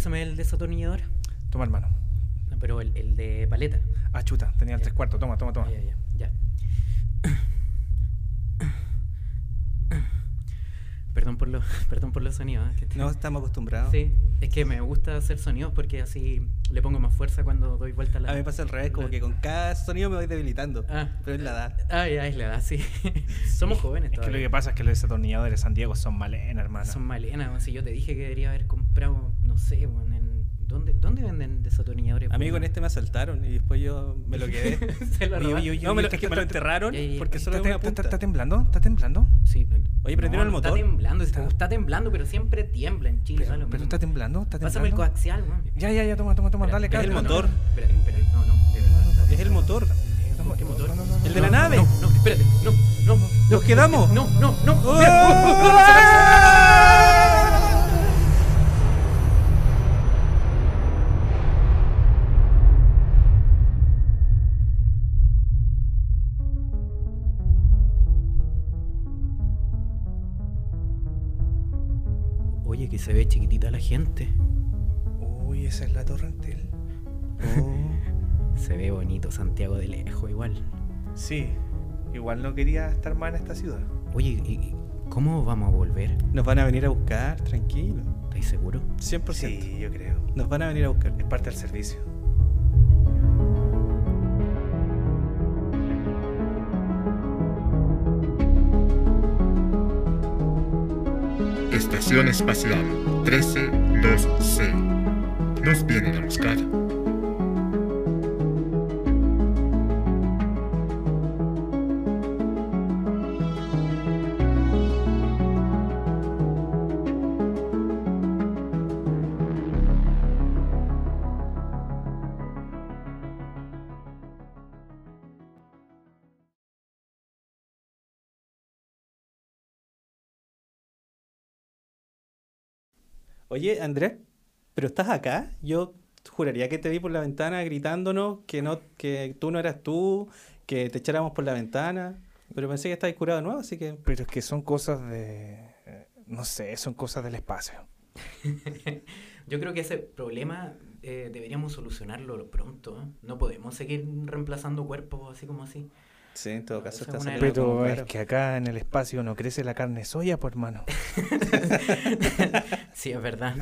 Pásame el desatornillador. Toma, hermano. No, pero el, el de paleta. Ah, chuta, tenía el Ya. tres cuartos. Toma, toma, toma. Ya, ya, ya. Perdón por los, perdón por los sonidos. ¿eh? Que- No estamos acostumbrados. Sí, es que me gusta hacer sonidos porque así le pongo más fuerza cuando doy vuelta a la. A mí me pasa al revés, como la- que con cada sonido me voy debilitando. Ah. Pero es la edad. Ay, ay, la edad, sí. Somos jóvenes Es que lo todavía. que pasa es que los desatornilladores de San Diego son malena, hermano. Son malenas, si yo te dije que debería haber comprado, no sé, weón, en... ¿Dónde, ¿Dónde venden desatornilladores? Amigo, en este me asaltaron y después yo me lo quedé. Se lo robaron. oye, no, me lo, es que me lo enterraron Ya, ya, ya. porque solo es ¿Está, una punta. está temblando? ¿Está temblando? Sí. Oye, ¿prendieron el motor? Está temblando, Está- está, temblando, pero siempre tiembla en Chile. Pero, ¿sabes lo pero está temblando, está temblando. Pásame el coaxial, weón. Ya, ya, ya, toma, toma, toma, dale, Espera, el calma. motor. Espera, espera, no, no, de verdad. está- Es el motor. ¿Cómo qué motor? No, no, no, El de No, la nave. No, no, espérate, no, no. ¡Nos quedamos! No, no, no. gente. Uy, esa es la Torrentel. Se ve bonito Santiago de lejos igual. Sí, igual no quería estar más en esta ciudad. Oye, ¿y- y ¿cómo vamos a volver? Nos van a venir a buscar, tranquilo. ¿Estáis seguros? 100%. Sí, yo creo. Nos van a venir a buscar. Es parte del servicio. Estación Espacial 132C. Nos vienen a buscar. Oye, Andrés, ¿pero estás acá? Yo juraría que te vi por la ventana gritándonos que no, que tú no eras tú, que te echáramos por la ventana. Pero pensé que estabas curado de nuevo, así que. Pero es que son cosas de... eh, No sé, son cosas del espacio. Yo creo que ese problema eh, deberíamos solucionarlo pronto. ¿eh? No podemos seguir reemplazando cuerpos así como así. Sí, en todo caso Esa es está las- Pero como es que acá en el espacio no crece la carne soya, pues hermano. sí, es verdad.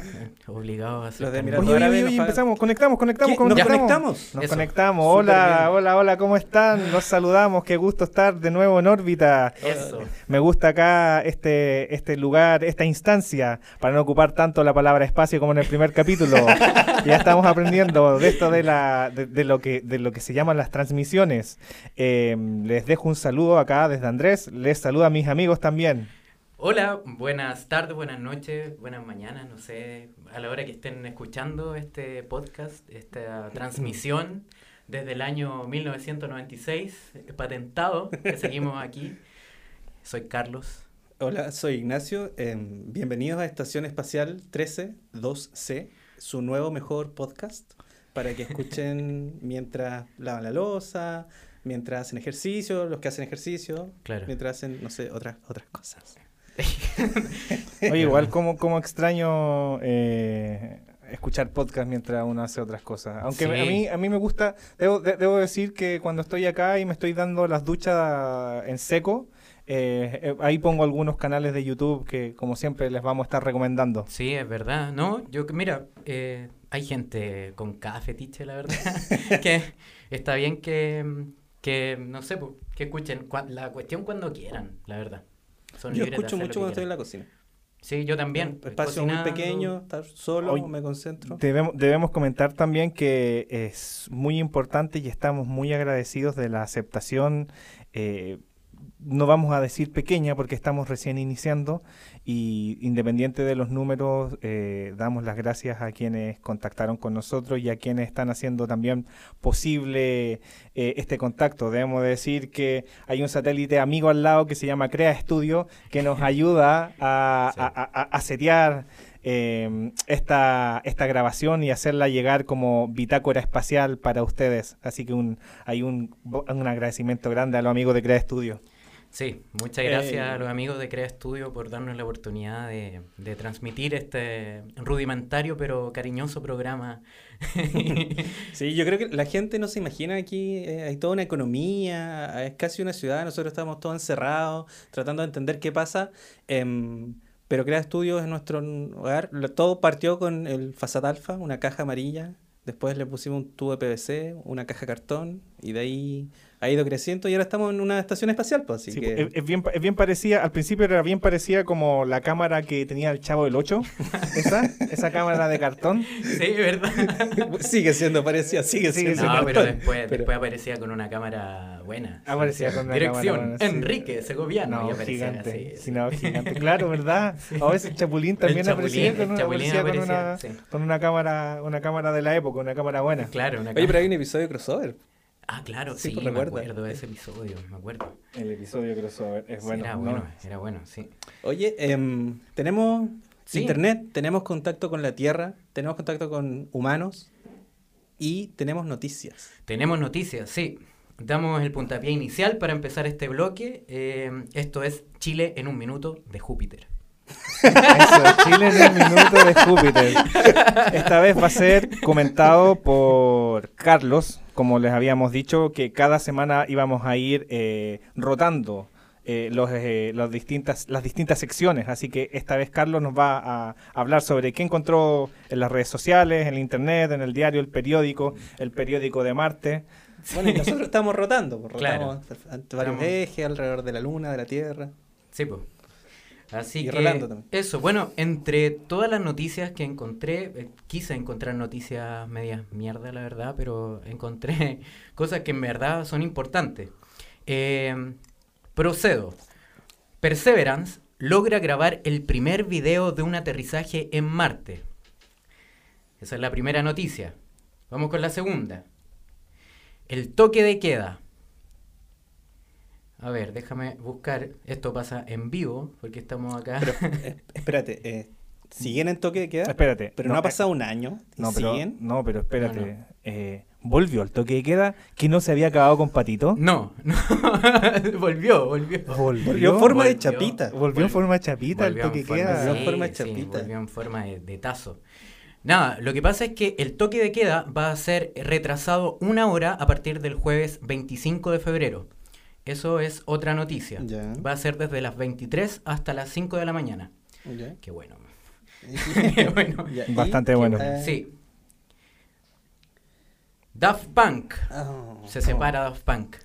Obligado a hacer Los de Oye, oye, oye, empezamos, conectamos, conectamos, ¿Qué? ¿Nos conectamos. conectamos? Nos Eso. conectamos. Hola, hola, hola, ¿cómo están? Los saludamos, qué gusto estar de nuevo en órbita. Eso. Me gusta acá este, este lugar, esta instancia, para no ocupar tanto la palabra espacio como en el primer capítulo. ya estamos aprendiendo de esto de, la, de, de lo, que, de lo que se llaman las transmisiones. Eh, les dejo un saludo acá desde Andrés, les saludo a mis amigos también. Hola, buenas tardes, buenas noches, buenas mañanas, no sé, a la hora que estén escuchando este podcast, esta transmisión desde el año 1996, eh, patentado, que seguimos aquí. Soy Carlos. Hola, soy Ignacio. eh, bienvenidos a Estación Espacial 132C, su nuevo mejor podcast, para que escuchen mientras lavan la losa, mientras hacen ejercicio, los que hacen ejercicio, Claro. mientras hacen, no sé, otras, otras cosas. Oye, igual como, como extraño eh, escuchar podcast mientras uno hace otras cosas. Aunque Sí. a, mí, a mí me gusta, debo, de- debo decir que cuando estoy acá y me estoy dando las duchas en seco, eh, eh, ahí pongo algunos canales de YouTube que como siempre les vamos a estar recomendando. Sí, es verdad. No, yo, mira, eh, hay gente con cada fetiche, la verdad, que está bien que, que no sé, pues, que escuchen cua- la cuestión cuando quieran, la verdad. Son Yo escucho mucho cuando estoy en la cocina. Sí, yo también. Un espacio muy pequeño, estar solo, Hoy- me concentro. Debemos, debemos comentar también que es muy importante y estamos muy agradecidos de la aceptación. eh, no vamos a decir pequeña porque estamos recién iniciando y independiente de los números, eh, damos las gracias a quienes contactaron con nosotros y a quienes están haciendo también posible eh, este contacto. Debemos decir que hay un satélite amigo al lado que se llama Crea Studio que nos ayuda a, Sí. a- a- a setear eh, esta, esta grabación y hacerla llegar como bitácora espacial para ustedes. Así que un, hay un, un agradecimiento grande a los amigos de Crea Studio. Sí, muchas gracias Eh, a los amigos de Crea Studio por darnos la oportunidad de, de transmitir este rudimentario pero cariñoso programa. Sí, yo creo que la gente no se imagina aquí, eh, hay toda una economía, es casi una ciudad, nosotros estamos todos encerrados, tratando de entender qué pasa, em, pero Crea Estudios es nuestro hogar, todo partió con el Fasat Alpha, una caja amarilla, después le pusimos un tubo de PVC, una caja de cartón, y de ahí ha ido creciendo y ahora estamos en una estación espacial, pues, así Sí, que... es, es bien, es bien parecida, al principio era bien parecida como la cámara que tenía el Chavo del 8, esa, esa cámara de cartón. sí, ¿verdad? sigue siendo parecida, sigue siendo No, cartón, pero después, pero- después aparecía con una cámara buena. Aparecía con una Dirección, cámara buena, sí. Enrique Segoviano. y No, aparecía gigante. así. sí, no, gigante. Claro, ¿verdad? A veces el Chapulín también El aparecía, Chapulín, con el una, Chapulín aparecía con, una, sí. con una cámara, una cámara de la época, una cámara buena. Claro, una Oye, cámara. pero hay un episodio crossover. Ah, claro, Sí, sí, pues, me recuerda. acuerdo de ese episodio, me acuerdo. El episodio crossover es Sí, bueno. era ¿no? bueno, era bueno, sí. Oye, em, tenemos Sí. internet, tenemos contacto con la Tierra, tenemos contacto con humanos y tenemos noticias. Tenemos noticias, sí. Damos el puntapié inicial para empezar este bloque. Eh, esto es Chile en un minuto de Júpiter. Eso, Chile en un minuto de Júpiter. Esta vez va a ser comentado por Carlos, como les habíamos dicho, que cada semana íbamos a ir eh, rotando eh, los, eh, los distintas, las distintas secciones. Así que esta vez Carlos nos va a hablar sobre qué encontró en las redes sociales, en el internet, en el diario, el periódico, el periódico de Marte. Bueno, y nosotros estamos rotando, pues, Claro. rotamos ante varios Estamos- ejes alrededor de la Luna, de la Tierra. Sí, pues. Así Y que Rolando también. eso, bueno, entre todas las noticias que encontré, eh, quise encontrar noticias medias mierda, la verdad, pero encontré cosas que en verdad son importantes. Eh, procedo. Perseverance logra grabar el primer video de un aterrizaje en Marte. Esa es la primera noticia. Vamos con la segunda. El toque de queda. A ver, déjame buscar. Esto pasa en vivo, porque estamos acá. Pero, eh, espérate, eh, ¿siguen en toque de queda? Espérate. Pero no, ha eh, pasado un año. ¿y No, pero, ¿Siguen? no, pero espérate. No, no. eh, ¿Volvió el toque de queda que no se había acabado con Patito? No, no. volvió, volvió. Volvió en forma de chapita. Volvió en forma de chapita Volvió el en toque de forma- queda. Volvió en forma de sí, chapita. volvió en forma de, de tazo. Nada, lo que pasa es que el toque de queda va a ser retrasado una hora a partir del jueves 25 de febrero. Eso es otra noticia. Va a ser desde las 23 hasta las 5 de la mañana. Qué bueno. Qué bueno. Ya, ¿y Bastante bueno. Sí. Daft Punk. Ah. Se separa Daft Punk.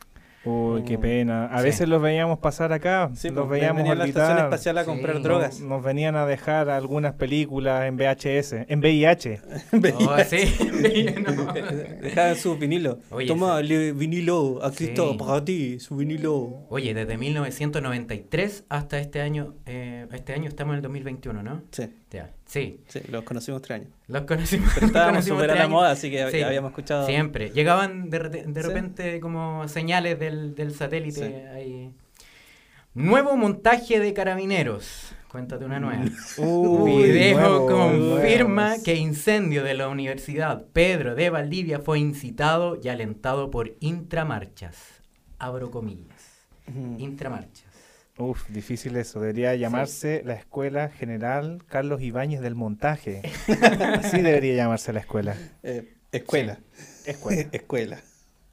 Uy, qué pena. A Sí. veces los veíamos pasar acá, Sí, los pues, veíamos venían a la estación espacial a Sí. comprar Nos- drogas. Nos venían a dejar algunas películas en VHS, en VIH. Oh, sí. No. Dejaban su vinilo. Oye, Toma el vinilo, aquí Sí. está para ti, su vinilo. Oye, desde 1993 hasta este año, eh, este año estamos en el 2021, ¿no? Sí, Sí, sí, los conocimos tres años. los conocimos. Pero estábamos súper a la moda, así que Sí, habíamos escuchado. Siempre. Llegaban de, Sí. repente como señales del, del satélite. Ahí. Nuevo montaje de carabineros. Cuéntate una nueva. Uy, Video nuevo, confirma nuevos. que incendio de la Universidad Pedro de Valdivia fue incitado y alentado por intramarchas. Abro comillas. Intramarchas. Uf, difícil eso. Debería llamarse la Escuela General Carlos Ibáñez del Montaje. Así debería llamarse la escuela. Eh, escuela. Escuela. escuela.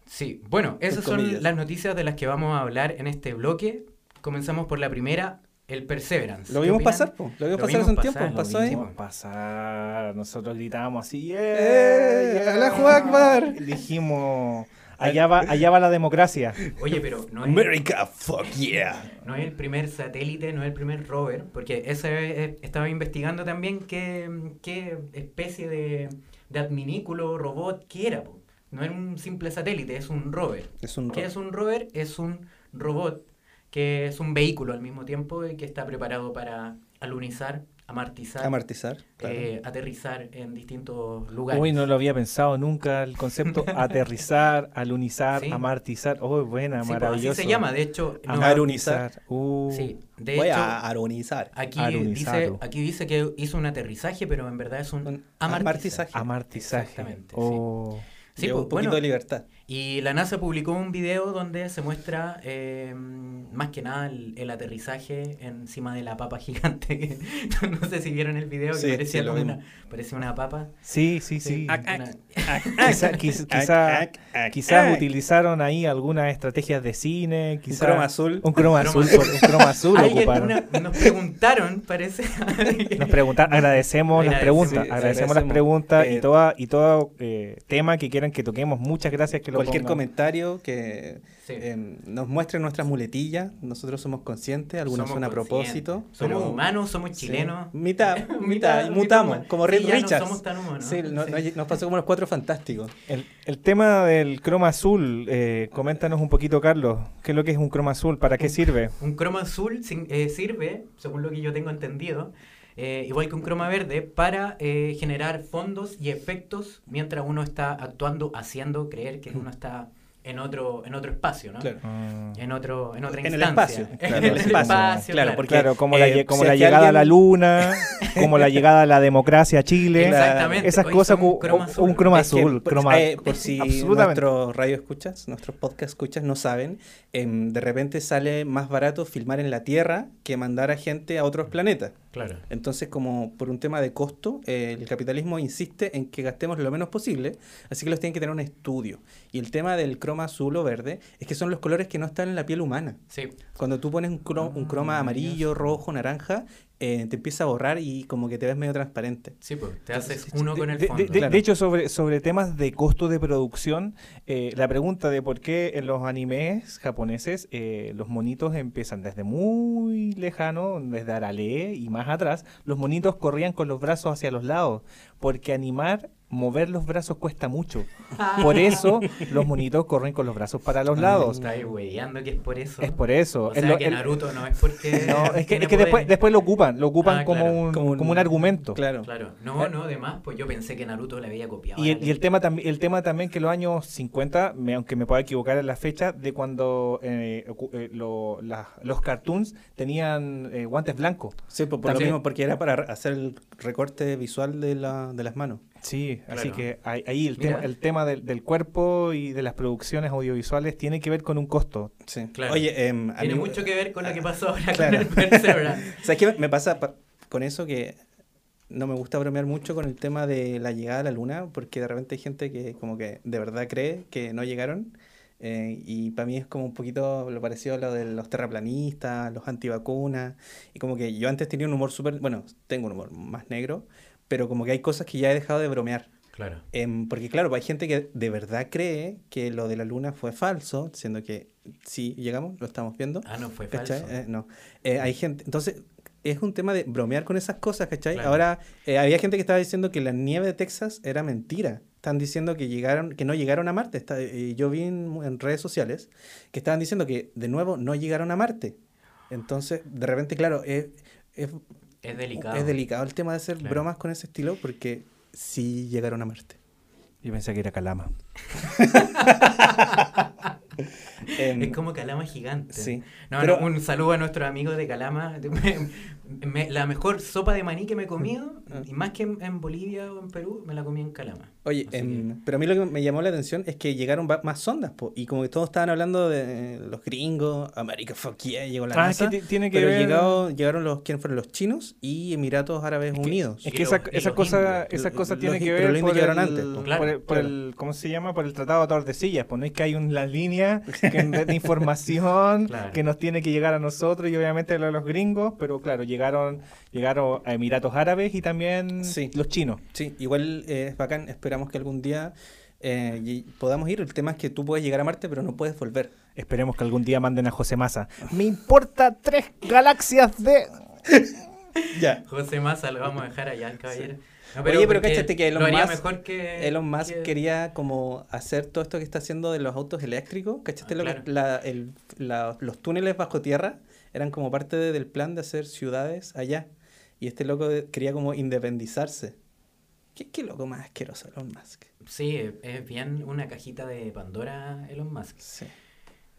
Sí, bueno, esas son las noticias de las que vamos a hablar en este bloque. Comenzamos por la primera, el Perseverance. Lo ¿Qué vimos pasar, po. Lo vimos Lo pasar hace un vimos tiempo. lo Pasó ahí. vimos. Vamos a pasar. Nosotros gritábamos así. ¡Eh! ¡Allahu Akbar! Dijimos, allá va, allá va la democracia. Oye, pero no es, America, fuck yeah. no es el primer satélite, no es el primer rover, porque ese eh, estaba investigando también qué, qué especie de, de adminículo, robot, qué era. po. No era un simple satélite, es un rover. Es un ¿Qué es un rover? Es un robot que es un vehículo al mismo tiempo y que está preparado para alunizar, amartizar, Amortizar. claro. eh, aterrizar en distintos lugares. Uy, no lo había pensado nunca el concepto aterrizar, alunizar, Sí. amartizar. Oh, buena, Sí, pues, maravilloso. así se llama, de hecho. no- Amarunizar. Uh, sí, de Voy hecho, a aronizar. aquí dice, aquí dice que hizo un aterrizaje, pero en verdad es un Un amartizaje. amartizaje. Exactamente, sí. Oh, Sí, pues, un poquito bueno. de libertad. Y la NASA publicó un video donde se muestra eh, más que nada el, el aterrizaje encima de la papa gigante. que- no sé si vieron el video, que parecía sí, como una, parecía una papa. Sí, sí, sí. quizá- quizás utilizaron ahí algunas estrategias de cine, Un quizá croma azul. un croma azul, un croma azul Alguien, ocuparon. una- nos preguntaron, parece. Nos preguntan, agradecemos las preguntas, agradecemos las preguntas y Eh, y todo eh, tema que quieran que toquemos. Muchas gracias que lo Cualquier pongan. comentario que Sí. eh, nos muestre nuestras muletillas, nosotros somos conscientes, algunas Somos son a propósito. Somos pero- humanos, somos Sí. chilenos. Mitad, mitad, Mitad- mutamos, mitad como. Reed Sí, ya no Richards. somos tan humanos. Sí, no- Sí. no- nos pasó como los cuatro fantásticos. El, el tema del croma azul, eh, coméntanos un poquito, Carlos, ¿qué es lo que es un croma azul? ¿Para qué sirve? Un croma azul sin- eh, sirve, según lo que yo tengo entendido, eh, igual que un croma verde, para eh, generar fondos y efectos mientras uno está actuando, haciendo creer que uno está en otro, en otro espacio, ¿no? Claro. Mm. En otro, en otra En el instancia. espacio, claro, en el espacio, como- claro, claro. porque- Claro, como la, eh, como si la llegada a la luna, como la llegada a la democracia a Chile. Exactamente. Esas Hoy cosas, cu- croma un- azul. un croma Es que, azul. por, croma- eh, por si nuestros radio escuchas, nuestros podcast escuchas no saben, em, de repente sale más barato filmar en la Tierra que mandar a gente a otros planetas. Claro. Entonces, como por un tema de costo, eh, el capitalismo insiste en que gastemos lo menos posible, así que los tienen que tener un estudio. Y el tema del croma azul o verde es que son los colores que no están en la piel humana. Sí. Cuando tú pones un, cro- un Ah, croma amarillo, maravilloso. rojo, naranja, eh, te empieza a borrar y como que te ves medio transparente. Sí, pues te haces uno con el de, fondo. de- de- claro. de hecho, sobre, sobre temas de costo de producción, eh, la pregunta de por qué en los animes japoneses eh, los monitos empiezan desde muy lejano, desde Arale y más atrás, los monitos corrían con los brazos hacia los lados, porque animar, mover los brazos cuesta mucho. Por eso los monitos corren con los brazos para los lados. Está ahí weyando que es por eso. Es por eso. O Es sea lo- que el- Naruto no es porque. No, es que, tiene es que después, después lo ocupan, lo ocupan Ah, como, claro. un, Como como, un- argumento. Claro. Claro. No, no, además, pues yo pensé que Naruto le había copiado. Y a el, y el tema también el tema también que los años 50, me- aunque me pueda equivocar en la fecha, de cuando eh, eh, lo- la- los cartoons tenían eh, guantes blancos. Sí, por, por lo mismo, porque era para hacer el recorte visual de, la, de las manos. Sí, así que ahí, ahí el, tema, el tema del, del cuerpo y de las producciones audiovisuales tiene que ver con un costo. Sí. Claro. Oye, em, a Tiene mí- mucho que ver con lo que pasó ahora Claro. con el Perseverance. ¿Sabes qué me pasa pa- con eso? Que no me gusta bromear mucho con el tema de la llegada a la luna, porque de repente hay gente que como que de verdad cree que no llegaron. eh, y para mí es como un poquito lo parecido a lo de los terraplanistas, los antivacunas. Y como que yo antes tenía un humor súper, bueno, tengo un humor más negro, pero como que hay cosas que ya he dejado de bromear. Claro. Em, porque claro, hay gente que de verdad cree que lo de la luna fue falso, siendo que sí llegamos, lo estamos viendo. Ah, no, fue ¿cachai? falso. Eh, no. Eh, hay gente, entonces es un tema de bromear con esas cosas, ¿cachai? Claro. Ahora, eh, había gente que estaba diciendo que la nieve de Texas era mentira. Están diciendo que llegaron, que no llegaron a Marte. Está- yo vi en, en redes sociales que estaban diciendo que de nuevo no llegaron a Marte. Entonces, de repente, claro, es, es, Es delicado. es delicado el tema de hacer Claro. bromas con ese estilo porque sí llegaron a Marte. Yo pensé que era Calama. Em, Es como Calama gigante. Sí. No, Pero- no, un saludo a nuestros amigos de Calama. Me- me- la mejor sopa de maní que me he comido, Ah. y más que en, en Bolivia o en Perú, me la comí en Calama. Oye, em, pero a mí lo que me llamó la atención es que llegaron más sondas, po, y como que todos estaban hablando de eh, los gringos, América fuck yeah, llegó la Ah, NASA, que ti- tiene que pero ver- llegado- llegaron los, ¿quiénes fueron? Los chinos y Emiratos Árabes Unidos. Es que esa, esa cosa, indios. esa cosa Los tiene que ver por llegaron el, antes. Claro, por el- por claro. el- ¿cómo se llama? Por el Tratado de Tordesillas. Pues no es que hay una línea que, de información Claro. que nos tiene que llegar a nosotros y obviamente a los gringos, pero claro, llegaron, llegaron a Emiratos Árabes y también Sí. los chinos. Sí, igual eh, es bacán, esperamos que algún día eh, y- podamos ir. El tema es que tú puedes llegar a Marte, pero no puedes volver. Esperemos que algún día manden a José Massa. Me importa tres galaxias de... Ya. José Massa lo vamos a dejar allá, el caballero. No, Oye, pero cáchate que Elon Musk- mejor que. Elon Musk que- quería como hacer todo esto que está haciendo de los autos eléctricos. ¿Cachaste Ah, lo que- claro. la- el- la- los túneles bajo tierra? Eran como parte de- del plan de hacer ciudades allá. Y este loco quería como independizarse. ¿Qué, qué loco más asqueroso Elon Musk? Sí, es bien una cajita de Pandora Elon Musk. Sí.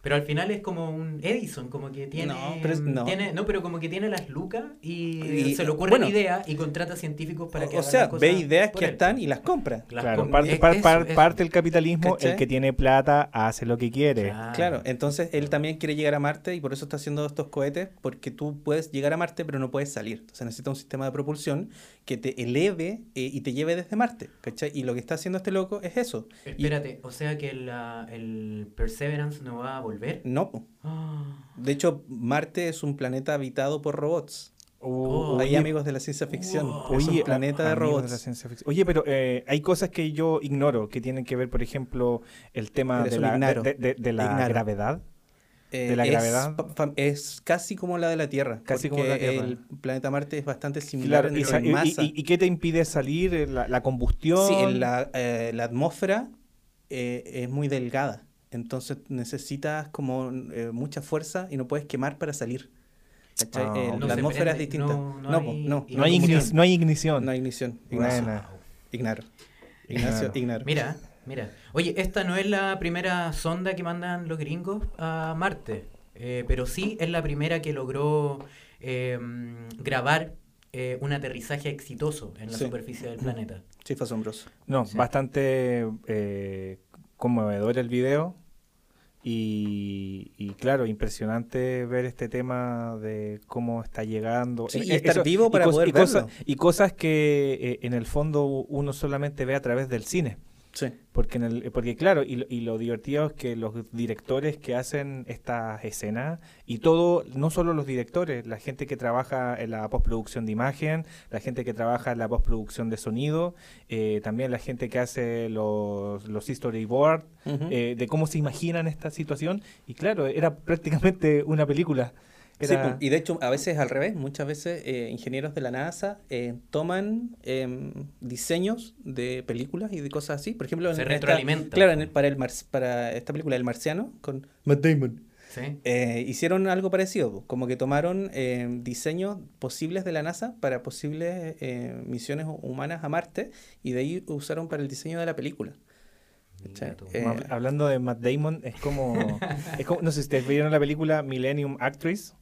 Pero al final es como un Edison, como que tiene. No, pero es- no. tiene- no, pero como que tiene las lucas y, Y- se le ocurre bueno. una idea y contrata científicos para que o hagan sea, ve ideas que él. están y las compra. Las Claro, com- parte, es- par- par- parte del capitalismo, ¿Cachai? el que tiene plata hace lo que quiere. Claro. Claro, entonces él también quiere llegar a Marte y por eso está haciendo estos cohetes, porque tú puedes llegar a Marte pero no puedes salir. Entonces necesita un sistema de propulsión que te eleve eh, y te lleve desde Marte. ¿cachai? Y lo que está haciendo este loco es eso. Y- Espérate, o sea que la- el Perseverance no va a volver. No, de hecho Marte es un planeta habitado por robots. Uh, Hay oye, amigos de la ciencia ficción. Wow. es Oye, un planeta de robots. la ciencia ficción. Oye, pero eh, hay cosas que yo ignoro que tienen que ver, por ejemplo, el tema de la, ignaro. de, de- de la Ignaro. gravedad. Eh, de la es gravedad. Es, casi como la de la Tierra. Casi como la Tierra. El planeta Marte es bastante similar Claro, y, en, en masa. y- y qué te impide salir? Eh, ¿La, la combustión? Sí, en la, eh, la atmósfera es muy delgada. Entonces necesitas como eh, mucha fuerza y no puedes quemar para salir. No la atmósfera es distinta. no- no No, hay- no, hay no ignición. No hay ignición. Ignacio. Ignaro. Ignacio, Ignaro. ignaro. Mira, mira. Oye, esta no es la primera sonda que mandan los gringos a Marte, eh, pero sí es la primera que logró eh, grabar eh, un aterrizaje exitoso en la Sí. superficie del planeta. Sí, fue asombroso. No, Sí. bastante eh, conmovedor el video. Y, y claro, impresionante ver este tema de cómo está llegando. Sí, Eh, y estar vivo para poder y cosas, verlo. y cosas que eh, en el fondo uno solamente ve a través del cine. Sí. Porque, en el, porque claro, y, lo- y lo divertido es que los directores que hacen estas escenas, y todo, no solo los directores, la gente que trabaja en la postproducción de imagen, la gente que trabaja en la postproducción de sonido, eh, también la gente que hace los, los storyboard, Ujú. eh, de cómo se imaginan esta situación, y claro, era prácticamente una película. Sí, Era- pues, y de hecho a veces al revés, muchas veces eh, ingenieros de la NASA eh, toman em, diseños de películas y de cosas así. Por ejemplo, en Se esta- retroalimentan. claro, en el- para, el Mars- para esta película El Marciano con Matt Damon. ¿Sí? eh, hicieron algo parecido, po, como que tomaron eh, diseños posibles de la NASA para posibles eh, misiones hu- humanas a Marte y de ahí usaron para el diseño de la película. Eh, Hablando de Matt Damon, es como, es como- no sé si ustedes vieron la película Millennium Actress.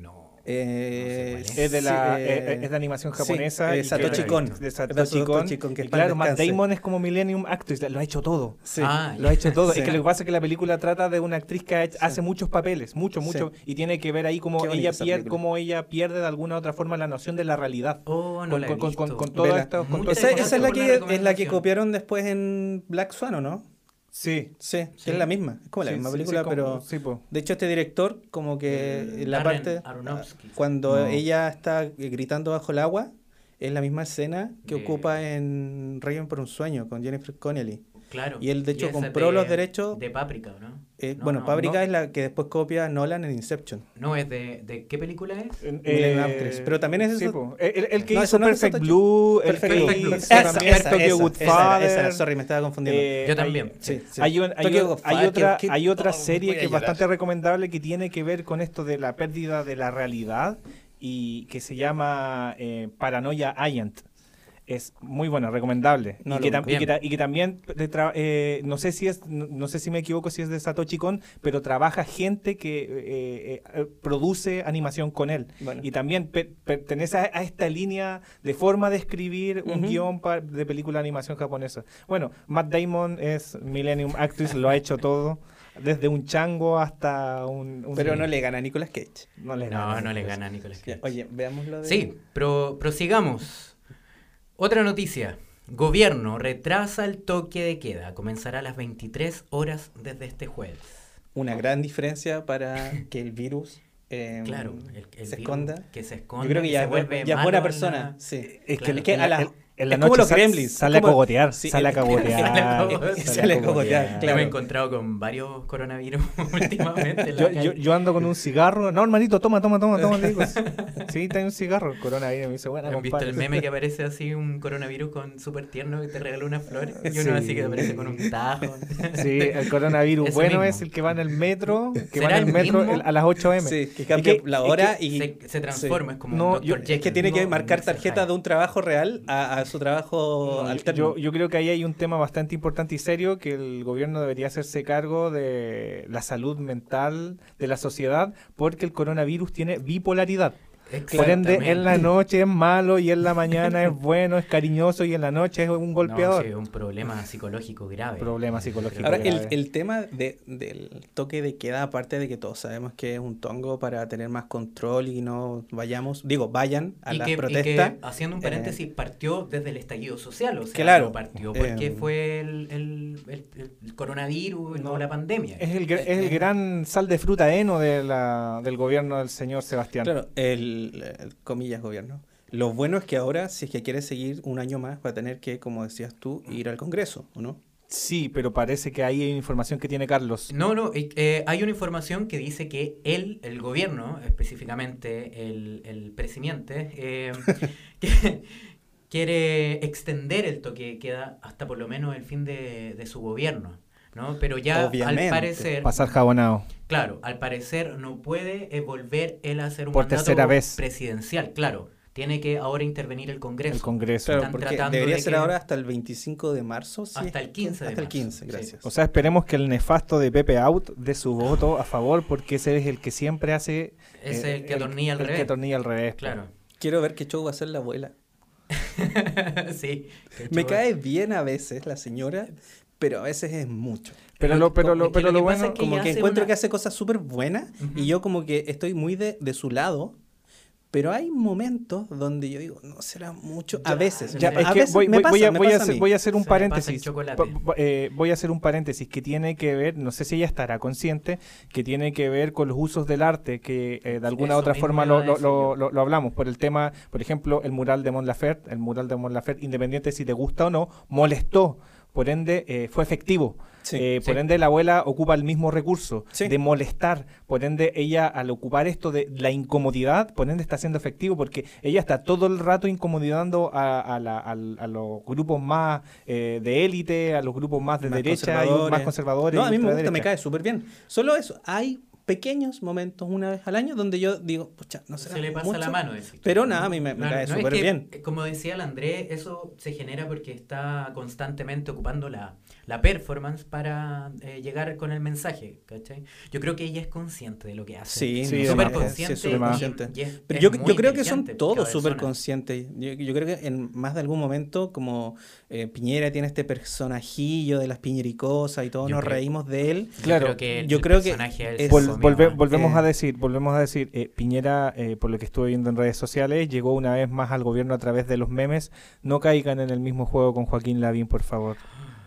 No. Eh, No sé cuál Es de, la, Sí, eh, eh, es de animación sí, japonesa. Satoshi Kon. De Es Satoshi de Satoshi Kon. Que Y claro, Matt. Damon es como Millennium Actress, lo ha hecho todo. sí. Ah, Lo ha hecho todo. Sí. Es que lo que pasa es que la película trata de una actriz que Sí. hace muchos papeles, mucho, mucho, y tiene que ver ahí cómo ella, pierde, cómo ella pierde de alguna u otra forma la noción de la realidad. Oh, no Con- la he con- con- con- visto. con todo Vela. esto- con Muchas todo Esa, esa es la que es la que copiaron después en Black Swan, ¿o no? Sí. Sí, Sí. es la misma. Es como la Sí, misma película, como- pero sí, po. de hecho este director como que Eh, en la Darren parte Aronofsky. cuando No. ella está eh, gritando bajo el agua es la misma escena que De- ocupa en Requiem por un sueño con Jennifer Connelly. Claro. Y él, de hecho, compró los derechos- De Paprika, ¿no? Eh, No, bueno, no, Paprika no. es la que después copia Nolan en Inception. No, es de, de... ¿Qué película es? Eh. Pero también es sí, eso-. El, que No, hizo no es Perfect Blue, el Perfect que Blue. hizo Esa, esa, Tokyo esa, Goodfather. esa, esa era, sorry, me estaba confundiendo. Eh, Yo hay- también. sí, sí. Hay, un- hay Tokyo un- Godfather, hay otra, hay otra serie que es bastante recomendable que tiene que ver con esto de la pérdida de la realidad y que se llama eh, Paranoia Agent. Es muy buena, recomendable. No y, que tam- y que ta- y que también de tra- eh, no sé si es no, no sé si me equivoco si es de Satoshi Kon, pero trabaja gente que eh, eh, produce animación con él. Bueno. Y también pe- pertenece a, a esta línea de forma de escribir un Ujú. guion pa- de película de animación japonesa. Bueno, Matt Damon es Millennium Actress, lo ha hecho todo, desde un chango hasta un... un- Pero no le gana a Nicolas Cage. no le No, gana. no le gana a Nicolas Cage. Oye, veamos lo de... Sí, pero prosigamos. Otra noticia. Gobierno retrasa el toque de queda. Comenzará a las 23 horas desde este jueves. Una gran diferencia para que el virus eh, Claro, el, el se esconda. Que se esconda. Yo creo que se ya, es bu- vuelve ya es buena en persona. Sí. Es que, Claro. en que la- a la- en- en la es como noche los sal- gremlins, Sale a como- cogotear, sí, sale a cogotear. Sale a cogotear. Sale a cogotear, Yo claro. me he encontrado con varios coronavirus últimamente. Yo, yo, yo ando con un cigarro. No, hermanito, toma, toma, toma, toma. le digo. Sí, tengo un cigarro. Coronavirus. Me dice, bueno, ¿Han visto el meme que aparece así un coronavirus con súper tierno y te regala una flor? Y uno Sí. así que aparece con un tajo. Sí, el coronavirus Ese bueno mismo. es el que va en el metro, que ¿Será va en el el metro el- a las 8 m. Sí, que cambia Es que- la es hora que y se, se transforma, es como No, yo- es que tiene que marcar tarjeta de un trabajo real a, a su trabajo No, alterno. yo, yo creo que ahí hay un tema bastante importante y serio que el gobierno debería hacerse cargo de la salud mental de la sociedad porque el coronavirus tiene bipolaridad. Por ende, en la noche es malo y en la mañana es bueno, es cariñoso y en la noche es un golpeador. No, sí, un problema psicológico grave. Problema psicológico. Ahora, el, grave. el tema de- del toque de queda, aparte de que todos sabemos que es un tongo para tener más control y no vayamos, digo, vayan a y las que, y que, protestas. haciendo un eh, paréntesis, partió desde el estallido social, o sea, Claro, no partió porque eh, fue el, el- el- el coronavirus y no No, la pandemia. Es el, gr- es el gran sal de fruta heno de la, del gobierno del señor Sebastián. Claro, el, el comillas gobierno. Lo bueno es que ahora, si es que quiere seguir un año más, va a tener que, como decías tú, ir al Congreso, ¿o no? Sí, pero parece que ahí hay información que tiene Carlos. No, no, eh, eh, hay una información que dice que él, el gobierno, específicamente el, el presidente, eh, que- quiere extender el toque de queda hasta por lo menos el fin de, de su gobierno. ¿No? Pero ya Obviamente. al parecer, Pasar jabonado. claro, al parecer no puede eh, volver él a hacer un Por mandato tercera vez. presidencial, claro. Tiene que ahora intervenir el Congreso. El Congreso. Claro, Están porque tratando debería de ser que- ahora hasta el 25 de marzo. sí, Hasta el 15 de Hasta el marzo, 15, sí. gracias. O sea, esperemos que el nefasto de Pepe Out dé su voto a favor porque ese es el que siempre hace... Es eh, el que atornilla al el revés. que atornilla al revés. Claro. Quiero ver qué show va a hacer la abuela. sí. Me cae bien a veces la señora, pero a veces es mucho. Pero lo, pero lo, pero lo lo que pasa bueno... es que Como que encuentro una- que hace cosas súper buenas y yo como que estoy muy de, de su lado, pero hay momentos donde yo digo, no será mucho. A veces. Ya, es a que veces voy, me voy- pasa, voy a, me voy a pasa a hacer, mí. voy a hacer un Se paréntesis. eh, voy a hacer un paréntesis que tiene que ver, no sé si ella estará consciente, que tiene que ver con los usos del arte, que eh, de alguna u otra forma lo, lo- lo- lo hablamos. Por el tema, por ejemplo, el mural de Mon Laferte, el mural de Mon Laferte, independiente si te gusta o no, molestó. Por ende, eh, fue efectivo. Sí, Eh, por sí. ende, la abuela ocupa el mismo recurso Sí. de molestar. Por ende, ella al ocupar esto de la incomodidad, por ende está siendo efectivo porque ella está todo el rato incomodando a, a la- al- a los grupos más eh, de élite, a los grupos más de Más derecha y más conservadores. No, a mí me gusta, me cae súper bien. Solo eso, hay pequeños momentos una vez al año donde yo digo, pucha, no será se le pasa mucho, la mano. tú. Pero nada, a mí me, me cae no, es súper que, bien. Como decía el Andrés, eso se genera porque está constantemente ocupando la, la performance para eh, llegar con el mensaje, ¿cachai? Yo creo que ella es consciente de lo que hace. Sí, Sí, súper sí, consciente. es súper y- consciente. y es- Pero es yo, yo creo que son todos súper conscientes. Yo, yo creo que en más de algún momento, como eh, Piñera tiene este personajillo de las piñericosas y todos Yo nos creo- reímos de él. Claro, creo que yo el creo que personaje él es- Vol- volve- volvemos Eh. a decir, volvemos a decir, eh, Piñera, eh, por lo que estuve viendo en redes sociales, llegó una vez más al gobierno a través de los memes. No caigan en el mismo juego con Joaquín Lavín, por favor.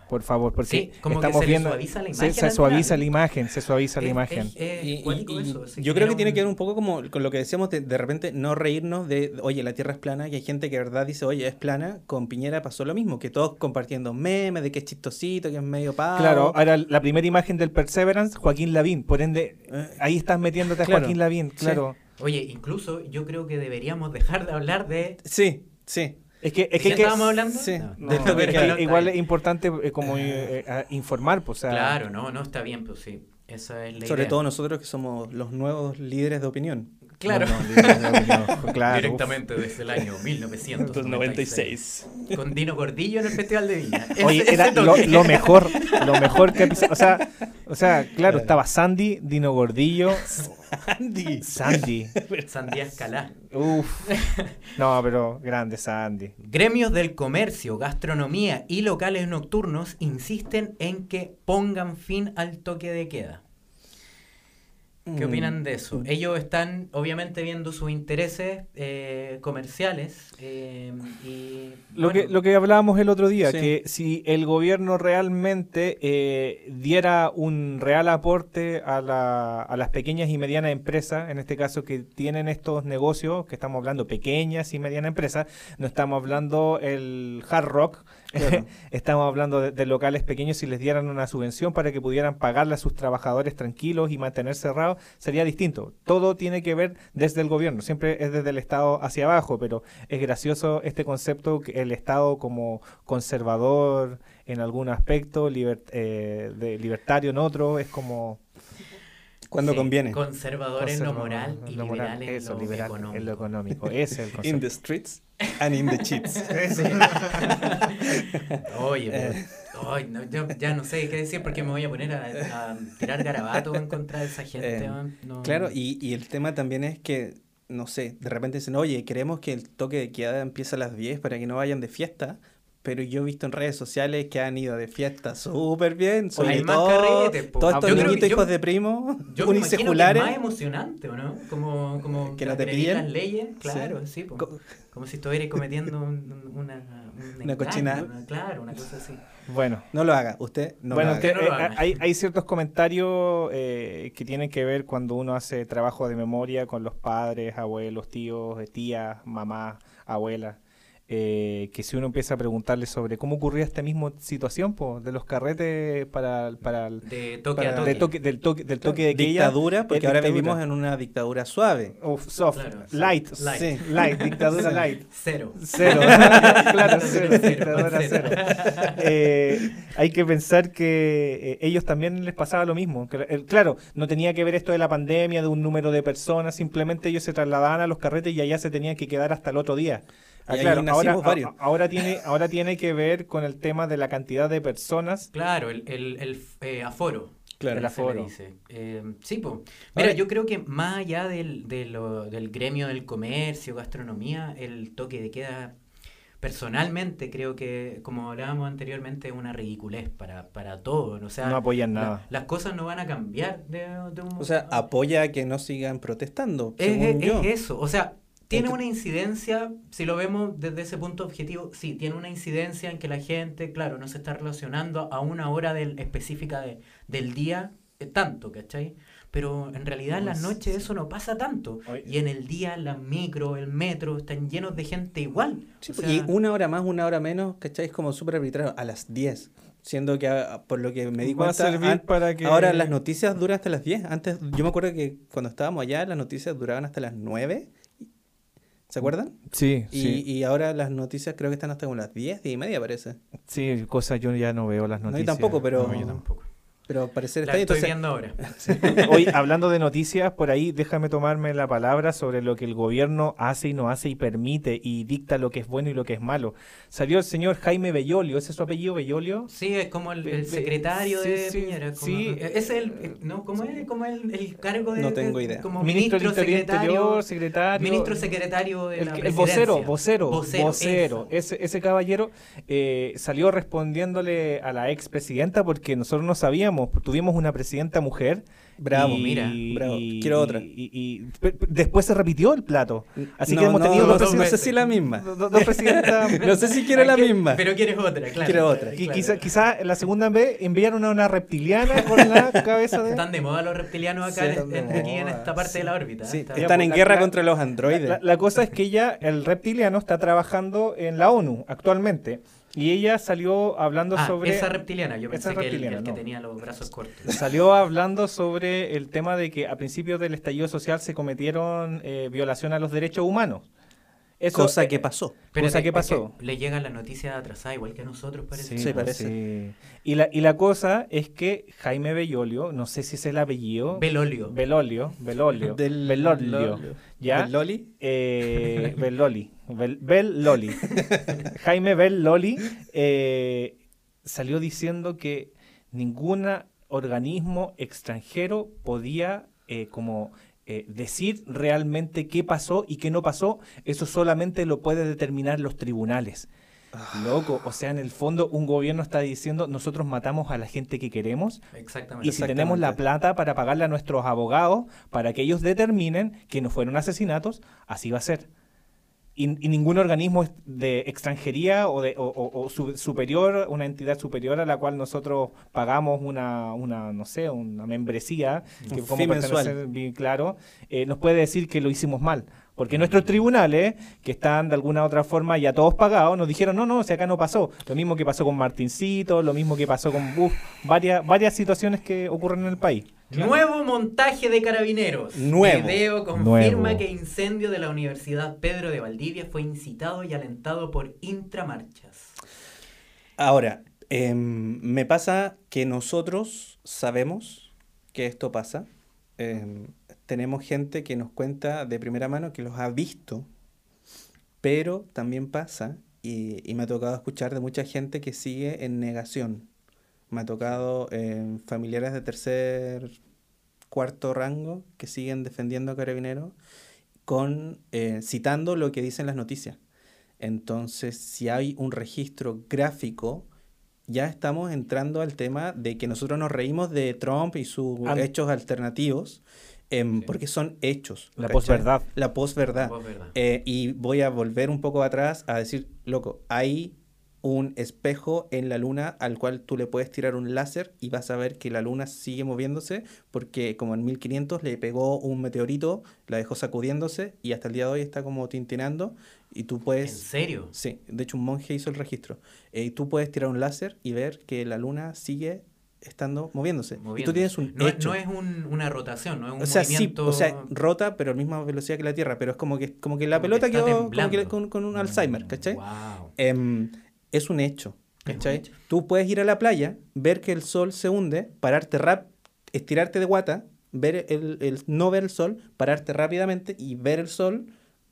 Por favor, porque Sí, como que estamos se le viendo. suaviza la se- imagen se suaviza la imagen, se suaviza la imagen. se yo creo que tiene que ver un- poco como con lo que decíamos de, de repente no reírnos de, oye, la Tierra es plana, y hay gente que de verdad dice, oye, es plana. Con Piñera pasó lo mismo, que todos compartiendo memes de que es chistosito, que es medio pavo. Claro, ahora la primera imagen del Perseverance, Joaquín Lavín. Por ende, Eh, ahí estás metiéndote a Claro, Joaquín Lavín, sí. claro. Oye, incluso yo creo que deberíamos dejar de hablar de... Sí, sí. Es que, ¿De es qué que, que- estábamos hablando? sí, No, no, de lo que es que queda. igual es importante eh, como eh, eh, informar, pues, o sea, Claro, no, no está bien, pues sí. Esa es la Sobre idea. todo nosotros que somos los nuevos líderes de opinión. Claro. no, no, claro. Directamente desde el año 1996. Con Dino Gordillo en el Festival de Viña. Oye, ese era lo, mejor, lo mejor que o sea, o sea, claro, Claro. estaba Sandy, Dino Gordillo, Andy. Sandy. Sandía Escalá. Uf. No, pero grande Sandy. Gremios del comercio, gastronomía y locales nocturnos insisten en que pongan fin al toque de queda. ¿Qué Mm. opinan de eso? Ellos están obviamente viendo sus intereses eh, comerciales eh, y Lo, bueno, que, lo que hablábamos el otro día, Sí. que si el gobierno realmente eh, diera un real aporte a, la- a las pequeñas y medianas empresas, en este caso que tienen estos negocios, que estamos hablando pequeñas y medianas empresas, no estamos hablando el hard rock, Estamos hablando de, locales pequeños, si les dieran una subvención para que pudieran pagarle a sus trabajadores tranquilos y mantener cerrados, sería distinto. Todo tiene que ver desde el gobierno, siempre es desde el Estado hacia abajo, pero es gracioso este concepto que el Estado como conservador en algún aspecto, eh, de libertario en otro, es como... Cuando Sí, conviene. Conservador en lo moral y lo liberal moral, en eso, lo liberal económico. en lo económico. Ese es el In concepto. the streets and in the cheats. Oye, pero- Eh. ay, no, yo ya no sé qué decir porque me voy a poner a, a tirar garabatos en contra de esa gente. Eh, no. Claro, y, y el tema también es que, no sé, de repente dicen, oye, queremos que el toque de queda empiece a las 10 para que no vayan de fiesta. Pero yo he visto en redes sociales que han ido de fiesta súper bien. Sobre Hay más todo, todos Yo estos que niñitos yo- hijos de primo, Yo me imagino que es más emocionante, ¿o no? Como, como Que no te pillen. las leyes, claro, sí, po. Co- como si estuvieras cometiendo un- un- una, un engaño, cochinada. una- claro, una cosa así. Bueno, No lo haga, usted no bueno, lo haga. No lo eh, haga. hay, hay ciertos comentarios eh, que tienen que ver cuando uno hace trabajo de memoria con los padres, abuelos, tíos, eh, tías, mamás, abuelas. Eh, que si uno empieza a preguntarle sobre cómo ocurría esta misma situación po, de los carretes para, para el- De toque Para- a toque. de toque- del toque del toque de dictadura, porque es ahora dictadura. vivimos en una dictadura suave. Of soft, Claro, light, Light. sí, light, dictadura light. Cero. Cero, claro, cero, Cero, dictadura cero. cero. Eh, hay que pensar que eh, ellos también les pasaba lo mismo. Que, eh, claro, no tenía que ver esto de la pandemia, de un número de personas, simplemente ellos se trasladaban a los carretes y allá se tenían que quedar hasta el otro día. Ah, Y ahí claro, ahora, nacimos varios. a- ahora tiene, ahora tiene que ver con el tema de la cantidad de personas. Claro, el, el, el eh, aforo. Claro. El aforo. dice. Eh, sí, po. Mira, yo creo que más allá del, de lo- del gremio del comercio, gastronomía, el toque de queda, personalmente creo que, como hablábamos anteriormente, es una ridiculez para, para todos. O sea, No apoyan la- nada. las cosas no van a cambiar de, de un... O sea, apoya a que no sigan protestando, es, según es- yo. es eso, o sea, tiene una incidencia, si lo vemos desde ese punto objetivo, sí, tiene una incidencia en que la gente, claro, no se está relacionando a una hora del, específica de- del día eh, tanto, ¿cachai? Pero en realidad en las No, noches sí. eso no pasa tanto. Y en el día las micro, el metro, están llenos de gente igual. Sí, O y una hora más, una hora menos, ¿cachai? Es como súper arbitrario, a las 10. Siendo que, ah, por lo que me di Va a cuenta, servir an- para que- ahora las noticias duran hasta las 10. Antes, yo me acuerdo que cuando estábamos allá, las noticias duraban hasta las 9. ¿Se acuerdan? Sí, Y, sí. y ahora las noticias creo que están hasta como las 10, 10 y media parece. Sí, cosas yo ya no veo las No, yo noticias. tampoco, pero- no, yo tampoco. Pero al parecer La está ahí. estoy Entonces, viendo ahora. Hoy, hablando de noticias, por ahí déjame tomarme la palabra sobre lo que el gobierno hace y no hace y permite y dicta lo que es bueno y lo que es malo. Salió el señor Jaime Bellolio, ¿ese es su apellido Bellolio? Sí, es como el, secretario sí, de sí, Piñera. como- sí. Es el, eh, ¿no? ¿Cómo es, cómo es el, el cargo de... No tengo de- idea. Como Ministro ministro, del secretario... Interior, secretario. Ministro secretario de El, la el vocero, vocero, vocero. Ese, ese caballero eh, salió respondiéndole a la expresidenta porque nosotros no sabíamos, tuvimos una presidenta mujer. Bravo, y- mira, bravo. y- Quiero otra. Y, y- después se repitió el plato. Así no, que hemos no, tenido no, dos no, presidentas. sé si la misma. do- do- dos presidentas. No sé si quiero la Ah, que- misma. Pero quieres otra, claro. Quiero otra. Y claro. quizá, quizá la segunda vez enviaron a una reptiliana con la cabeza de... Están de moda los reptilianos acá Sí, en- están en- aquí en esta parte sí. de la órbita. Sí, Está- están en la- guerra la- contra los androides. La, la cosa es que ella, el reptiliano, está trabajando en la ONU actualmente. Y ella salió hablando Ah, sobre... esa reptiliana, yo pensé que el, reptiliana, el que tenía los brazos cortos. Salió hablando sobre el tema de que a principios del estallido social se cometieron eh, violación a los derechos humanos. Eso, Cosa eh, que pasó. Pero Cosa que pasó. le llegan las noticias atrasadas, igual que a nosotros, parece. Sí, Sí, pues, parece. sí. Y, la, y la cosa es que Jaime Bellolio, no sé si es el apellido. Belolio. Belolio. Belolio. Del- Belolio. Lolio. ¿Ya? ¿Del Loli? Eh, Belloli. Bel, Belloli. Jaime Belloli eh, salió diciendo que ningún organismo extranjero podía eh, como eh, decir realmente qué pasó y qué no pasó. Eso solamente lo puede determinar los tribunales. Loco, o sea, en el fondo un gobierno está diciendo nosotros matamos a la gente que queremos Exactamente. y si tenemos la plata para pagarle a nuestros abogados para que ellos determinen que no fueron asesinatos, así va a ser. Y, y ningún organismo de extranjería o, de, o, o- o su- superior, una entidad superior a la cual nosotros pagamos una, una no sé, una membresía, que como mensual. claro, eh, nos puede decir que lo hicimos mal. Porque nuestros tribunales, que están de alguna u otra forma ya todos pagados, nos dijeron, no, no, si acá no pasó. Lo mismo que pasó con Martincito, lo mismo que pasó con Bush, varias, varias situaciones que ocurren en el país. Nuevo montaje de carabineros. Nuevo. Video confirma Nuevo. que incendio de la Universidad Pedro de Valdivia fue incitado y alentado por intramarchas. Ahora, em, me pasa que nosotros sabemos que esto pasa, eh, tenemos gente que nos cuenta de primera mano que los ha visto, pero también pasa, y, y me ha tocado escuchar de mucha gente que sigue en negación. Me ha tocado eh, familiares de tercer, cuarto rango que siguen defendiendo a Carabineros con, eh, citando lo que dicen las noticias. Entonces, si hay un registro gráfico, ya estamos entrando al tema de que nosotros nos reímos de Trump y sus hechos alternativos, em, Sí. porque son hechos. La posverdad. La posverdad. Eh, y voy a volver un poco atrás a decir, loco, hay un espejo en la luna al cual tú le puedes tirar un láser y vas a ver que la luna sigue moviéndose porque como en 1500 le pegó un meteorito, la dejó sacudiéndose y hasta el día de hoy está como tintinando y tú ¿En puedes... serio? Sí, de hecho un monje hizo el registro. Eh, y tú puedes tirar un láser y ver que la luna sigue estando moviéndose. Y tú tienes un no, hecho. no es un- una rotación, no es un O sea, sí, movimiento... o sea, rota, pero a la misma velocidad que la Tierra, pero es como que, como que la Como que pelota está quedó como que con, con un Alzheimer, ¿cachai? Wow. Em, es un hecho, Es un ¿cachai? hecho. Tú puedes ir a la playa, ver que el sol se hunde, pararte rap, estirarte de guata, ver el, el- no ver el sol, pararte rápidamente y ver el sol,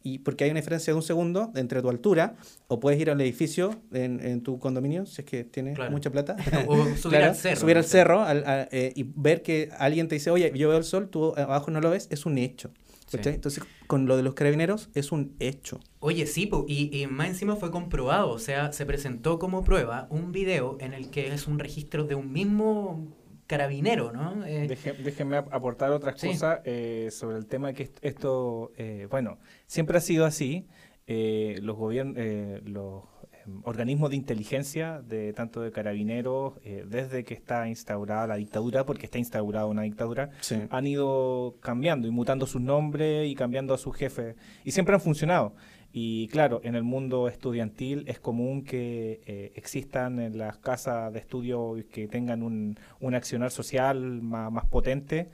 y porque hay una diferencia de un segundo entre tu altura, o puedes ir al edificio en, en tu condominio, si es que tienes Claro. mucha plata. O subir Claro, al cerro. subir al cerro al- a- eh, y ver que alguien te dice, oye, yo veo el sol, tú abajo no lo ves, es un hecho. Entonces, con lo de los carabineros es un hecho. Oye, sí, po, y, y más encima fue comprobado, o sea, se presentó como prueba un video en el que es un registro de un mismo carabinero, ¿no? Eh, Deje- déjenme ap- aportar otras Sí. cosas eh, sobre el tema que est- esto, eh, bueno, siempre ha sido así. eh, los gobiernos, los em, organismos de inteligencia de tanto de carabineros, eh, desde que está instaurada la dictadura, porque está instaurada una dictadura, Sí. han ido cambiando y mutando sus nombres y cambiando a sus jefes. Y siempre han funcionado. Y claro, en el mundo estudiantil es común que eh, existan en las casas de estudio que tengan un, un accionar social más, más potente,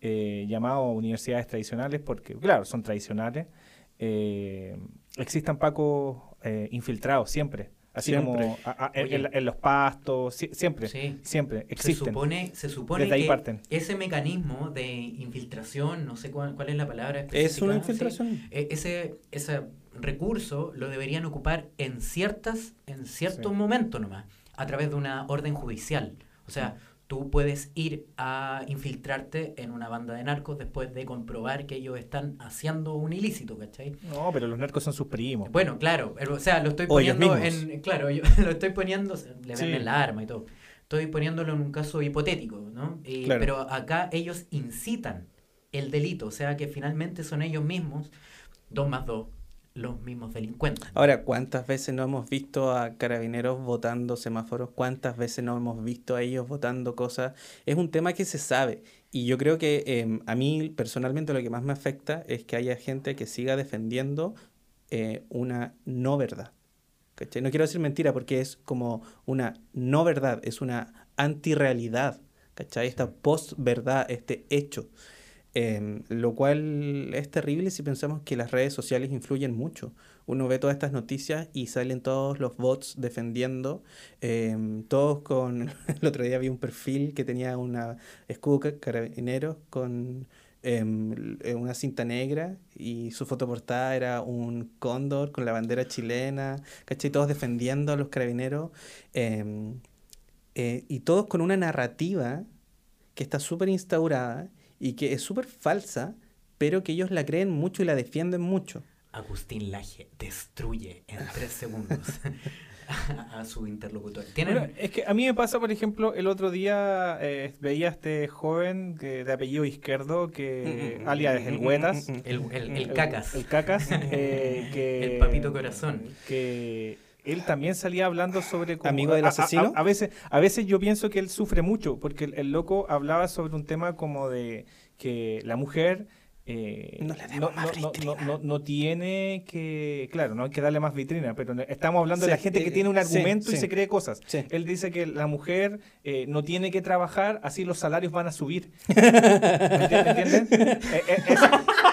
eh, llamado universidades tradicionales, porque claro, son tradicionales. Eh, existan pacos eh, infiltrados siempre. Así Siempre. como a- a- en, los pastos, si- siempre, Sí. siempre se existen. supone, se supone Desde ahí que parten. ese mecanismo de infiltración, no sé cuál, cuál es la palabra Es específica, una ¿sí? infiltración. E- ese, ese recurso lo deberían ocupar en ciertas, en ciertos Sí. momentos nomás, a través de una orden judicial. O sea, tú puedes ir a infiltrarte en una banda de narcos después de comprobar que ellos están haciendo un ilícito, ¿cachai? No, pero los narcos son sus primos. Bueno, claro, o sea, lo estoy poniendo en, claro, yo lo estoy poniendo, le Sí. venden la arma y todo. Estoy poniéndolo en un caso hipotético, ¿no? Y- Claro. Pero acá ellos incitan el delito, o sea que finalmente son ellos mismos, dos más dos, los mismos delincuentes. Ahora, ¿cuántas veces no hemos visto a carabineros votando semáforos? ¿Cuántas veces no hemos visto a ellos votando cosas? Es un tema que se sabe. Y yo creo que eh, a mí personalmente lo que más me afecta es que haya gente que siga defendiendo eh, una no verdad. No quiero decir mentira porque es como una no verdad, es una antirrealidad. ¿Cachai? Esta post-verdad, este hecho. Em, lo cual es terrible si pensamos que las redes sociales influyen mucho. Uno ve todas estas noticias y salen todos los bots defendiendo, em, todos con... El otro día vi un perfil que tenía una escudo ca- carabinero con em, eh, una cinta negra y su fotoportada era un cóndor con la bandera chilena, ¿cachai? Todos defendiendo a los carabineros eh, y todos con una narrativa que está súper instaurada y que es súper falsa, pero que ellos la creen mucho y la defienden mucho. Agustín Laje destruye en tres segundos a, a su interlocutor. ¿Tienen? Bueno, es que a mí me pasa, por ejemplo, el otro día eh, veía a este joven que, de apellido izquierdo, que Mm, alias mm, el Huetas. mm, el, el, el cacas. El, cacas. eh, que, El papito corazón. Que él también salía hablando sobre... cómo- ¿Amigo del a- asesino? A, a veces, a veces yo pienso que él sufre mucho, porque el, el loco hablaba sobre un tema como de que la mujer... eh, No le no, más no- no- vitrina. no- no tiene que, claro, no hay que darle más vitrina, pero estamos hablando Sí, de la gente que eh, tiene un sí, argumento y sí. se cree cosas. Él dice que la mujer eh, no tiene que trabajar, así los salarios van a subir. ¿Me enti- me entienden? Eh, eh, eso,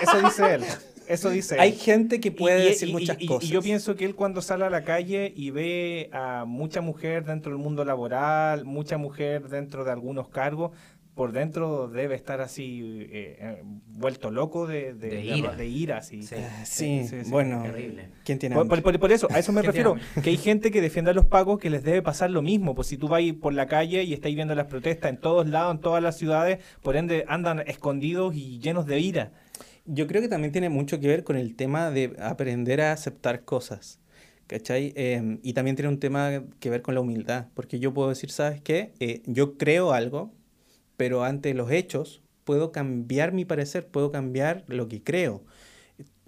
eso dice él. Eso dice. Hay gente que puede Y- decir y- muchas y- y cosas. yo pienso que él cuando sale a la calle y ve a mucha mujer dentro del mundo laboral, mucha mujer dentro de algunos cargos, por dentro debe estar así eh, eh, vuelto loco de, de, ira. de ira, así. Sí. Ah, sí, sí, sí, bueno. Terrible. ¿Quién tiene Por, hambre? por- por eso, a eso me ¿Qué refiero. Que hay gente que defiende a los pagos que les debe pasar lo mismo. Pues si tú vas por la calle y estáis viendo las protestas en todos lados, en todas las ciudades, por ende andan escondidos y llenos de ira. Yo creo que también tiene mucho que ver con el tema de aprender a aceptar cosas. ¿Cachai? Em, y también tiene un tema que ver con la humildad. Porque yo puedo decir, ¿sabes qué? Eh, yo creo algo, pero ante los hechos puedo cambiar mi parecer, puedo cambiar lo que creo.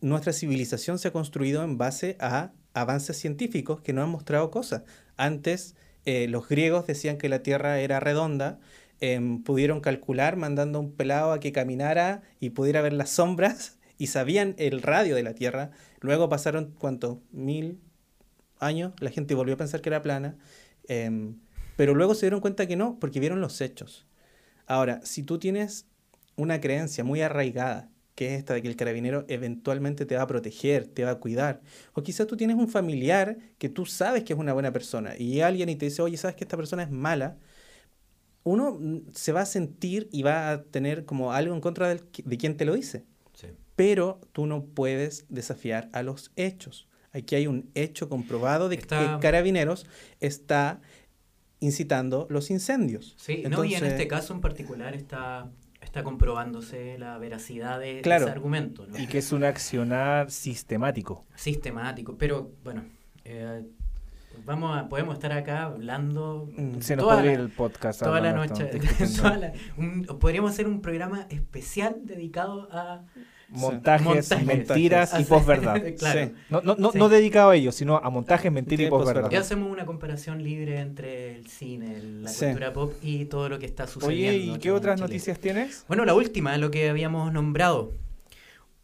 Nuestra civilización se ha construido en base a avances científicos que nos han mostrado cosas. Antes, eh, los griegos decían que la Tierra era redonda, em, pudieron calcular mandando un pelado a que caminara y pudiera ver las sombras y sabían el radio de la Tierra. Luego pasaron, ¿cuánto? Mil años, la gente volvió a pensar que era plana, em, pero luego se dieron cuenta que no, porque vieron los hechos. Ahora, si tú tienes una creencia muy arraigada, que es esta de que el carabinero eventualmente te va a proteger, te va a cuidar, o quizás tú tienes un familiar que tú sabes que es una buena persona y alguien y te dice, oye, sabes que esta persona es mala, uno mm, se va a sentir y va a tener como algo en contra del de quien te lo dice, Sí. pero tú no puedes desafiar a los hechos. Aquí hay un hecho comprobado de Está- que Carabineros está incitando los incendios. Sí, no, y en Entonces- este caso en particular está, está comprobándose la veracidad de, de Claro. ese argumento. ¿no? Y que es un accionar sistemático. Sistemático, pero bueno, eh, vamos a, podemos estar acá hablando Mm. Se nos toda podría la- ir el podcast. toda la noche. toda la- un- podríamos hacer un programa especial dedicado a montajes, Montajes. mentiras y Así- posverdad. claro. Sí. No, no, no, Sí. no dedicado a ellos, sino a montajes, mentiras Sí, y posverdad. Ya hacemos una comparación libre entre el cine, la Sí. cultura pop y todo lo que está sucediendo. Oye, ¿y qué otras noticias tienes? Bueno, la última, lo que habíamos nombrado.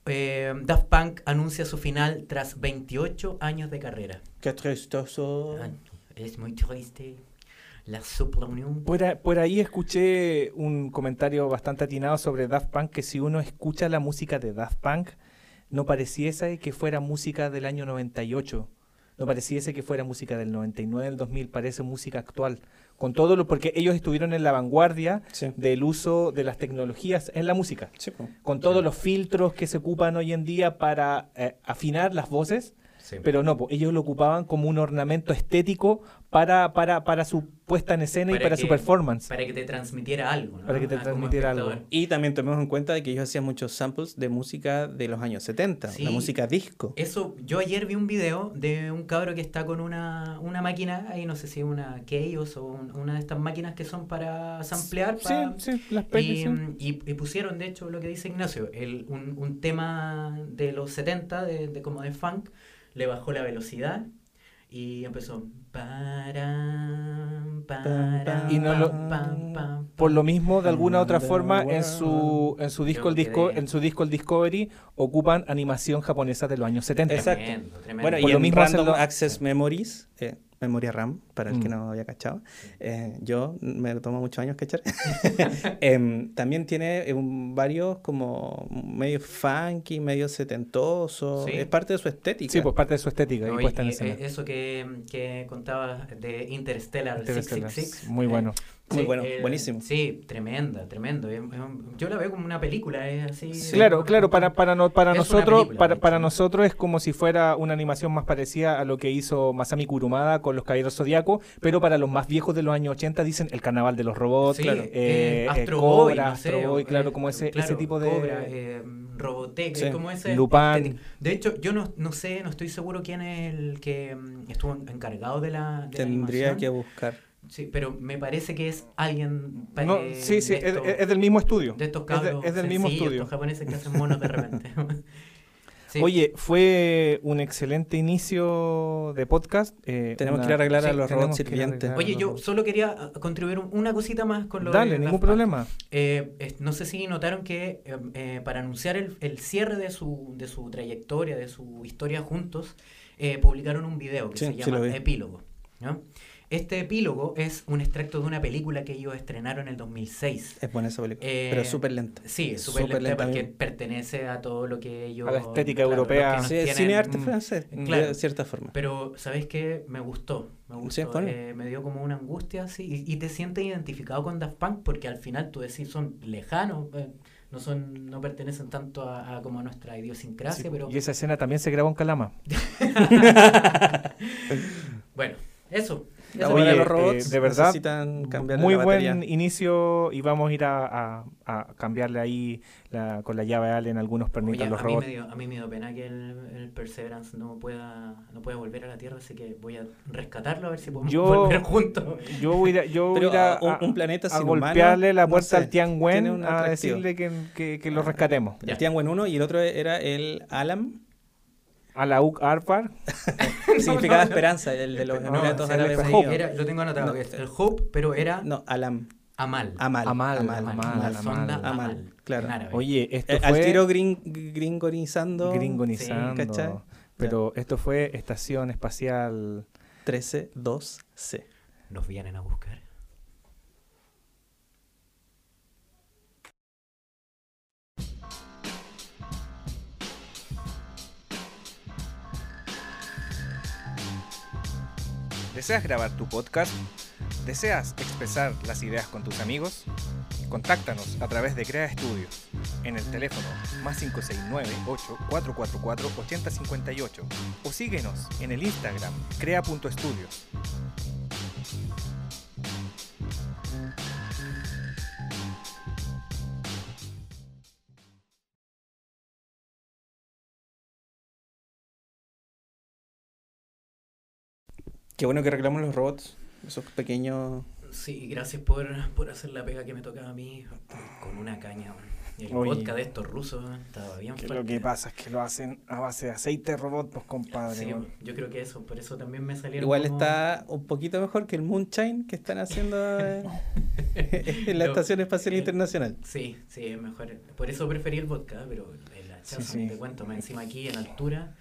Eh, Daft Punk anuncia su final tras 28 años de carrera. Qué tristoso. Ah, Es muy triste. La supla unión. Por, a- por ahí escuché un comentario bastante atinado sobre Daft Punk, que si uno escucha la música de Daft Punk, no pareciese que fuera música del año 98, no pareciese que fuera música del 99, del 2000, parece música actual. Con todo lo, porque ellos estuvieron en la vanguardia Sí. del uso de las tecnologías en la música, Sí, con todos los filtros que se ocupan hoy en día para eh, afinar las voces, Sí. pero no, po, ellos lo ocupaban como un ornamento estético para, para, para su puesta en escena y Para para que- su performance. Para que te transmitiera algo. ¿no? Para que te Ah, transmitiera algo. Y también tomemos en cuenta de que ellos hacían muchos samples de música de los años 70, Sí. la música disco. Eso, yo ayer vi un video de un cabro que está con una, una máquina, ahí no sé si una Chaos o un- una de estas máquinas que son para samplear. Sí, pa- sí, las pelis, Y, sí. y- y pusieron, de hecho, lo que dice Ignacio, el, un, un tema de los 70, de, de como de funk, le bajó la velocidad y empezó... Y no lo- Por lo mismo, de alguna otra forma, the en su, en su disco, el disco, en su disco el Discovery, ocupan animación japonesa de los años 70. Exacto. Tremendo, tremendo. Bueno, Por y lo en mismo Random lo- Access Memories, eh, memoria RAM, para el que Mm. no había cachado, eh, yo me tomó muchos años cachar, Em, también tiene eh, un- varios como medio funky, medio setentoso, Sí. es parte de su estética. Sí, pues parte de su estética y No, y- y, escena. eh, eso que, que contaba de Interstellar, Interstellar, 666. Muy eh, bueno. Muy sí, bueno, eh, buenísimo. Sí, tremenda, tremendo. Yo la veo como una película, es así. Sí. Claro, claro, para, para, no- para nosotros, película, para, para nosotros es como si fuera una animación más parecida a lo que hizo Masami Kurumada con los Caballeros Pero para los más viejos de los años 80 dicen el carnaval de los robots, Sí, claro, eh, Astro Boy, Cobra, no sé, Astro Boy, o, claro, como ese, claro, ese tipo de... Cobra, eh, Robotech, Sí. como ese. Lupin. estética. De hecho, yo no, no sé, no estoy seguro quién es el que mm, estuvo en- encargado de la. De Tendría que buscar. Sí, pero me parece que es alguien. No, eh, sí, sí, de es, estos- es del mismo estudio. de estos Es de- cabros es del mismo estudio. estos japoneses que hacen monos de repente. Sí. Oye, fue un excelente inicio de podcast. eh, Tenemos una- que ir a arreglar a los robots sirvientes. Oye, yo solo quería ah, contribuir un- una cosita más con lo de Dale, ningún problema. Eh, es- no sé si notaron que eh, eh, para anunciar el, el cierre de su, de su trayectoria, de su historia juntos, eh, publicaron un video que Sí, se llama. Epílogo. ¿no? Este epílogo es un extracto de una película que ellos estrenaron en el 2006. Es buena esa película, Eh, pero súper lenta. Sí, súper lenta lenta, porque mí- pertenece a todo lo que ellos... A la estética claro, europea. Sí, tienen- cine arte mm, francés, claro. de cierta forma. Pero, ¿sabes qué? Me gustó. Me gustó. Eh, me dio como una angustia así. Y, y te sientes identificado con Daft Punk porque al final tú decís son lejanos. eh, no son no pertenecen tanto a, a como a nuestra idiosincrasia, Sí, pero Y esa escena también se grabó en Calama. bueno, eso. La Oye, los robots eh, de verdad, necesitan cambiarle Muy la buen inicio y vamos a ir a, a- a cambiarle ahí la- con la llave Allen algunos pernitos Oye, a los a, mí robots. me dio, a mí me dio pena que el, el Perseverance no pueda, no pueda volver a la Tierra, así que voy a rescatarlo a ver si podemos Yo- volver juntos. Yo voy a, yo voy a Pero ir a, a un- un planeta a sin humano, golpearle la no puerta sé, al Tianwen a decirle que, que, que lo rescatemos. Ya. El Tianwen 1 y el otro era el Alam. A la UC Arpar. Significaba esperanza, el de los No, Emiratos Árabes Unidos. Era, lo tengo anotado, No. que es el Hope, pero era No, Alam. Amal. Amal. Amal, Amal. Amal, Amal. Amal, Amal, claro. Oye, esto Eh, fue Al tiro gringonizando. Sí, ¿cachai? pero esto fue Estación Espacial 132C. Nos vienen a buscar. ¿Deseas grabar tu podcast? ¿Deseas expresar las ideas con tus amigos? Contáctanos a través de Crea Estudios en el teléfono más 569-8444-8058 o síguenos en el Instagram crea.estudios. Qué bueno que reclaman los robots. Esos pequeños. Sí, gracias por, por hacer la pega que me tocaba a mí con una caña. el Oye. vodka de estos rusos estaba bien Que fuerte. lo que pasa es que lo hacen a base de aceite de robot, pues compadre. Sí, yo creo que eso, por eso también me salieron Igual como- está un poquito mejor que el Moonshine que están haciendo eh, en la Lo- Estación Espacial eh, Internacional. Sí, sí, es mejor. Por eso preferí el vodka, pero el hachazo, Sí, sí. ni te cuento, más encima aquí en altura,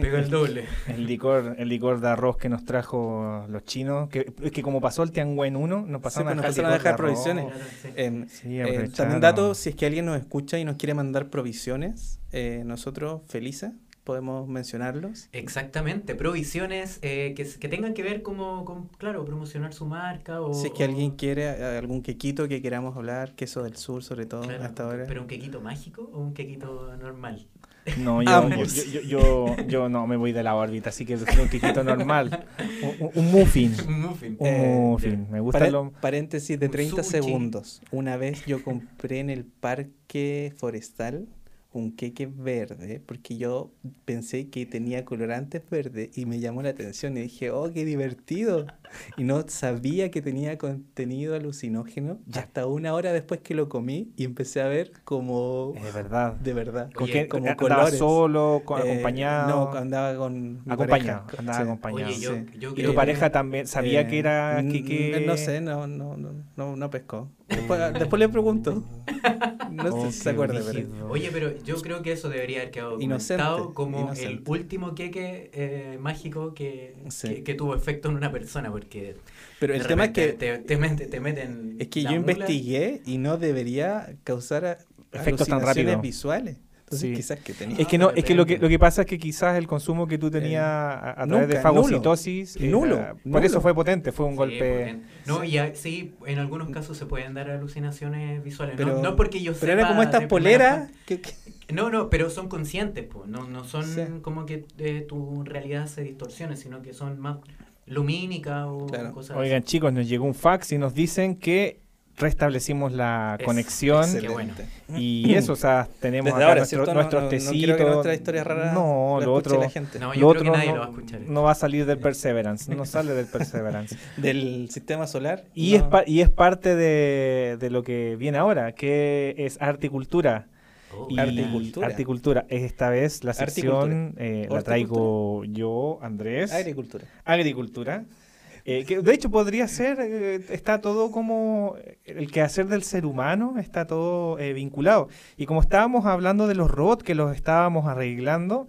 pega el doble. El licor, el licor de arroz que nos trajo los chinos, que, es que como pasó el Tianwen 1, nos pasaron, pues, nos a, pasaron a dejar de provisiones. arroz. Claro, sí. Sí, eh, aprovecharon. también dato, si es que alguien nos escucha y nos quiere mandar provisiones, eh, nosotros felices podemos mencionarlos. Exactamente, provisiones eh, que, que tengan que ver como, con, claro, promocionar su marca o... Si es que o- alguien quiere eh, algún quequito que queramos hablar, queso del sur sobre todo claro, hasta ahora. ¿Pero un quequito mágico o un quequito normal? No, yo, yo, Ambos. yo, yo, yo no me voy de la órbita, así que prefiero un quiquito normal. Un, un- un muffin. Un muffin. Un Eh, muffin. Me gusta lo... Paréntesis de un 30 sushi. segundos. Una vez yo compré en el parque forestal un queque verde porque yo pensé que tenía colorantes verdes y me llamó la atención y dije, oh, qué divertido. Y no sabía que tenía contenido alucinógeno hasta una hora después que lo comí y empecé a ver como Es verdad. de verdad. ¿Con Oye, como ¿Andaba colores. solo, con- Eh, acompañado? No, andaba con mi Acompañado, pareja. andaba Sí. acompañado. Oye, yo, sí. yo ¿Y tu que- pareja también sabía Eh, que era Kike? No sé, no, no, no, no, no pescó. Después, después le pregunto. No sé Oh, si se acuerda, pero. Oye, pero yo creo que eso debería haber quedado Inocente, como el inocente. último queque eh, mágico que, Sí. que, que tuvo efecto en una persona, porque Pero el tema es que, te, te, meten, te meten es que la yo mula. investigué y no debería causar Efectos tan alucinaciones rápido. visuales. Entonces Sí. quizás que tenía. Es que no, es que lo que lo que pasa es que quizás el consumo que tú tenías a, a través de fagocitosis eh, nulo, por nulo. eso fue potente, fue un Sí, golpe. potente. No, y a- sí, en algunos casos se pueden dar alucinaciones visuales. Pero, no, no porque yo pero era como estas poleras. que- que- fuente. No, no, pero son conscientes, pues. No, no son Sí. como que eh, tu realidad se distorsione, sino que son más lumínicas o Claro. cosas Oigan, chicos, nos llegó un fax y nos dicen que restablecimos la Es- conexión bueno. y eso, o sea, tenemos acá ahora. No- nuestros no, no tecitos. que nuestra historia rara No, lo otro, la gente. No, lo creo otro que nadie no, lo va a escuchar. no va a salir del Perseverance, no sale del Perseverance. Del sistema solar. Y, no. es, pa- y es parte de, de lo que viene ahora, que es articultura. Oh, Y Articultura. articultura. Esta vez la sección eh, la traigo yo, Andrés. Agricultura. Agricultura. Eh, que de hecho podría ser, eh, está todo como el quehacer del ser humano, está todo eh, vinculado. Y como estábamos hablando de los robots que los estábamos arreglando,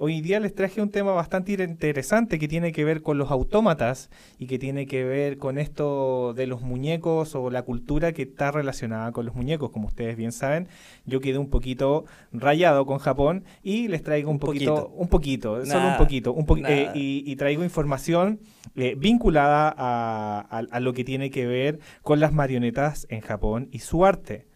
hoy día les traje un tema bastante interesante que tiene que ver con los autómatas y que tiene que ver con esto de los muñecos o la cultura que está relacionada con los muñecos. Como ustedes bien saben, yo quedé un poquito rayado con Japón y les traigo un, Un poquito, poquito. un poquito, solo un poquito, un nada. y, y traigo información eh, vinculada a, a- a lo que tiene que ver con las marionetas en Japón y su arte.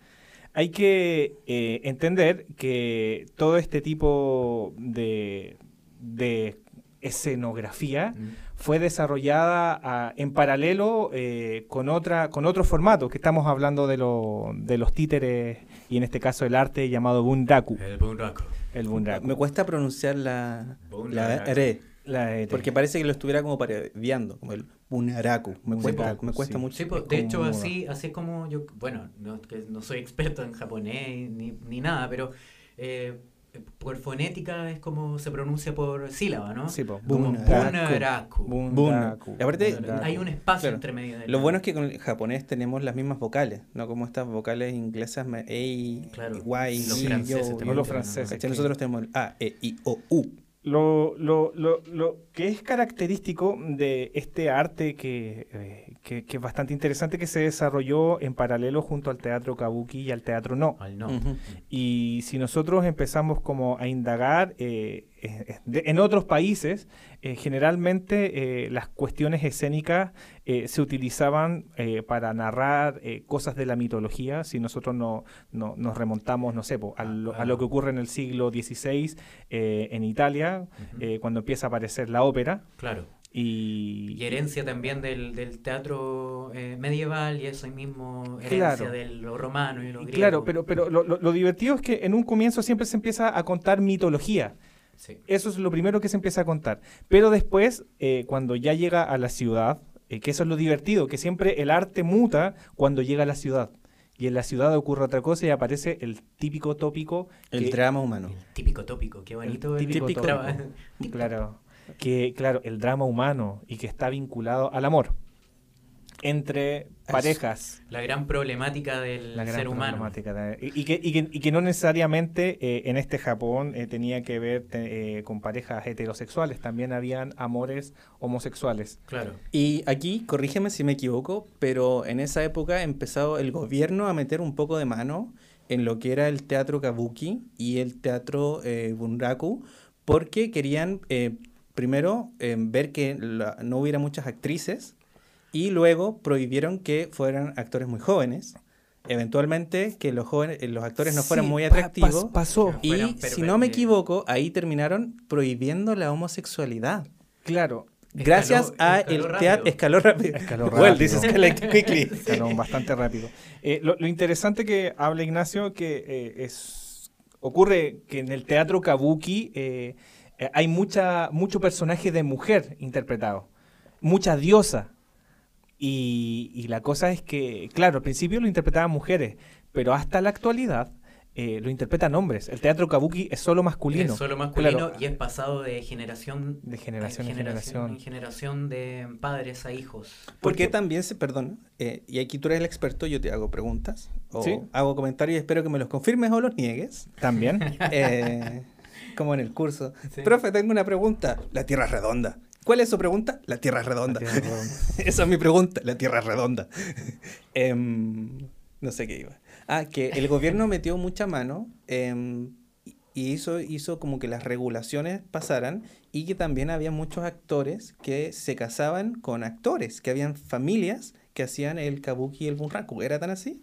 Hay que eh, entender que todo este tipo de, de escenografía Mm. fue desarrollada ah, en paralelo eh, con otra con otro formato que estamos hablando de, lo- de los títeres y en este caso el arte llamado bunraku El bunraku. el bunraku Me cuesta pronunciar la, la R, La R. porque parece que lo estuviera como parodiando, como el bunaraku. Me cuesta, me cuesta sí. mucho. Sí, pues, Es de como hecho, moda. así, así es como yo, bueno, no, que no soy experto en japonés ni, ni nada, pero eh, por fonética es como se pronuncia por sílaba, ¿no? Sí, po. Como bunraku. Bunraku. Y aparte, Bunraku. Hay un espacio Claro. entre medio de Lo la- bueno es que con el japonés tenemos las mismas vocales, no como estas vocales inglesas, ma- ei, Claro. guay, Los y, franceses yo, No los franceses. Nosotros tenemos el A, E, I, O, U. Lo, lo, lo, lo que es característico de este arte que, eh, que, que es bastante interesante que se desarrolló en paralelo junto al teatro kabuki y al teatro no. Al no. Ujú. Y si nosotros empezamos como a indagar eh, en otros países, eh, generalmente eh, las cuestiones escénicas eh, se utilizaban eh, para narrar eh, cosas de la mitología. Si nosotros no, no- nos remontamos, no sé, po, a, lo, a lo que ocurre en el siglo XVI eh, en Italia, eh, cuando empieza a aparecer la ópera. Claro. Y, Y herencia también del, del teatro eh, medieval y eso mismo, herencia Claro. de lo romano y lo griego. claro, pero, pero lo, lo- lo divertido es que en un comienzo siempre se empieza a contar mitología. Sí. Eso es lo primero que se empieza a contar. Pero después, eh, cuando ya llega a la ciudad, eh, que eso es lo divertido, que siempre el arte muta cuando llega a la ciudad. Y en la ciudad ocurre otra cosa y aparece el típico tópico. El que- drama humano. El típico tópico, qué bonito. El típico traba- Claro, que claro, el drama humano y que está vinculado al amor entre parejas. La gran problemática del La gran ser humano. problemática de- y, y que, y, que, y que no necesariamente eh, en este Japón eh, tenía que ver te- eh, con parejas heterosexuales, también habían amores homosexuales. Claro. Y aquí, corrígeme si me equivoco, pero en esa época ha empezado el gobierno a meter un poco de mano en lo que era el teatro kabuki y el teatro eh, bunraku, porque querían eh, primero eh, ver que la- no hubiera muchas actrices y luego prohibieron que fueran actores muy jóvenes. Eventualmente que los jóvenes, eh, los actores no fueran Sí, muy pa- atractivos. pas- pasó. Y pero- si no me eh, equivoco, ahí terminaron prohibiendo la homosexualidad. Claro. Gracias Escaló- a escaló el rápido. teatro. Escaló rápido. Escaló Well, rápido. this escalated quickly. Claro, bastante rápido. Eh, lo, lo interesante que habla Ignacio que eh, es ocurre que en el teatro kabuki eh, eh, hay mucha mucho personaje de mujer interpretado, mucha diosa. Y, y la cosa es que, claro, al principio lo interpretaban mujeres, pero hasta la actualidad eh, lo interpretan hombres. El teatro kabuki es solo masculino. Es solo masculino Claro. y es pasado de generación, De generación en generación en generación de padres a hijos. Porque también se, perdón, eh, y aquí tú eres el experto, yo te hago preguntas o Sí. hago comentarios y espero que me los confirmes o los niegues. También. Eh, como en el curso. Sí. Profe, tengo una pregunta. La Tierra es redonda. ¿Cuál es su pregunta? La Tierra es redonda. La Tierra es redonda. Esa es mi pregunta. La Tierra es redonda. Em, no sé qué iba. Ah, que el gobierno metió mucha mano em, y hizo, hizo como que las regulaciones pasaran y que también había muchos actores que se casaban con actores, que habían familias que hacían el kabuki y el bunraku. ¿Era tan así?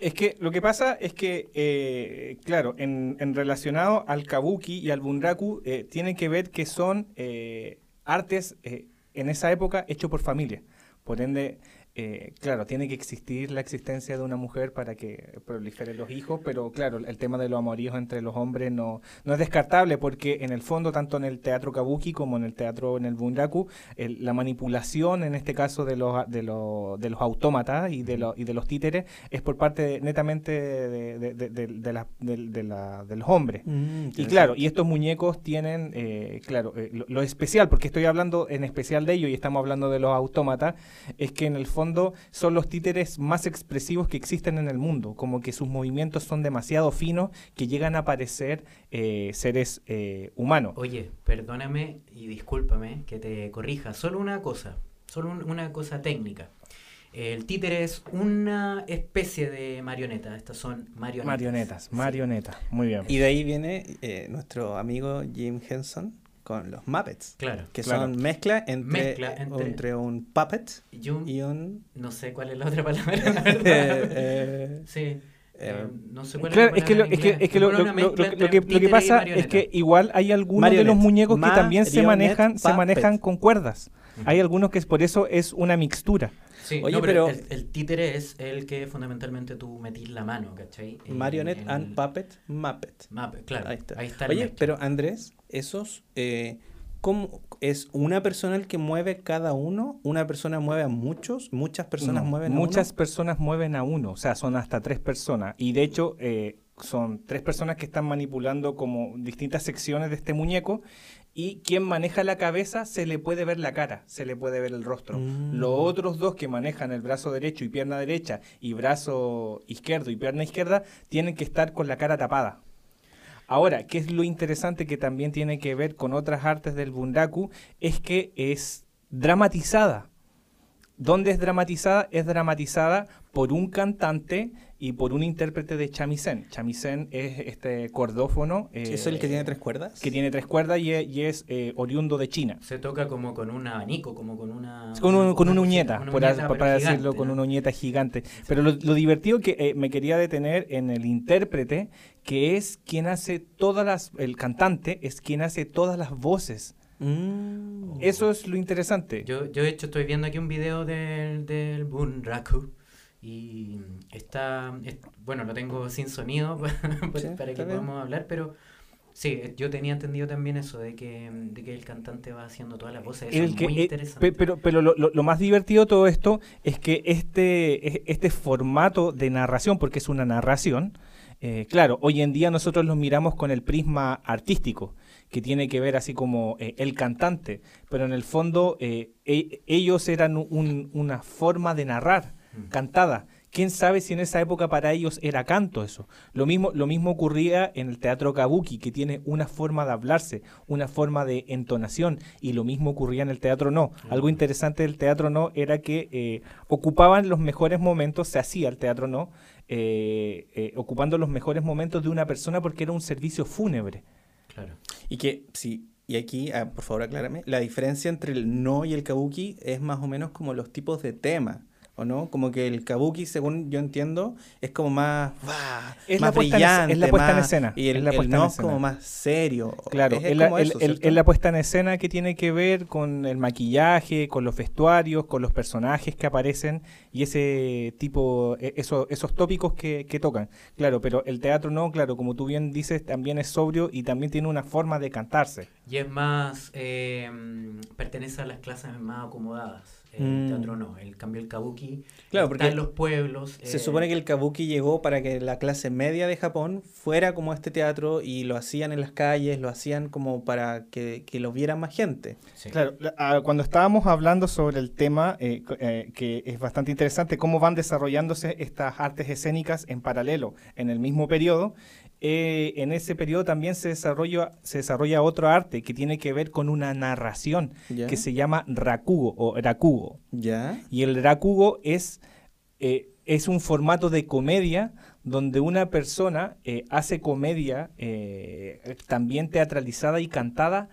Es que lo que pasa es que, eh, claro, en, en relacionado al kabuki y al bunraku, eh, tiene que ver que son eh, artes eh, en esa época hechos por familia. Por ende, eh, claro, tiene que existir la existencia de una mujer para que proliferen los hijos, pero claro, el tema de los amoríos entre los hombres no, no es descartable porque en el fondo, tanto en el teatro kabuki como en el teatro, en el bunraku, el- la manipulación, en este caso de los, de los, de los autómatas y de, los, y de los títeres, es por parte de- netamente de, de- la- de- de la- de los hombres. Y claro, y estos muñecos tienen, eh, claro, eh, lo, lo especial, porque estoy hablando en especial de ello y estamos hablando de los autómatas, es que en el fondo son los títeres más expresivos que existen en el mundo, como que sus movimientos son demasiado finos que llegan a parecer eh, seres eh, humanos. Oye, perdóname y discúlpame que te corrija. Solo una cosa, solo un- una cosa técnica. El títere es una especie de marioneta. Estas son marionetas. Marionetas, Sí. marionetas, muy bien. Y de ahí viene eh, nuestro amigo Jim Henson con los Muppets, Claro. que Claro. son mezcla entre, Mezcla entre- entre un puppet Y un- y un... No sé cuál es la otra palabra, la verdad. eh, sí. eh, eh, no sé cuál Claro, es que, la lo, palabra es que, es que lo, Una lo- lo- mezcla lo- entre lo que, lo que pasa es que igual hay algunos de los muñecos que también se manejan, se manejan con cuerdas. Hay algunos que es por eso es una mixtura. Sí, Oye, no, pero, pero- el, el títere es el que fundamentalmente tú metís la mano, ¿cachai? Marionette en and el Puppet Muppet. map, claro, Ahí está. el Oye, mezcla. pero Andrés, esos, eh, ¿cómo es una persona el que mueve cada uno? ¿Una persona mueve a muchos? ¿Muchas personas No, mueven a muchas uno? personas mueven a uno, o sea, son hasta tres personas. Y de hecho, eh, son tres personas que están manipulando como distintas secciones de este muñeco. Y quien maneja la cabeza se le puede ver la cara, se le puede ver el rostro. Mm. Los otros dos que manejan el brazo derecho y pierna derecha, y brazo izquierdo y pierna izquierda, tienen que estar con la cara tapada. Ahora, ¿qué es lo interesante que también tiene que ver con otras artes del bunraku? Es que es dramatizada. ¿Dónde es dramatizada? Es dramatizada por un cantante y por un intérprete de shamisen. Shamisen es este cordófono eh, ¿Es el que tiene tres cuerdas? que tiene tres cuerdas y es, y es, eh, oriundo de China. Se toca como con un abanico, como con una... Con, un- con una uñeta, una uñeta, as- pero para gigante, decirlo, con ¿no? una uñeta gigante. Pero lo, lo divertido que eh, me quería detener en el intérprete, que es quien hace todas las, el cantante es quien hace todas las voces. Mm. Eso es lo interesante. Yo, yo de hecho estoy viendo aquí un video del, del Bunraku y está, es- bueno, lo tengo sin sonido pues, Sí, para que bien. podamos hablar, pero sí, yo tenía entendido también eso de que, de que el cantante va haciendo todas las voces, eso El es que- muy eh, interesante. pe- pero pero lo, lo- lo más divertido de todo esto es que este, es- este formato de narración, porque es una narración, eh, claro, hoy en día nosotros los miramos con el prisma artístico, que tiene que ver así como eh, el cantante, pero en el fondo eh, e- ellos eran un- una forma de narrar Mm. cantada. ¿Quién sabe si en esa época para ellos era canto eso? Lo mismo, lo mismo ocurría en el teatro kabuki, que tiene una forma de hablarse, una forma de entonación, y lo mismo ocurría en el teatro no. Algo interesante del teatro no era que eh, ocupaban los mejores momentos, se hacía el teatro no, eh, eh, ocupando los mejores momentos de una persona porque era un servicio fúnebre. Claro. Y que, sí, y aquí, ah, por favor, aclárame, la diferencia entre el no y el kabuki es más o menos como los tipos de tema, ¿o no? Como que el kabuki, según yo entiendo, es como más, ¡guau! Es más la puesta en brillante, es la puesta en escena, Y el, es la puesta en no es escena. como más serio. Claro, es, la, como el- eso, el- ¿cierto? es la puesta en escena que tiene que ver con el maquillaje, con los vestuarios, con los personajes que aparecen y ese tipo, e- eso- esos tópicos que, que tocan. Claro, pero el teatro no, claro, como tú bien dices, también es sobrio y también tiene una forma de cantarse. Y es más, eh, pertenece a las clases más acomodadas. El Mm. teatro no, el cambio el kabuki Claro, está porque en los pueblos. Se eh, supone que el kabuki llegó para que la clase media de Japón fuera como este teatro y lo hacían en las calles, lo hacían como para que, que lo viera más gente. sí. Claro, la- ah, cuando estábamos hablando sobre el tema, eh, eh, que es bastante interesante, cómo van desarrollándose estas artes escénicas en paralelo en el mismo periodo, eh, en ese periodo también se desarrolla, se desarrolla otro arte que tiene que ver con una narración que se llama rakugo o rakugo. Y el rakugo es, eh, es un formato de comedia donde una persona eh, hace comedia eh, también teatralizada y cantada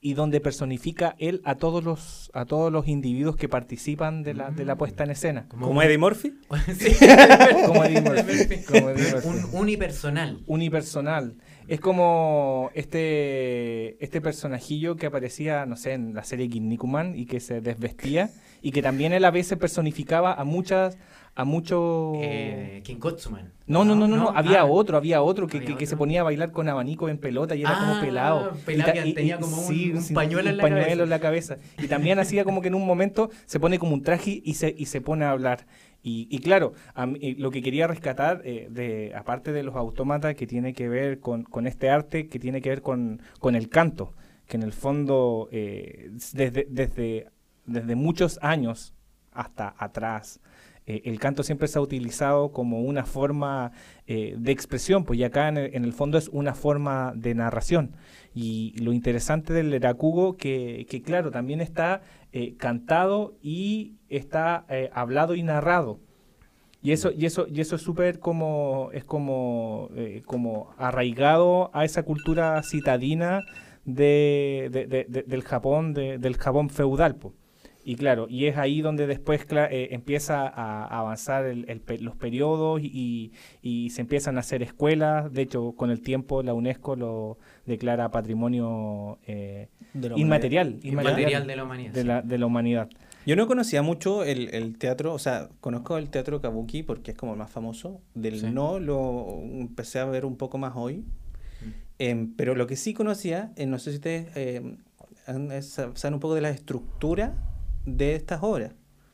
y donde personifica él a todos los a todos los individuos que participan de la, de la puesta en escena. ¿Como Eddie Murphy? Sí. Como Eddie Murphy, como Eddie Murphy. Un unipersonal. unipersonal. Es como este este personajillo que aparecía, no sé, en la serie Kinnikuman y que se desvestía y que también él a veces personificaba a muchas a muchos Eh, Kinkotsuman. no, no, no, no, no, había Ah, otro, había otro que, ¿Había que, que se ponía a bailar con abanico en pelota y era Ah, como pelado. pelado, que tenía como un- pañuelo en la pañuelo cabeza. en la cabeza. Y también hacía como que en un momento se pone como un traje y se, y se pone a hablar. Y, y claro, a mí, lo que quería rescatar, eh, de, aparte de los autómatas, que tiene que ver con, con este arte, que tiene que ver con, con el canto, que en el fondo, eh, desde, desde, desde muchos años hasta atrás, eh, el canto siempre se ha utilizado como una forma eh, de expresión, pues y acá en el, en el fondo es una forma de narración. Y lo interesante del Erakugo, que, que claro, también está eh, cantado y está hablado y narrado. Y eso, y eso, y eso es súper como, es como, como arraigado a esa cultura citadina de, de- de- de- del Japón, de- del Japón feudal. po. Y claro, y es ahí donde después eh, empieza a, avanzar el- el pe- los periodos y, y se empiezan a hacer escuelas. De hecho, con el tiempo la UNESCO lo declara patrimonio eh, De inmaterial, Inmaterial de la humanidad. de sí. la, de la humanidad. Yo no conocía mucho el, el teatro, o sea, conozco el teatro Kabuki porque es como el más famoso. Del Sí. no lo empecé a ver un poco más hoy. Em, pero lo que sí conocía, eh, no sé si ustedes eh, sa- saben un poco de la estructura de estas obras.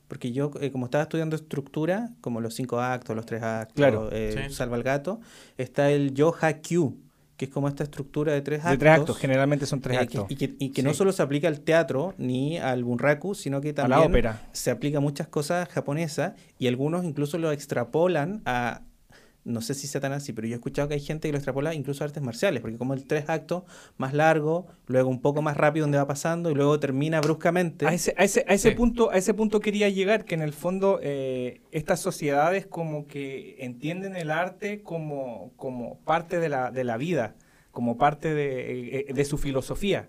Porque yo, eh, como estaba estudiando estructura, como los cinco actos, los tres actos, Claro. eh, Sí. Salva al Gato, está el Yoha Kyu, que es como esta estructura de tres actos. De tres actos, generalmente son tres eh, que- actos. y que, y que no solo se aplica al teatro ni al bunraku, sino que a también la ópera. se aplica a muchas cosas japonesas y algunos incluso lo extrapolan a, no sé si sea tan así, pero yo he escuchado que hay gente que lo extrapola incluso a artes marciales, porque como el tres actos más largo, luego un poco más rápido donde va pasando y luego termina bruscamente. A ese, a ese, a ese Sí. punto, a ese punto quería llegar, que en el fondo eh, estas sociedades como que entienden el arte como, como parte de la, de la vida, como parte de, eh, de su filosofía.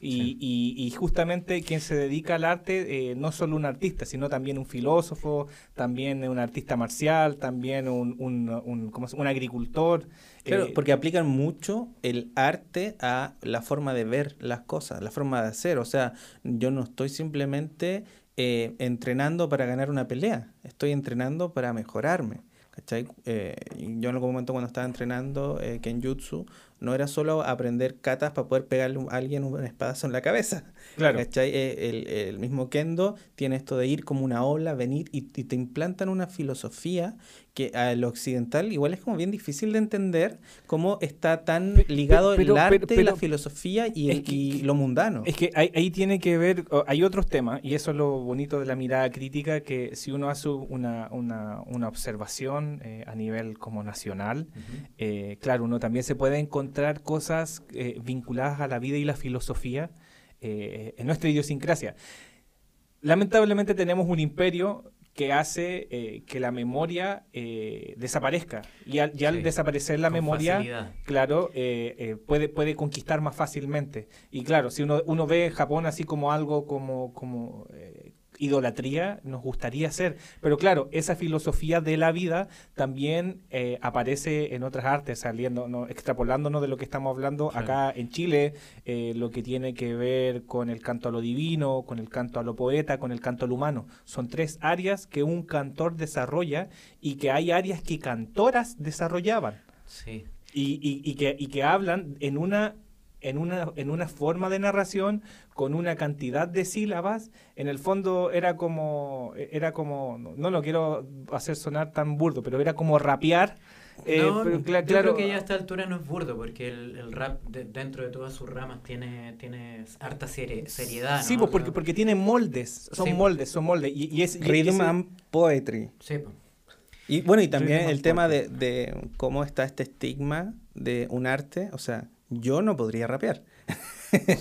Y, Sí. y- y justamente quien se dedica al arte, eh, no solo un artista, sino también un filósofo, también un artista marcial, también un, un, un- ¿cómo se- un agricultor. Claro, eh, porque aplican mucho el arte a la forma de ver las cosas, la forma de hacer. O sea, yo no estoy simplemente eh, entrenando para ganar una pelea, estoy entrenando para mejorarme. ¿cachai? Eh, yo en algún momento cuando estaba entrenando Kenjutsu, no era solo aprender katas para poder pegarle a alguien un espadazo en la cabeza. Claro. ¿cachai? Eh, el, el mismo Kendo tiene esto de ir como una ola, venir y, y te implantan una filosofía que a lo occidental igual es como bien difícil de entender cómo está tan ligado pero- el arte pero- y la pero- filosofía y, el- que- y lo mundano. Es que ahí, ahí tiene que ver, hay otros temas, y eso es lo bonito de la mirada crítica, que si uno hace una, una, una observación eh, a nivel como nacional, Ujú. eh, claro, uno también se puede encontrar cosas eh, vinculadas a la vida y la filosofía eh, en nuestra idiosincrasia. Lamentablemente tenemos un imperio que hace eh, que la memoria eh, desaparezca. Y al, y al Sí, desaparecer la memoria, facilidad. claro, eh, eh, puede, puede conquistar más fácilmente. Y claro, si uno, uno ve Japón así como algo como, como idolatría, nos gustaría ser. Pero claro, esa filosofía de la vida también eh, aparece en otras artes, saliendo, ¿no? extrapolándonos de lo que estamos hablando Claro. acá en Chile, eh, lo que tiene que ver con el canto a lo divino, con el canto a lo poeta, con el canto al humano. Son tres áreas que un cantor desarrolla y que hay áreas que cantoras desarrollaban Sí. y, y- y que, y que hablan en una, en, una, en una forma de narración con una cantidad de sílabas. En el fondo era como, era como no, no lo quiero hacer sonar tan burdo, pero era como rapear. eh, no, pero yo cla- creo que ya a esta altura no es burdo, porque el, el rap de- dentro de todas sus ramas tiene, tiene harta seri- seriedad. ¿no? Sí, pues O porque, sea, porque tiene moldes, son Sí. moldes, son moldes. Y, y es, y Rhythm ese- and Poetry. sí, pues. Y bueno, y también Rhythm el tema de, de cómo está este estigma de un arte, o sea, yo no podría rapear.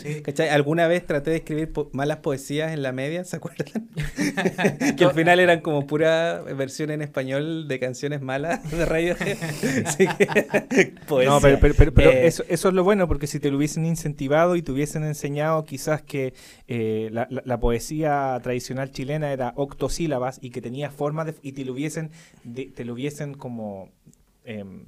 Sí. ¿Cachai? Alguna vez traté de escribir po- malas poesías en la media, ¿se acuerdan? que al final eran como pura versión en español de canciones malas de Radiohead. Así que, poesía. No, pero, pero- pero- pero Eh, eso, eso es lo bueno, porque si te lo hubiesen incentivado y te hubiesen enseñado quizás que eh, la, la- la poesía tradicional chilena era octosílabas y que tenía forma de... y te lo hubiesen, de- te lo hubiesen como em,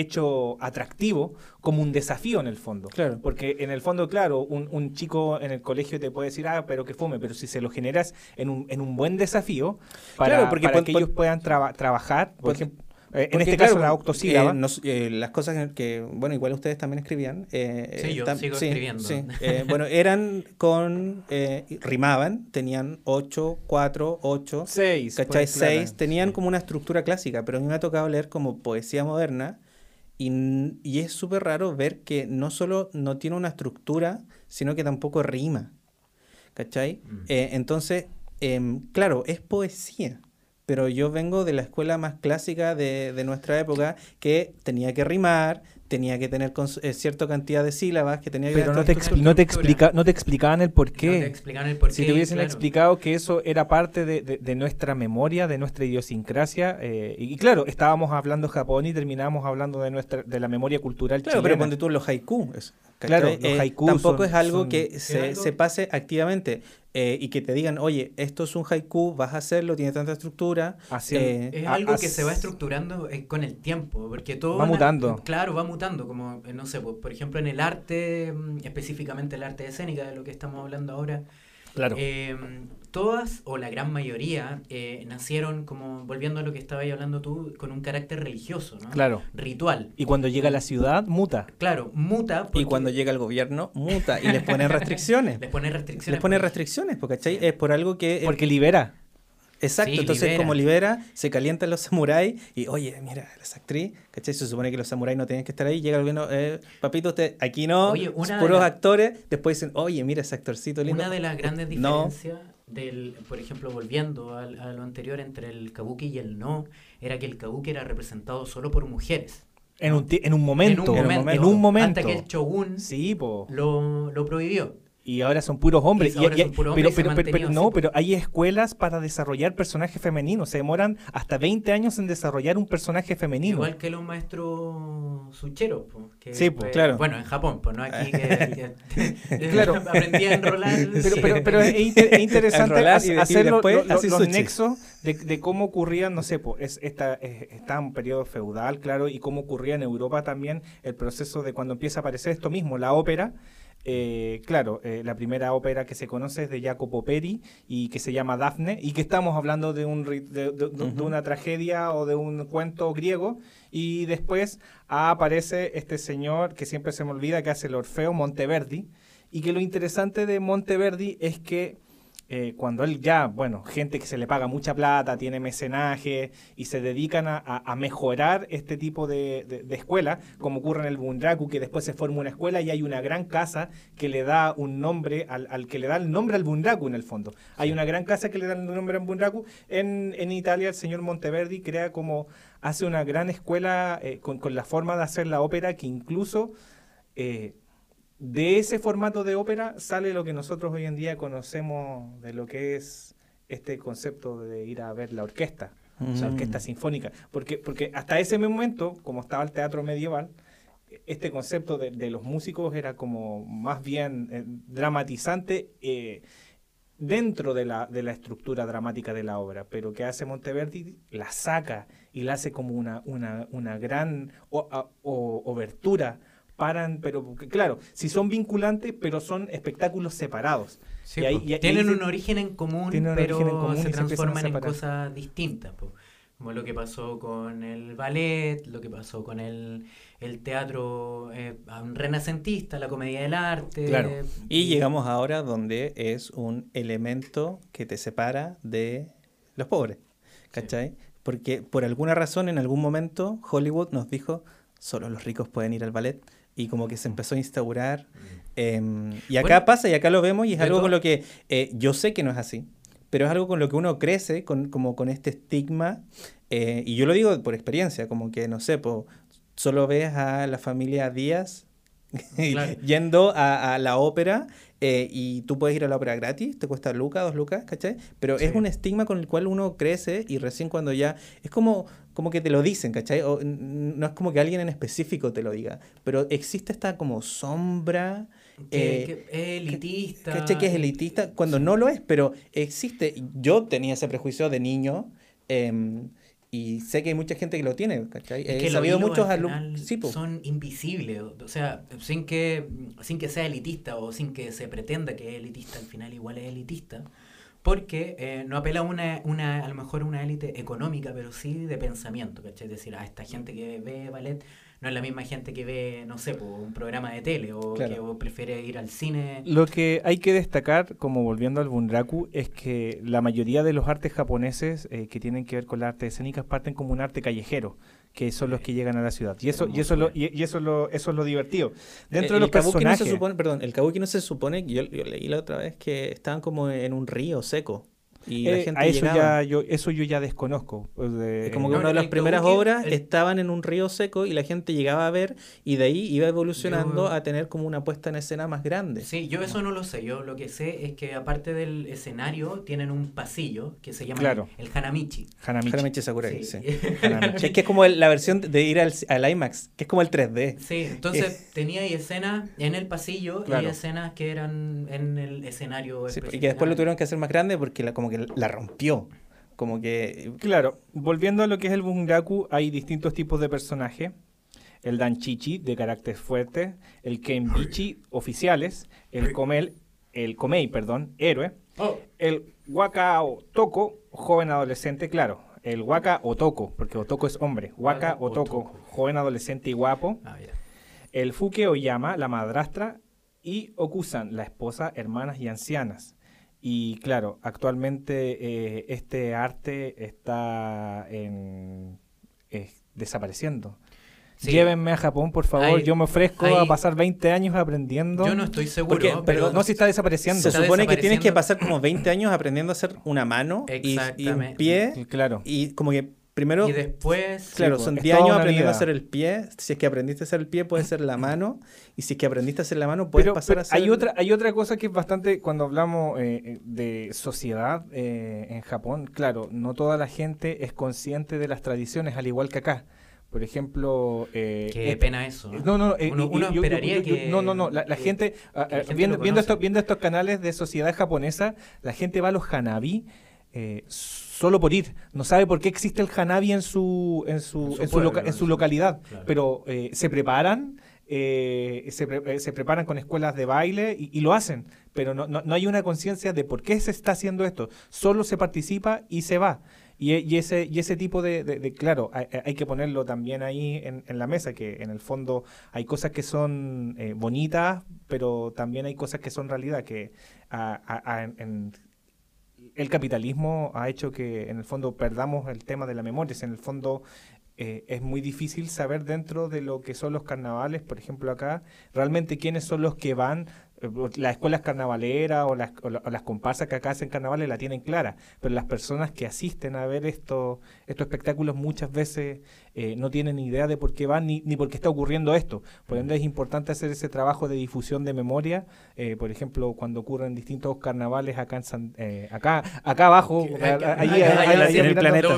hecho atractivo como un desafío en el fondo. Claro. Porque en el fondo, claro, un, un chico en el colegio te puede decir, ah, pero que fome, pero si se lo generas en un, en un buen desafío para, Claro, porque para que ellos puedan traba- trabajar, por ejemplo, eh, en este claro, caso la octosílaba, eh, nos- eh, las cosas que- bueno, igual ustedes también escribían. eh, Sí, yo tam- sigo escribiendo. sí, eh, bueno, eran con, eh, rimaban, tenían 8, 4, 8, Seis. ¿cachai? pues, claro. 6, tenían como una estructura clásica, pero a mí me ha tocado leer como poesía moderna y, y es súper raro ver que no solo no tiene una estructura, sino que tampoco rima, ¿cachai? Mm. Eh, entonces, em, claro, es poesía, pero yo vengo de la escuela más clásica de, de nuestra época que tenía que rimar, tenía que tener eh, cierta cantidad de sílabas, que tenía que Pero no te, no, te explica, no te explicaban el por No te qué. explicaron el por si qué, te hubiesen claro. explicado que eso era parte de, de- de nuestra memoria, de nuestra idiosincrasia, eh, y, y claro, estábamos hablando Japón y terminamos hablando de nuestra de la memoria cultural Claro, pero ponte tú los haiku. es- Claro, los Eh, haikus Tampoco son- es algo son- que se, algo- se pase activamente eh, y que te digan, oye, esto es un haiku, vas a hacerlo, tiene tanta estructura. Así- eh, Es algo que se va estructurando eh, con el tiempo, porque todo... Va mutando. claro, va mutando, como, eh, no sé, por, por ejemplo, en el arte, mm, específicamente el arte escénica, de lo que estamos hablando ahora, Claro. Todas, o la gran mayoría, eh, nacieron, como, volviendo a lo que estabas hablando tú, con un carácter religioso, ¿no? Claro. Ritual. Y cuando llega a la ciudad, muta. Claro, muta. y porque cuando llega el gobierno, muta y les pone restricciones. Les pone restricciones. les pone restricciones, porque ¿cachai? Es por algo que... eh, Porque libera. Exacto, Sí, entonces libera. como libera, se calientan los samuráis y, oye, mira, esa actriz, ¿cachai? Se supone que los samuráis no tienen que estar ahí, llega el gobierno, eh, papito, usted, aquí no, Oye, de puros las- actores, después dicen, oye, mira ese actorcito lindo. Una de las grandes No. Del, por ejemplo, volviendo al- a, lo anterior entre el kabuki y el no, era que el kabuki era representado solo por mujeres. En un, en un momento. en un momento. En un momento. Hasta que el shogun Sí, lo, lo prohibió. Y ahora son puros hombres. Y Y- ahora y- son puros pero, hombres pero, pero- no, pero hay escuelas para desarrollar personajes femeninos. Se demoran hasta 20 años en desarrollar un personaje femenino. Igual que los maestros sucheros. po, que Sí, claro. Bueno, en Japón, pues no aquí que, que- Claro. aprendí a enrolar. Pero, pero, pero es, inter- es interesante hacer lo- después lo- así los sushi. nexos de, de cómo ocurrían, no sé, po, es, esta, es- está un periodo feudal, claro, y cómo ocurría en Europa también el proceso de cuando empieza a aparecer esto mismo, la ópera. Eh, claro, eh, la primera ópera que se conoce es de Jacopo Peri y que se llama Dafne y que estamos hablando de, un, ri- de, de- de- de Ujú. una tragedia o de un cuento griego y después aparece este señor que siempre se me olvida que hace el Orfeo Monteverdi y que lo interesante de Monteverdi es que eh, cuando él ya, bueno, gente que se le paga mucha plata, tiene mecenaje y se dedican a, a- a mejorar este tipo de, de, de escuela, como ocurre en el Bunraku, que después se forma una escuela y hay una gran casa que le da un nombre, al, al que le da el nombre al Bunraku en el fondo. Hay una gran casa que le da el nombre al Bunraku. En, en Italia el señor Monteverdi crea como, hace una gran escuela eh, con, con la forma de hacer la ópera que incluso... eh, de ese formato de ópera sale lo que nosotros hoy en día conocemos de lo que es este concepto de ir a ver la orquesta, o sea, Mm. orquesta sinfónica. Porque, porque hasta ese momento, como estaba el teatro medieval, este concepto de, de los músicos era como más bien eh, dramatizante eh, dentro de la, de la estructura dramática de la obra, pero que hace Monteverdi la saca y la hace como una, una, una gran o- a- o- obertura paran, pero porque, claro, si son vinculantes, pero son espectáculos separados. Sí, Y ahí- po. y ahí tienen se- un origen en común, pero en común se transforman en cosas distintas. po. Como lo que pasó con el ballet, lo que pasó con el, el teatro eh, renacentista, la comedia del arte. Claro. Y llegamos ahora donde es un elemento que te separa de los pobres, ¿cachai? Porque por alguna razón en algún momento Hollywood nos dijo, solo los ricos pueden ir al ballet, y como que se empezó a instaurar. em, y acá Bueno, pasa, y acá lo vemos, y es algo con lo que eh, yo sé que no es así, pero es algo con lo que uno crece, con, como con este estigma, eh, y yo lo digo por experiencia, como que, no sé, po, solo ves a la familia Díaz Claro. yendo a, a la ópera eh, y tú puedes ir a la ópera gratis, te cuesta lucas, dos lucas, ¿cachai? Pero es Sí. un estigma con el cual uno crece y recién cuando ya... Es como, como que te lo dicen, ¿cachai? O, no es como que alguien en específico te lo diga, pero existe esta como sombra... Que, eh, que es elitista. ¿Cachai? Que es elitista cuando no lo es, pero existe. Yo tenía ese prejuicio de niño em, y sé que hay mucha gente que lo tiene, ¿cachai? Es He que los sabido muchos al alumnos. Sí, son invisibles, o o sea, sin que, sin que sea elitista o sin que se pretenda que es elitista, al final igual es elitista, porque eh, no apela a una, una, a lo mejor una élite económica, pero sí de pensamiento, ¿cachai? Es decir, a esta gente que ve ballet no es la misma gente que ve, no sé, un programa de tele o Claro. que prefiere ir al cine. Lo que hay que destacar, como volviendo al bunraku, es que la mayoría de los artes japoneses eh, que tienen que ver con las artes escénicas parten como un arte callejero, que son los que llegan a la ciudad. Y eso, y eso, es lo, y, eso, es lo, eso es lo divertido. Dentro Eh, de los el kabuki no personajes... se supone, perdón, el kabuki no se supone, yo, yo leí la otra vez que estaban como en un río seco y la eh, gente a eso llegaba. ya yo eso yo ya desconozco pues, de- Es como que No, una de el las primeras obras el- estaban en un río seco y la gente llegaba a ver y de ahí iba evolucionando Yo- a tener como una puesta en escena más grande. Sí, yo eso no lo sé. Yo lo que sé es que aparte del escenario tienen un pasillo que se llama Claro. el Hanamichi. Hanamichi. Hanamichi Sakurai, sí. Hanamichi. Es que es como el- la versión de ir al, al IMAX, que es como el 3D. Sí, entonces tenía ahí escenas en el pasillo Claro. y escenas que eran en el escenario. Sí, y que después lo tuvieron que hacer más grande porque la, como que la rompió. Como que... Claro, volviendo a lo que es el bungaku, hay distintos tipos de personajes. El danchichi, de carácter fuerte, el kenbichi, oficiales, el komel, el komei, perdón, héroe, Oh, el waka otoko, joven adolescente, claro, el waka otoko, porque otoko es hombre, waka otoko, otoko. joven adolescente y guapo, ah, el fuke oyama, la madrastra, y okusan, la esposa, hermanas y ancianas. Y claro, actualmente eh, este arte está en, eh, desapareciendo. Sí. Llévenme a Japón, por favor. Yo me ofrezco a pasar 20 años aprendiendo. Yo no estoy seguro, Porque- pero, pero no, si está desapareciendo. Se Está supone que tienes que pasar como 20 años aprendiendo a hacer una mano y, y un pie. Claro. Y como que primero... y después Claro, pues, son es 10 toda años aprendiendo a hacer el pie. Si es que aprendiste a hacer el pie, puede ser la mano. Y si es que aprendiste a hacer la mano, puedes Pero, pasar pero a hacer... hay otra hay otra cosa que es bastante cuando hablamos eh, de sociedad eh, en Japón claro no toda la gente es consciente de las tradiciones al igual que acá por ejemplo eh, qué eh, pena eso. ¿no? no, no, eh, Uno- yo- esperaría yo- yo- que- no, no, no, la, la que- gente, ah, que la ah, gente viendo, viendo, esto- viendo estos canales de sociedad japonesa, la gente va a los hanabi eh, solo por ir. No sabe por qué existe el hanabi en su, en su, En su en su, pueblo, loca- en en su su- localidad, claro. pero eh, se preparan. eh, se, pre- eh, se preparan con escuelas de baile y, y lo hacen, pero no, no, no hay una conciencia de por qué se está haciendo esto. Solo se participa y se va. Y, y ese, y ese tipo de, de- de- claro, hay, hay que ponerlo también ahí en, en la mesa, que en el fondo hay cosas que son eh, bonitas, pero también hay cosas que son realidad, que a- a- en- el capitalismo ha hecho que en el fondo perdamos el tema de la memoria. En el fondo eh, es muy difícil saber dentro de lo que son los carnavales, por ejemplo acá, realmente quiénes son los que van. eh, Las escuelas carnavaleras o las, o la- o las comparsas que acá hacen carnavales la tienen clara, pero las personas que asisten a ver esto, estos espectáculos muchas veces eh, no tienen ni idea de por qué van ni, ni por qué está ocurriendo esto. Por ende es importante hacer ese trabajo de difusión de memoria, eh, por ejemplo, cuando ocurren distintos carnavales acá en San- eh, acá, acá abajo, allí, en el planeta.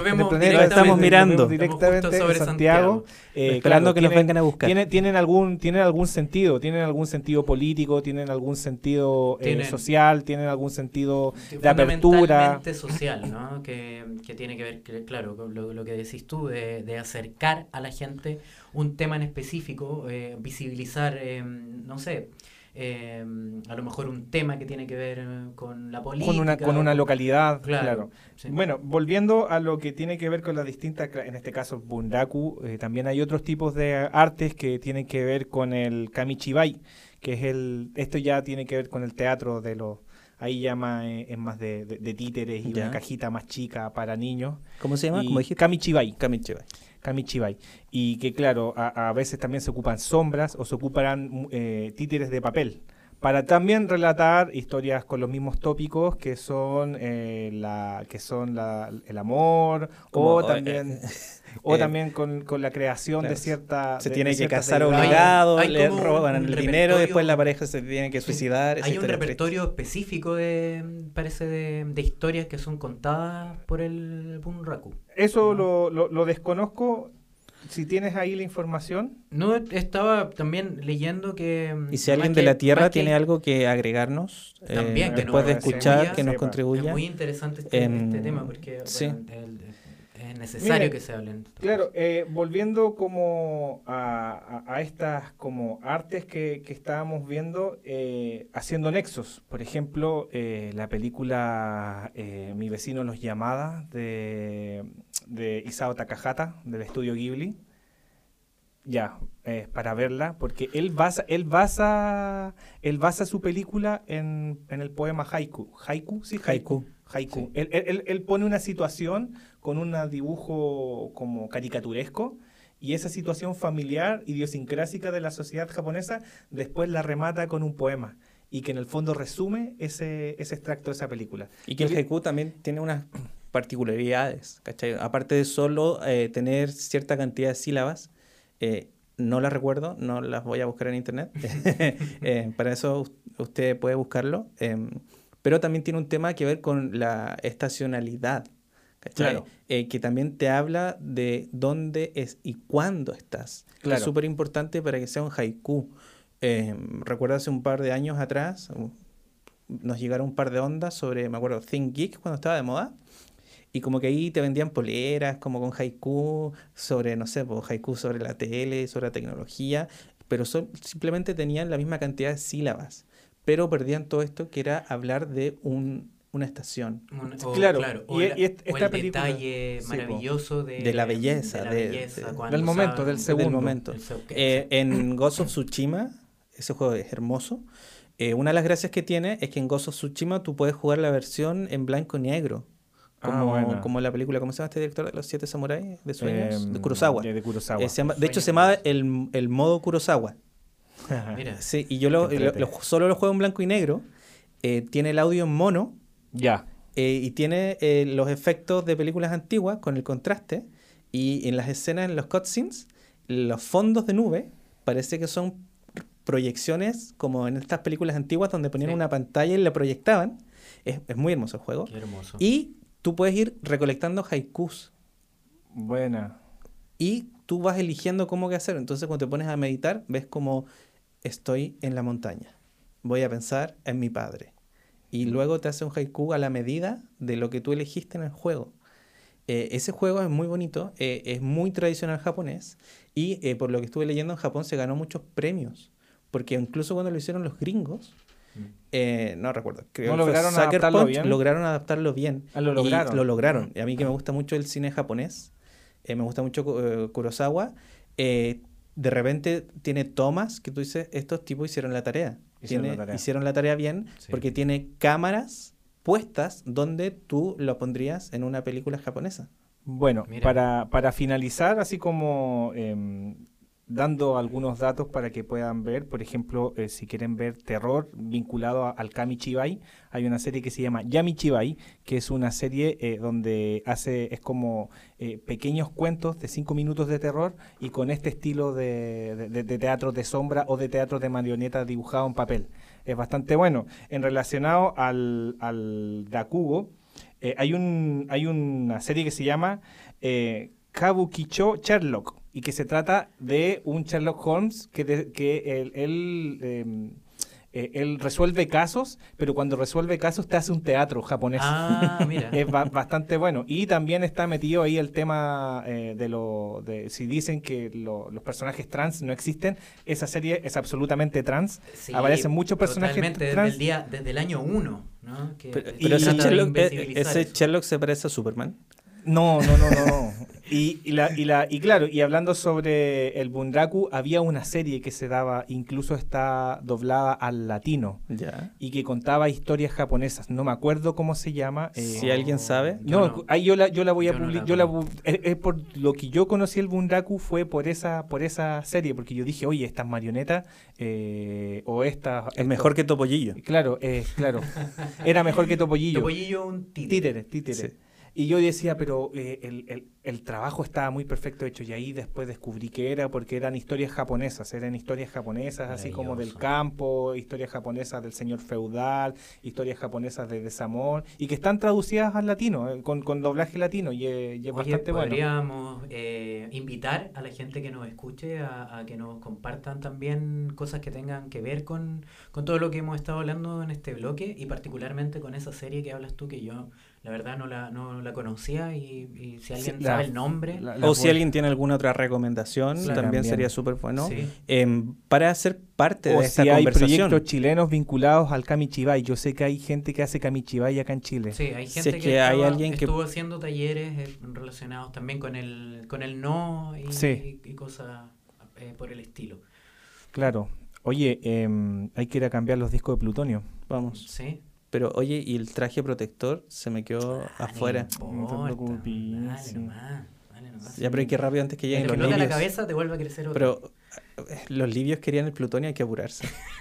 estamos mirando. directamente Estamos justo en sobre Santiago. Esperando que nos tienen- vengan a buscar. tienen, tienen algún tienen algún sentido, tienen algún sentido político, tienen algún sentido Tienen- social, tienen algún sentido de apertura. social, ¿no? Que, que tiene que ver, claro, con lo, lo que decís tú, de, de acercar a la gente un tema en específico, eh, visibilizar, eh, no sé, eh, a lo mejor un tema que tiene que ver con la política. con una con una localidad, Claro, claro. sí. Bueno, volviendo a lo que tiene que ver con las distintas, en este caso bundaku, eh, también hay otros tipos de artes que tienen que ver con el kamichibai, que es el, esto ya tiene que ver con el teatro de los, ahí llama eh, es más de, de- de títeres y Ya. una cajita más chica para niños. ¿Cómo se llama? Y ¿Cómo dijiste? Kamichibai. Kamichibai. Kamichibai. Y que claro, a, veces también se ocupan sombras o se ocupan eh, títeres de papel para también relatar historias con los mismos tópicos que son eh, la que son la- el amor Como, o eh, también o eh, también con, con la creación claro, de cierta Se de- tiene de que casar obligado, Hay- hay le roban el dinero, después la pareja se tiene que suicidar. Hay un repertorio específico de, parece, de, de historias que son contadas por el Bunraku. Eso No. lo, lo- lo desconozco. Si tienes ahí la información. No, estaba también leyendo que... Y si alguien de que- la Tierra más que- tiene algo que agregarnos, eh, También, que después no- de escuchar, que nos contribuya. Es muy interesante este, este tema porque sí. bueno, el- es necesario Mire, que se hablen. Claro, eh, volviendo como a, a- a estas como artes que, que estábamos viendo, eh, haciendo nexos. Por ejemplo, eh, la película eh, Mi vecino los llamada de, de Isao Takahata, del estudio Ghibli. Ya, eh, para verla, porque él basa, él basa, él basa su película en, en el poema Haiku. Haiku, sí, Haiku. Haiku. Sí. Él, él- él- pone una situación con un dibujo como caricaturesco y esa situación familiar, idiosincrásica de la sociedad japonesa, después la remata con un poema y que en el fondo resume ese, ese extracto de esa película. Y que el haiku también tiene unas particularidades, ¿cachai? Aparte de solo eh, tener cierta cantidad de sílabas, eh, no las recuerdo, no las voy a buscar en internet. Eh, para eso us- usted puede buscarlo. em, pero también tiene un tema que ver con la estacionalidad. ¿cachai? Claro. Eh, que también te habla de dónde es y cuándo estás. Claro. Es súper importante para que sea un haiku. Em, recuerdo hace un par de años atrás, nos llegaron un par de ondas sobre, me acuerdo, Think Geek cuando estaba de moda. Y como que ahí te vendían poleras, como con haiku, sobre, no sé, pues, haiku sobre la tele, sobre la tecnología, pero son- simplemente tenían la misma cantidad de sílabas, pero perdían todo esto que era hablar de un, una estación. O, Claro, o, y- la- y o esta el película- detalle maravilloso de, De la belleza, de la de- belleza, de- cuando del momento, del segundo. Del momento. Eh, en Ghost of Tsushima, ese juego es hermoso. eh, una de las gracias que tiene es que en Ghost of Tsushima tú puedes jugar la versión en blanco y negro. Ah, Como, como la película, ¿cómo se llama este director de los siete samuráis de sueños? Em, de Kurosawa. de Kurosawa. Eh, llama- de hecho, se llama Kurosawa. el, el modo Kurosawa. Mira, Sí, y yo lo, solo lo juego en blanco y negro. eh, tiene el audio en mono ya. eh, y tiene eh, los efectos de películas antiguas con el contraste. Y en las escenas, en los cutscenes, los fondos de nube parece que son proyecciones como en estas películas antiguas donde ponían Sí. una pantalla y la proyectaban. Es, es muy hermoso el juego. qué hermoso. Y tú puedes ir recolectando haikus. Buena. Y tú vas eligiendo cómo qué hacer. Entonces, cuando te pones a meditar, ves como estoy en la montaña. Voy a pensar en mi padre. Y luego te hace un haiku a la medida de lo que tú elegiste en el juego. Eh, ese juego es muy bonito, eh, es muy tradicional japonés. Y eh, por lo que estuve leyendo, en Japón se ganó muchos premios. Porque incluso cuando lo hicieron los gringos, Mm. Eh, no recuerdo, creo ¿No lograron Sucker adaptarlo Punch, bien? lograron adaptarlo bien. Ah, lo Y lograron. lo lograron. Y a mí que me gusta mucho el cine japonés, eh, me gusta mucho eh, Kurosawa, eh, de repente tiene tomas que tú dices, estos tipos hicieron la tarea. Hicieron Tiene- la tarea. hicieron la tarea bien Sí. porque tiene cámaras puestas donde tú lo pondrías en una película japonesa. Bueno, para, para finalizar, así como em, dando algunos datos para que puedan ver, por ejemplo, eh, si quieren ver terror vinculado a- al Kami Chibai, hay una serie que se llama Yami Chibai, que es una serie eh, donde hace, es como eh, pequeños cuentos de cinco minutos de terror y con este estilo de, de- teatro de sombra o de teatro de marioneta dibujado en papel. Es bastante bueno. En relacionado al, al Dakugo, eh, hay, un, hay una serie que se llama Kabukicho Sherlock y que se trata de un Sherlock Holmes que, de- que él, él, em, eh, él resuelve casos, pero cuando resuelve casos te hace un teatro japonés. Ah, mira. Es ba- bastante bueno. Y también está metido ahí el tema eh, de lo de si dicen que lo- los personajes trans no existen, esa serie es absolutamente trans. Sí, Aparecen muchos personajes totalmente desde trans. el, día, desde el año 1, ¿no? Que Pero, se pero ese, Sherlock, eh, ese. Sherlock se parece a Superman. No, no, no, no. Y, y, la, y, la, y claro, y hablando sobre el Bunraku, había una serie que se daba, incluso está doblada al latino, Ya. y que contaba historias japonesas. No me acuerdo cómo se llama. eh, Si alguien sabe. Yo no, no. ahí yo la, yo la voy a Yo no la publicar. yo la es, es por lo que yo conocí el Bunraku fue por esa, por esa serie, porque yo dije, oye, estas marionetas eh, o estas. Es mejor que Topollillo. Claro, eh, claro. Era mejor que Topollillo. Topollillo un títere. Títere, títere. Sí. Y yo decía, pero eh, el, el- el trabajo estaba muy perfecto hecho. Y ahí después descubrí que era porque eran historias japonesas. Eran historias japonesas, así como del campo, historias japonesas del señor feudal, historias japonesas de desamor. Y que están traducidas al latino, eh, con, con doblaje latino. Y, eh, y es Oye, bastante bueno. podríamos eh, invitar a la gente que nos escuche a, a que nos compartan también cosas que tengan que ver con, con todo lo que hemos estado hablando en este bloque y particularmente con esa serie que hablas tú que yo la verdad no la, no la conocía y, y si alguien Sí, la- sabe el nombre, la- la O si voy- alguien tiene alguna otra recomendación, Sí, también, también. sería súper bueno. sí. Em, para ser parte O de esta si hay conversación. proyectos chilenos vinculados al Kamichibai. Yo sé que hay gente que hace Kamichibai acá en Chile. Sí, hay Si gente es que, que hay estaba- alguien que- estuvo haciendo talleres eh, relacionados también con el, con el no y, Sí. y- y cosas eh, por el estilo. Claro. Oye, em, hay que ir a cambiar los discos de plutonio. Vamos. Sí. Pero oye, y el traje protector se me quedó afuera. No No te importa, preocupes, Dale sí. nomás, dale nomás. Ya, pero hay que rápido antes que lleguen los explota la libios. cabeza te vuelve a crecer otro. Pero eh, los libios querían el plutonio, hay que apurarse.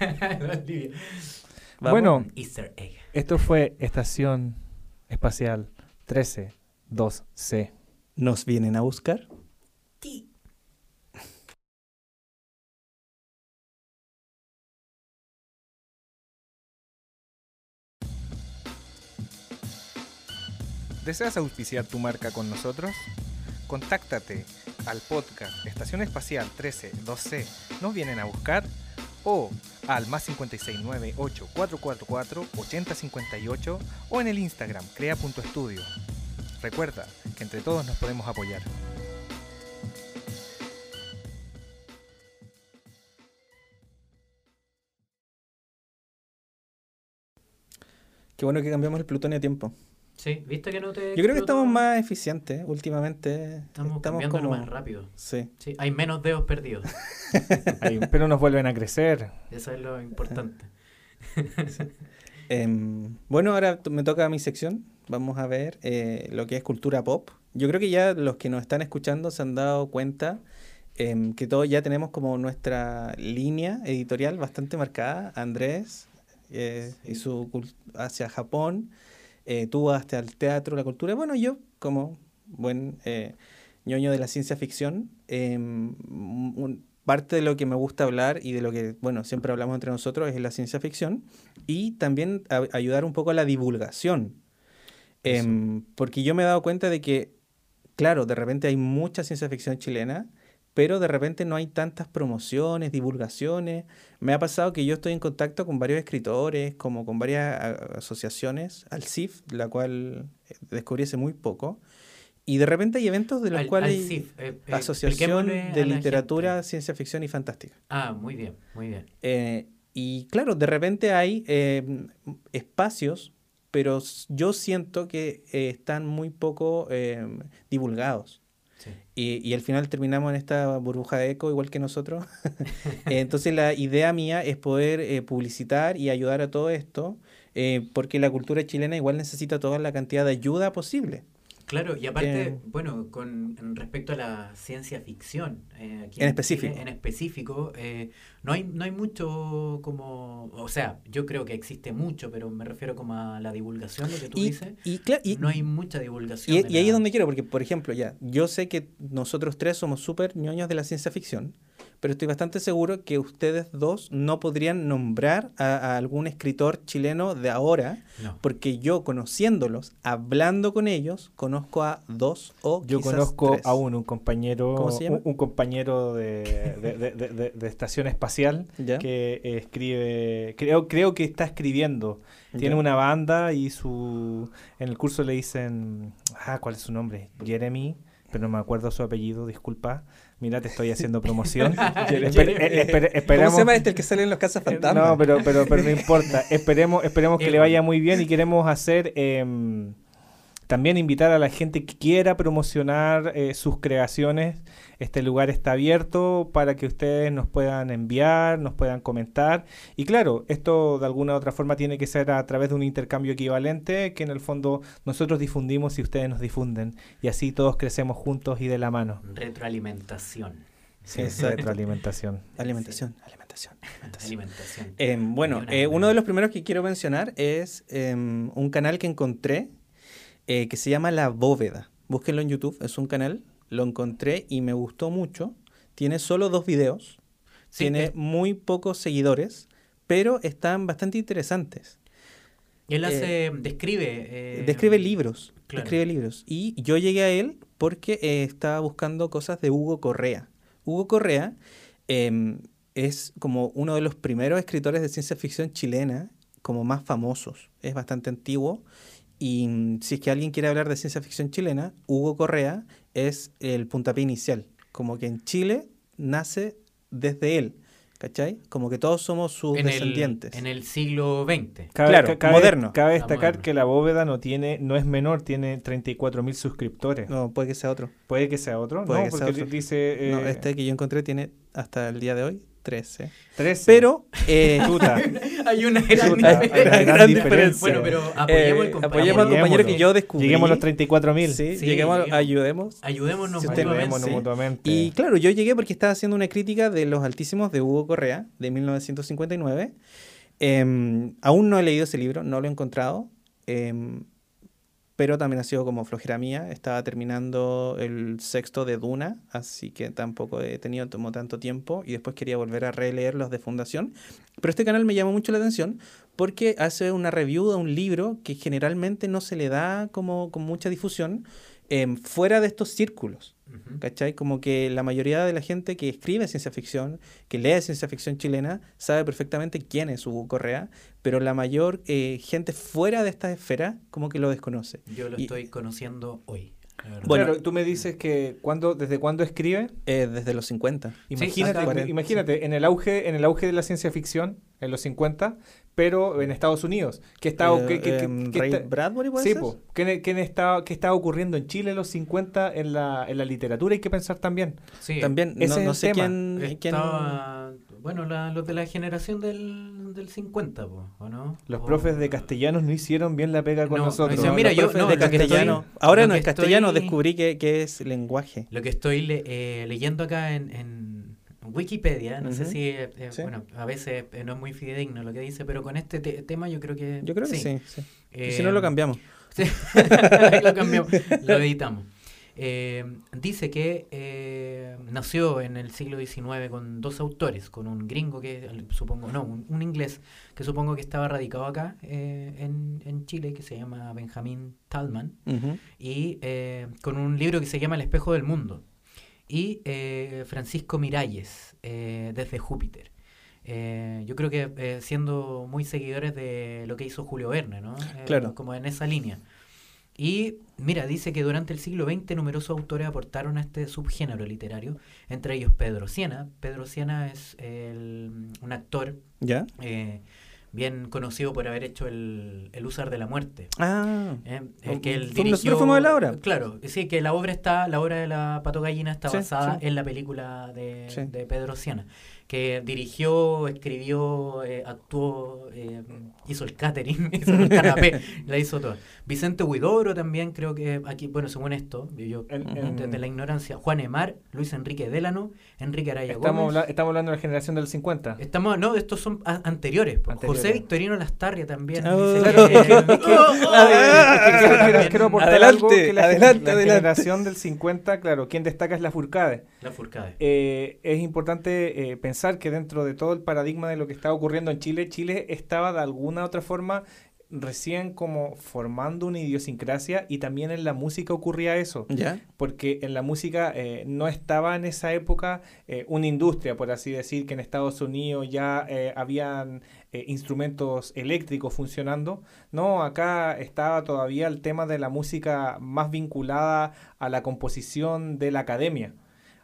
Vamos. Bueno, Easter egg. Esto fue Estación Espacial 13 2C. ¿Nos vienen a buscar? ¿Deseas auspiciar tu marca con nosotros? Contáctate al podcast Estación Espacial 13 2C. ¿Nos vienen a buscar? O al más 569 8444 8058 o en el Instagram crea.estudio. Recuerda que entre todos nos podemos apoyar. Qué bueno que cambiamos el plutonio a tiempo. Sí, ¿viste que no te Yo creo que estamos más eficientes últimamente. Estamos, cambiándolo más rápido. Sí. Sí, hay menos dedos perdidos. Ahí, pero nos vuelven a crecer. Eso es lo importante. Em, bueno, ahora me toca mi sección. Vamos a ver eh, lo que es cultura pop. Yo creo que ya los que nos están escuchando se han dado cuenta em, que todos ya tenemos como nuestra línea editorial bastante marcada. Andrés eh, y su hacia Japón, eh, tú hacia el teatro, la cultura. Bueno, yo como buen eh, ñoño de la ciencia ficción, em, un- parte de lo que me gusta hablar y de lo que, bueno, siempre hablamos entre nosotros es la ciencia ficción y también a- ayudar un poco a la divulgación. Em, porque yo me he dado cuenta de que, claro, de repente hay mucha ciencia ficción chilena, pero de repente no hay tantas promociones, divulgaciones. Me ha pasado que yo estoy en contacto con varios escritores, como con varias asociaciones, al CIF, la cual eh, descubrí hace muy poco, y de repente hay eventos de los Al- cuales... al CIF, eh, eh, Asociación de Literatura, gente. Ciencia Ficción y Fantástica. Ah, muy bien, muy bien. Eh, y claro, de repente hay eh, espacios, pero yo siento que están muy poco eh, divulgados. Y, y al final terminamos en esta burbuja de eco, igual que nosotros. Entonces la idea mía es poder eh, publicitar y ayudar a todo esto, eh, porque la cultura chilena igual necesita toda la cantidad de ayuda posible. Claro, y aparte, Eh, bueno, con respecto a la ciencia ficción, eh, aquí En específico. en específico, eh, no hay no hay mucho como, o sea, yo creo que existe mucho, pero me refiero como a la divulgación, lo que tú Y, dices, y, y- no hay mucha divulgación. Y, ahí la- es donde quiero, porque por ejemplo, ya, yo sé que nosotros tres somos súper ñoños de la ciencia ficción, pero estoy bastante seguro que ustedes dos no podrían nombrar a, a algún escritor chileno de ahora, No. porque yo conociéndolos, hablando con ellos, conozco a dos o Yo quizás conozco tres. a uno, un compañero, ¿Cómo se llama? Un, un compañero de, de- estación espacial ¿Ya? que eh, escribe, creo, creo que está escribiendo. Tiene ¿Ya? una banda y su en el curso le dicen, ah, ¿cuál es su nombre? Jeremy, pero no me acuerdo su apellido, disculpa. Mira, te estoy haciendo promoción. Esper- eh, esper- ¿Cómo esperamos- se llama este el que sale en los Casas Fantasmas? no, pero, pero, pero no importa. Esperemos, esperemos que le Elwin. vaya muy bien y queremos hacer em, también invitar a la gente que quiera promocionar eh, sus creaciones. Este lugar está abierto para que ustedes nos puedan enviar, nos puedan comentar. Y claro, esto de alguna u otra forma tiene que ser a través de un intercambio equivalente que en el fondo nosotros difundimos y ustedes nos difunden. Y así todos crecemos juntos y de la mano. Retroalimentación. Sí, Exacto. retroalimentación. Alimentación, alimentación, alimentación. Alimentación. Em, bueno, eh, uno de los primeros que quiero mencionar es em, un canal que encontré eh, que se llama La Bóveda. Búsquenlo en YouTube, es un canal, lo encontré y me gustó mucho. Tiene solo dos videos, Sí, tiene es- muy pocos seguidores, pero están bastante interesantes. él hace, describe... eh, Describe libros, claro. describe libros. Y yo llegué a él porque eh, estaba buscando cosas de Hugo Correa. Hugo Correa em, es como uno de los primeros escritores de ciencia ficción chilena, como más famosos. Es bastante antiguo. Y mm, si es que alguien quiere hablar de ciencia ficción chilena, Hugo Correa es el puntapié inicial. Como que en Chile nace desde él. ¿Cachai? Como que todos somos sus en el, descendientes. en el siglo XX. Cabe, Claro, ca- cabe- moderno. Cabe destacar moderno. que la bóveda no tiene, no es menor, tiene 34 mil suscriptores. No, puede que sea otro. Puede que sea otro, Puede no, que sea porque otro. dice No, eh, este que yo encontré tiene hasta el día de hoy 13. 13. Pero, eh, Chuta. Hay una gran Chuta, diferencia. hay una gran diferencia. Bueno, pero eh, apoyemos al compañero. apoyemos al compañero que yo descubrí. Lleguemos a los 34 mil. Sí, Sí, lleguemos, lleguemos. ayudemos. Ayudémonos Si mutuamente. Ayudémonos sí. mutuamente. Y claro, yo llegué porque estaba haciendo una crítica de Los Altísimos de Hugo Correa, de 1959. Em, aún no he leído ese libro, no lo he encontrado. Pero también ha sido como flojera mía. Estaba terminando el sexto de Duna, así que tampoco he tenido como tanto tiempo. Y después quería volver a releer los de Fundación. Pero este canal me llama mucho la atención porque hace una review de un libro que generalmente no se le da como con mucha difusión em, fuera de estos círculos. ¿Cachai? Como que la mayoría de la gente que escribe ciencia ficción, que lee ciencia ficción chilena, sabe perfectamente quién es Hugo Correa, pero la mayor eh, gente fuera de esta esfera como que lo desconoce. Yo lo Y- estoy conociendo hoy. Bueno. Claro, tú me dices que cuando, desde cuándo escribe. Eh, desde los 50. Imagínate, acá- imagínate en el auge, en el auge de la ciencia ficción, en los 50, pero en Estados Unidos, que está, Eh, que- que- em, Ray está- Bradbury puede sí, ser? po, ¿qué, qué está, qué estaba ocurriendo en Chile en los 50 en la, en la literatura? Hay que pensar también. Sí, También, ese no, es no el sé tema. quién... quién- estaba, bueno, la- los de la generación del, del 50, po, ¿o no? Los O- profes de castellanos no hicieron bien la pega con No, no nosotros. mira, los yo- no, de castellano. estoy- Ahora no es castellano, descubrí que, que es lenguaje. Lo que estoy le- eh, leyendo acá en, en Wikipedia, no sé si, eh, eh, Sí. bueno, a veces eh, no es muy fidedigno lo que dice, pero con este te- tema yo creo que Yo creo que sí. sí. Y Eh, si no lo cambiamos. Sí, ahí lo cambiamos, lo editamos. Eh, dice que eh, nació en el siglo XIX con dos autores, con un gringo que supongo, no, un, un inglés que supongo que estaba radicado acá eh, en, en Chile, que se llama Benjamin Talman, Ujú. y eh, con un libro que se llama El espejo del mundo, y eh, Francisco Miralles, eh, desde Júpiter. Eh, yo creo que eh, siendo muy seguidores de lo que hizo Julio Verne, ¿no? Eh, Claro. Como en esa línea. Y mira, dice que durante el siglo XX numerosos autores aportaron a este subgénero literario, entre ellos Pedro Siena. Pedro Siena es el- un actor ¿Ya? eh, bien conocido por haber hecho el, el Usar de la Muerte. Ah. Eh, el Oh, que él dirigió, a la obra. Claro, sí, que la obra está, la obra de la Pato Gallina está Sí, basada sí. en la película de, Sí. de Pedro Siana, que dirigió, escribió, eh, actuó, eh, hizo el catering, hizo el canapé, la hizo toda. Vicente Huidobro también creo que aquí, bueno, según esto, yo desde la ignorancia, Juan Emar, Luis Enrique Délano, Enrique Araya Estamos, Gómez. habla- estamos hablando de la generación del 50. Estamos, no, estos son a- anteriores. José Victorino Lastarria también. Quiero- aportar Adelante, algo que la, adelante, la adelante. generación del 50, claro, quien destaca es la Furcade. La Furcade. Eh, es importante eh, pensar que dentro de todo el paradigma de lo que estaba ocurriendo en Chile, Chile estaba de alguna u otra forma recién como formando una idiosincrasia y también en la música ocurría eso ¿Ya? porque en la música eh, no estaba en esa época eh, una industria, por así decir, que en Estados Unidos ya eh, habían instrumentos eléctricos funcionando. No, acá estaba todavía el tema de la música más vinculada a la composición de la academia.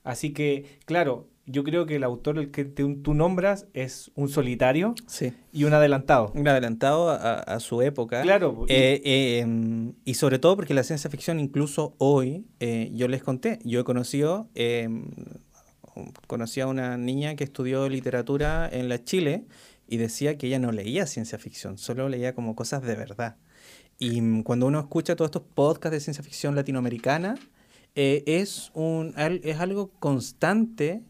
Así que, claro, yo creo que el autor el que te- tú nombras es un solitario Sí. y un adelantado. Un adelantado a, a su época. Claro, y- Eh, eh, em, y sobre todo porque la ciencia ficción, incluso hoy, eh, yo les conté, yo he conocido, em, conocí a una niña que estudió literatura en la Chile y decía que ella no leía ciencia ficción, solo leía como cosas de verdad. Y mm, cuando uno escucha todos estos podcasts de ciencia ficción latinoamericana, es, un, es algo constante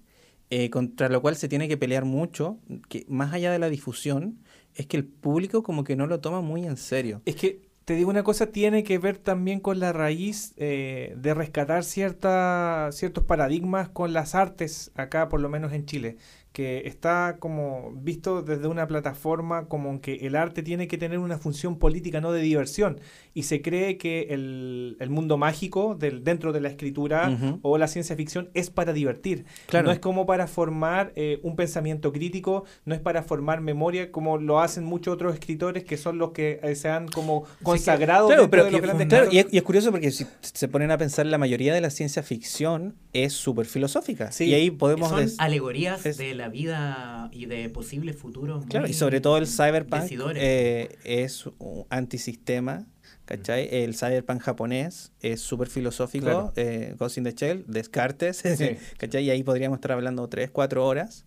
eh, contra lo cual se tiene que pelear mucho, que más allá de la difusión, es que el público como que no lo toma muy en serio. Es que, te digo una cosa, tiene que ver también con la raíz eh, de rescatar cierta, ciertos paradigmas con las artes acá, por lo menos en Chile, que está como visto desde una plataforma como que el arte tiene que tener una función política, no de diversión, y se cree que el, el mundo mágico del, dentro de la escritura o la ciencia ficción es para divertir. Claro. No es como para formar eh, un pensamiento crítico, no es para formar memoria como lo hacen muchos otros escritores que son los que eh, se han como consagrado Claro, pero de los que- grandes claro, y, es, y es curioso porque si se ponen a pensar, la mayoría de la ciencia ficción es súper filosófica. Sí. Y ahí podemos... Son alegorías es- de la vida y de posibles futuros. Claro, y sobre todo el cyberpunk eh, es un antisistema, ¿cachai? El cyberpunk japonés es súper filosófico, Claro. eh, Ghost in the Shell, Descartes, Sí. ¿cachai? Y ahí podríamos estar hablando tres, cuatro horas.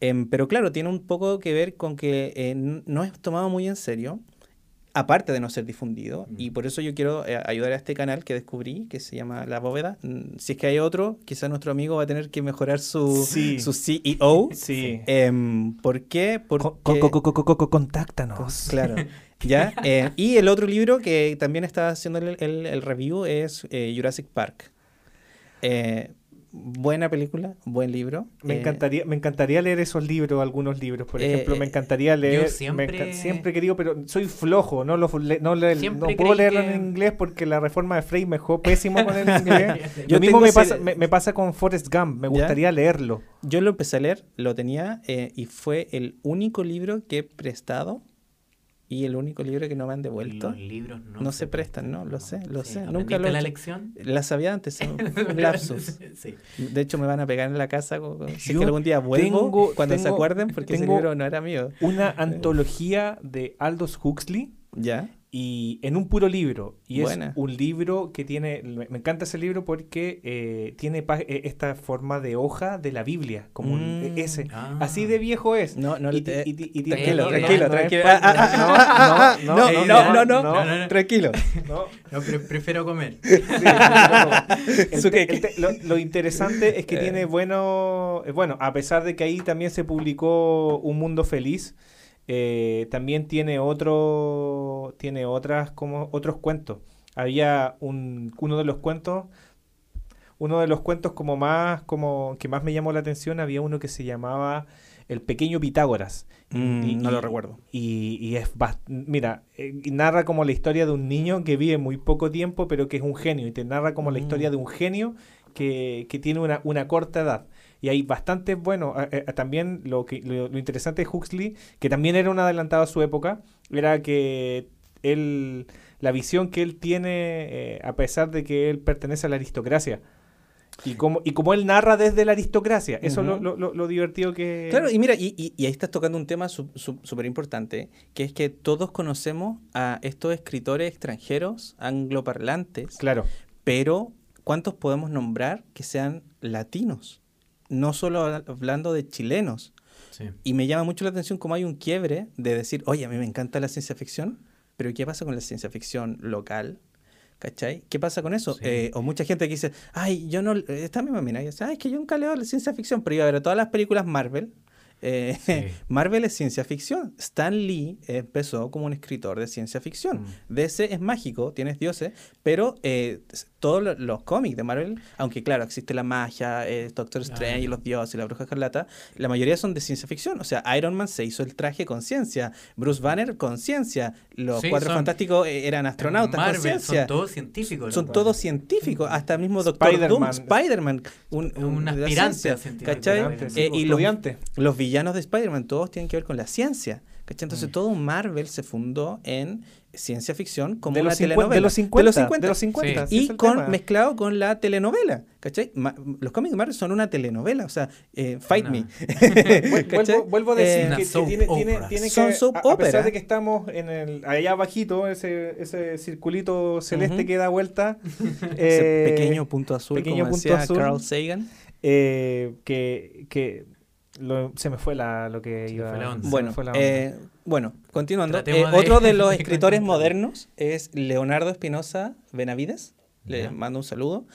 Em, pero claro, tiene un poco que ver con que eh, no es tomado muy en serio, aparte de no ser difundido. Mm. Y por eso yo quiero eh, ayudar a este canal que descubrí, que se llama La Bóveda. Mm, Si es que hay otro, quizás nuestro amigo va a tener que mejorar su, Sí. su CEO. Sí. Em, ¿Por qué? Porque... Co- co- co- co- co- co- contáctanos. Claro. ¿Ya? Eh, y el otro libro que también está haciendo el, el- el review es eh, Jurassic Park. Eh, buena película, buen libro. Me Eh, encantaría, me encantaría leer esos libros, algunos libros. Por Eh, ejemplo, me eh, encantaría leer. me siempre- enca- siempre he querido, pero soy flojo, no lo no, le- no puedo leerlo que- en inglés porque la reforma de Frey me dejó pésimo con el inglés. Yo lo mismo me pasa, me, me pasa con Forrest Gump, me ¿Ya? gustaría leerlo. Yo lo empecé a leer, lo tenía eh, y fue el único libro que he prestado y el único libro que no me han devuelto. Los libros no, No se prestan, no, lo sé, lo sé, nunca ¿Aprendiste lo la lección? La sabía antes, un lapsus. sí. De hecho, me van a pegar en la casa si es Yo que algún día vuelvo, tengo- cuando se acuerden, porque ese libro no era mío. Una antología de Aldous Huxley ¿Ya? y en un puro libro. Y Buena. es un libro que tiene, me encanta ese libro porque eh, tiene eh, esta forma de hoja de la Biblia, como un e, mm, S. Ah. Así de viejo es. No, no, tranquilo, tranquilo, tranquilo. No, no, no, no, tranquilo. No, no pre prefiero comer. Sí, el te, el lo, lo, interesante es que eh. tiene bueno, eh, bueno, a pesar de que ahí también se publicó Un Mundo Feliz eh, también tiene otro, tiene otras como otros cuentos. Había un, uno de los cuentos, uno de los cuentos como más, como que más me llamó la atención, había uno que se llamaba El Pequeño Pitágoras. Mm, Y- no lo y- recuerdo. Y, y es mira, eh, narra como la historia de un niño que vive muy poco tiempo, pero que es un genio. Y te narra como la Mm. historia de un genio que, que tiene una, una corta edad. Y hay bastantes, bueno, eh, eh, también lo, que, lo, lo interesante de Huxley, que también era un adelantado a su época, era que él, la visión que él tiene, eh, a pesar de que él pertenece a la aristocracia. Y como, y como él narra desde la aristocracia, eso es lo, lo, lo- lo divertido que... Claro, y mira, y, y- y ahí estás tocando un tema súper importante, que es que todos conocemos a estos escritores extranjeros angloparlantes, Claro. pero ¿cuántos podemos nombrar que sean latinos? No solo habla- hablando de chilenos. Sí. Y me llama mucho la atención cómo hay un quiebre de decir, oye, a mí me encanta la ciencia ficción, pero ¿qué pasa con la ciencia ficción local? ¿Cachai? ¿Qué pasa con eso? Sí. Eh, o mucha gente que dice, ay, yo no, esta misma mina, dice, ay, es que yo nunca leo la ciencia ficción, pero iba a ver todas las películas Marvel. eh, Sí. Marvel es ciencia ficción. Stan Lee empezó como un escritor de ciencia ficción. Mm. DC es mágico, tienes dioses, pero eh, todos lo- los cómics de Marvel, aunque claro, existe la magia, eh, Doctor Strange, Claro. y los dioses, y la bruja escarlata, la mayoría son de ciencia ficción. O sea, Iron Man se hizo el traje con ciencia, Bruce Banner con ciencia, los Sí, cuatro son- fantásticos eh, eran astronautas con Marvel, ciencia. son todos científicos. Son todos científicos, hasta el mismo Doctor Doom, Spider-Man. Un, Un aspirante ciencia, científico. ¿cachai? Sí, Eh, y los, los villanos de Spider-Man todos tienen que ver con la ciencia. ¿Cachai? Entonces Mm. todo Marvel se fundó en ciencia ficción como de, una los 50, telenovela. de los 50. De los 50. de los 50, sí, y con, tema. mezclado con la telenovela, ¿cachai? Ma- los cómics de Marvel son una telenovela, o sea, eh, Fight Una- Me. Vuelvo, vuelvo a decir Eh, que, que soap tiene, tiene- opera. tiene Son que, soap a, a pesar opera. de que estamos en el, allá abajito, ese, ese circulito celeste Ujú. que da vuelta, Ese eh, pequeño punto azul, pequeño como punto decía azul. Carl Sagan. eh, que, que lo- se me fue la, lo que Se iba fue la onda. se me Bueno, fue la onda. eh, bueno, continuando. Eh, de- otro de los de escritores modernos es Leonardo Espinosa Benavides. Le mando un saludo.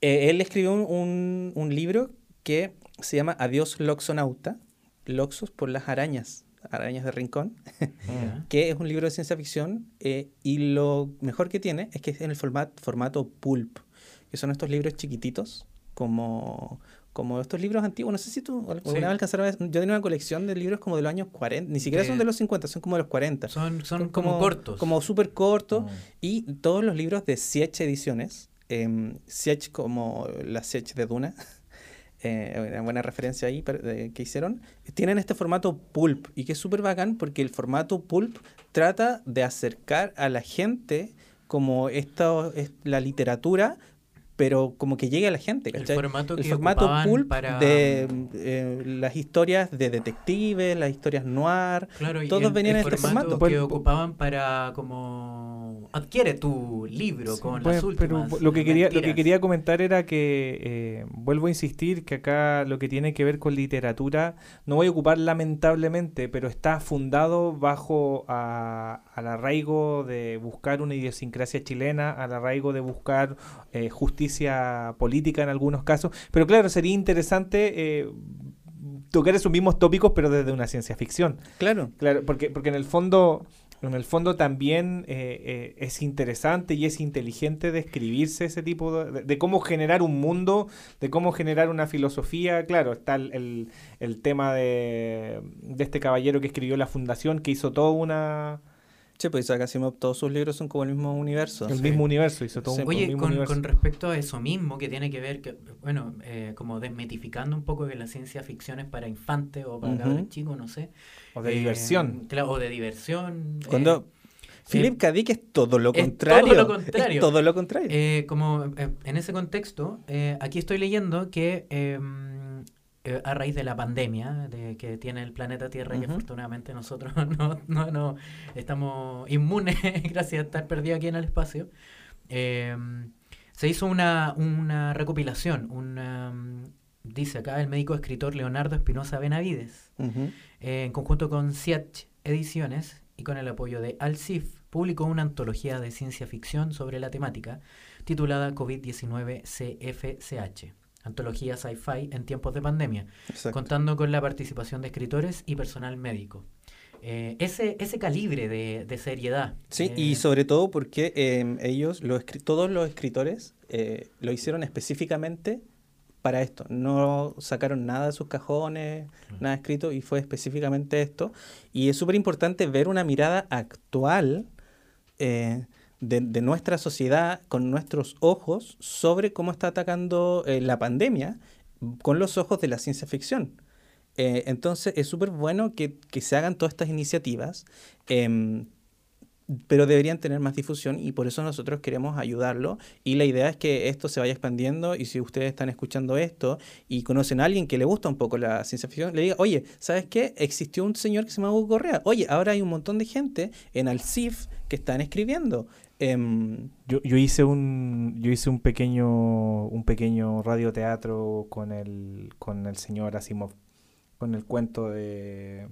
Eh, él escribió un, un- un libro que se llama Adiós Loxonauta. Loxos por las arañas, arañas de rincón, que es un libro de ciencia ficción eh, y lo mejor que tiene es que es en el format, formato pulp, que son estos libros chiquititos, como, como estos libros antiguos. No sé si tú alguna Sí. vez alcanzaron yo tenía una colección de libros como de los años 40, ni siquiera De- son de los 50, son como de los 40. Son, son como, cortos. Como súper cortos. Mm. Y todos los libros de Siech Ediciones, eh, Siech como la Siech de Duna, eh, una buena referencia ahí que hicieron, tienen este formato pulp y que es súper bacán porque el formato pulp trata de acercar a la gente como esto es la literatura, pero como que llegue a la gente, el ¿cachai? formato el que formato ocupaban pulp para... de eh, las historias de detectives, las historias noir, Claro, y todos el- venían el en este formato formato. que ocupaban para como adquiere tu libro Sí, con pues, las últimas pero lo que quería lo que quería comentar era que eh, vuelvo a insistir que acá lo que tiene que ver con literatura no voy a ocupar lamentablemente pero está fundado bajo a- al arraigo de buscar una idiosincrasia chilena al arraigo de buscar eh, justicia política en algunos casos. Pero claro sería interesante eh, tocar esos mismos tópicos pero desde una ciencia ficción. Claro. Claro, porque, porque en el fondo, en el fondo también eh, eh, es interesante y es inteligente describirse ese tipo de, de cómo generar un mundo, de cómo generar una filosofía. Claro, está el, el- el tema de, de este caballero que escribió la fundación, que hizo todo una Che, pues Isaac Asimov, todos sus libros son como el mismo universo. el Sí. mismo universo, hizo todo Sí. un, Oye, mismo con, universo. con respecto a eso mismo, que tiene que ver, que, bueno, eh, como desmitificando un poco que la ciencia ficción es para infantes o para Ujú. cabros chicos, no sé. o de Eh, diversión. claro, o de diversión. Cuando Philip eh, K. Dick es todo lo es contrario. todo lo contrario. Es todo lo contrario. Eh, como eh, en ese contexto, eh, aquí estoy leyendo que eh, a raíz de la pandemia de que tiene el planeta Tierra y afortunadamente nosotros no, no, no estamos inmunes gracias a estar perdidos aquí en el espacio, eh, se hizo una, una recopilación, una, dice acá el médico escritor Leonardo Espinosa Benavides, eh, en conjunto con Siach Ediciones y con el apoyo de Alcif, publicó una antología de ciencia ficción sobre la temática titulada COVID-19 CFCH, antología sci-fi en tiempos de pandemia, Exacto. contando con la participación de escritores y personal médico. Eh, ese, ese calibre de, de seriedad. Sí, eh, y sobre todo porque eh, ellos, los todos los escritores, eh, lo hicieron específicamente para esto. No sacaron nada de sus cajones, nada escrito, y fue específicamente esto. Y es súper importante ver una mirada actual eh, de, de nuestra sociedad con nuestros ojos sobre cómo está atacando eh, la pandemia con los ojos de la ciencia ficción. Eh, entonces es súper bueno que, que se hagan todas estas iniciativas, em, pero deberían tener más difusión y por eso nosotros queremos ayudarlo. Y la idea es que esto se vaya expandiendo y si ustedes están escuchando esto y conocen a alguien que le gusta un poco la ciencia ficción, le diga, oye, ¿sabes qué? Existió un señor que se llama Hugo Correa. Oye, ahora hay un montón de gente en Alcif que están escribiendo. Em, Yo, yo hice un yo hice un pequeño un pequeño radioteatro con el con el señor Asimov con el cuento de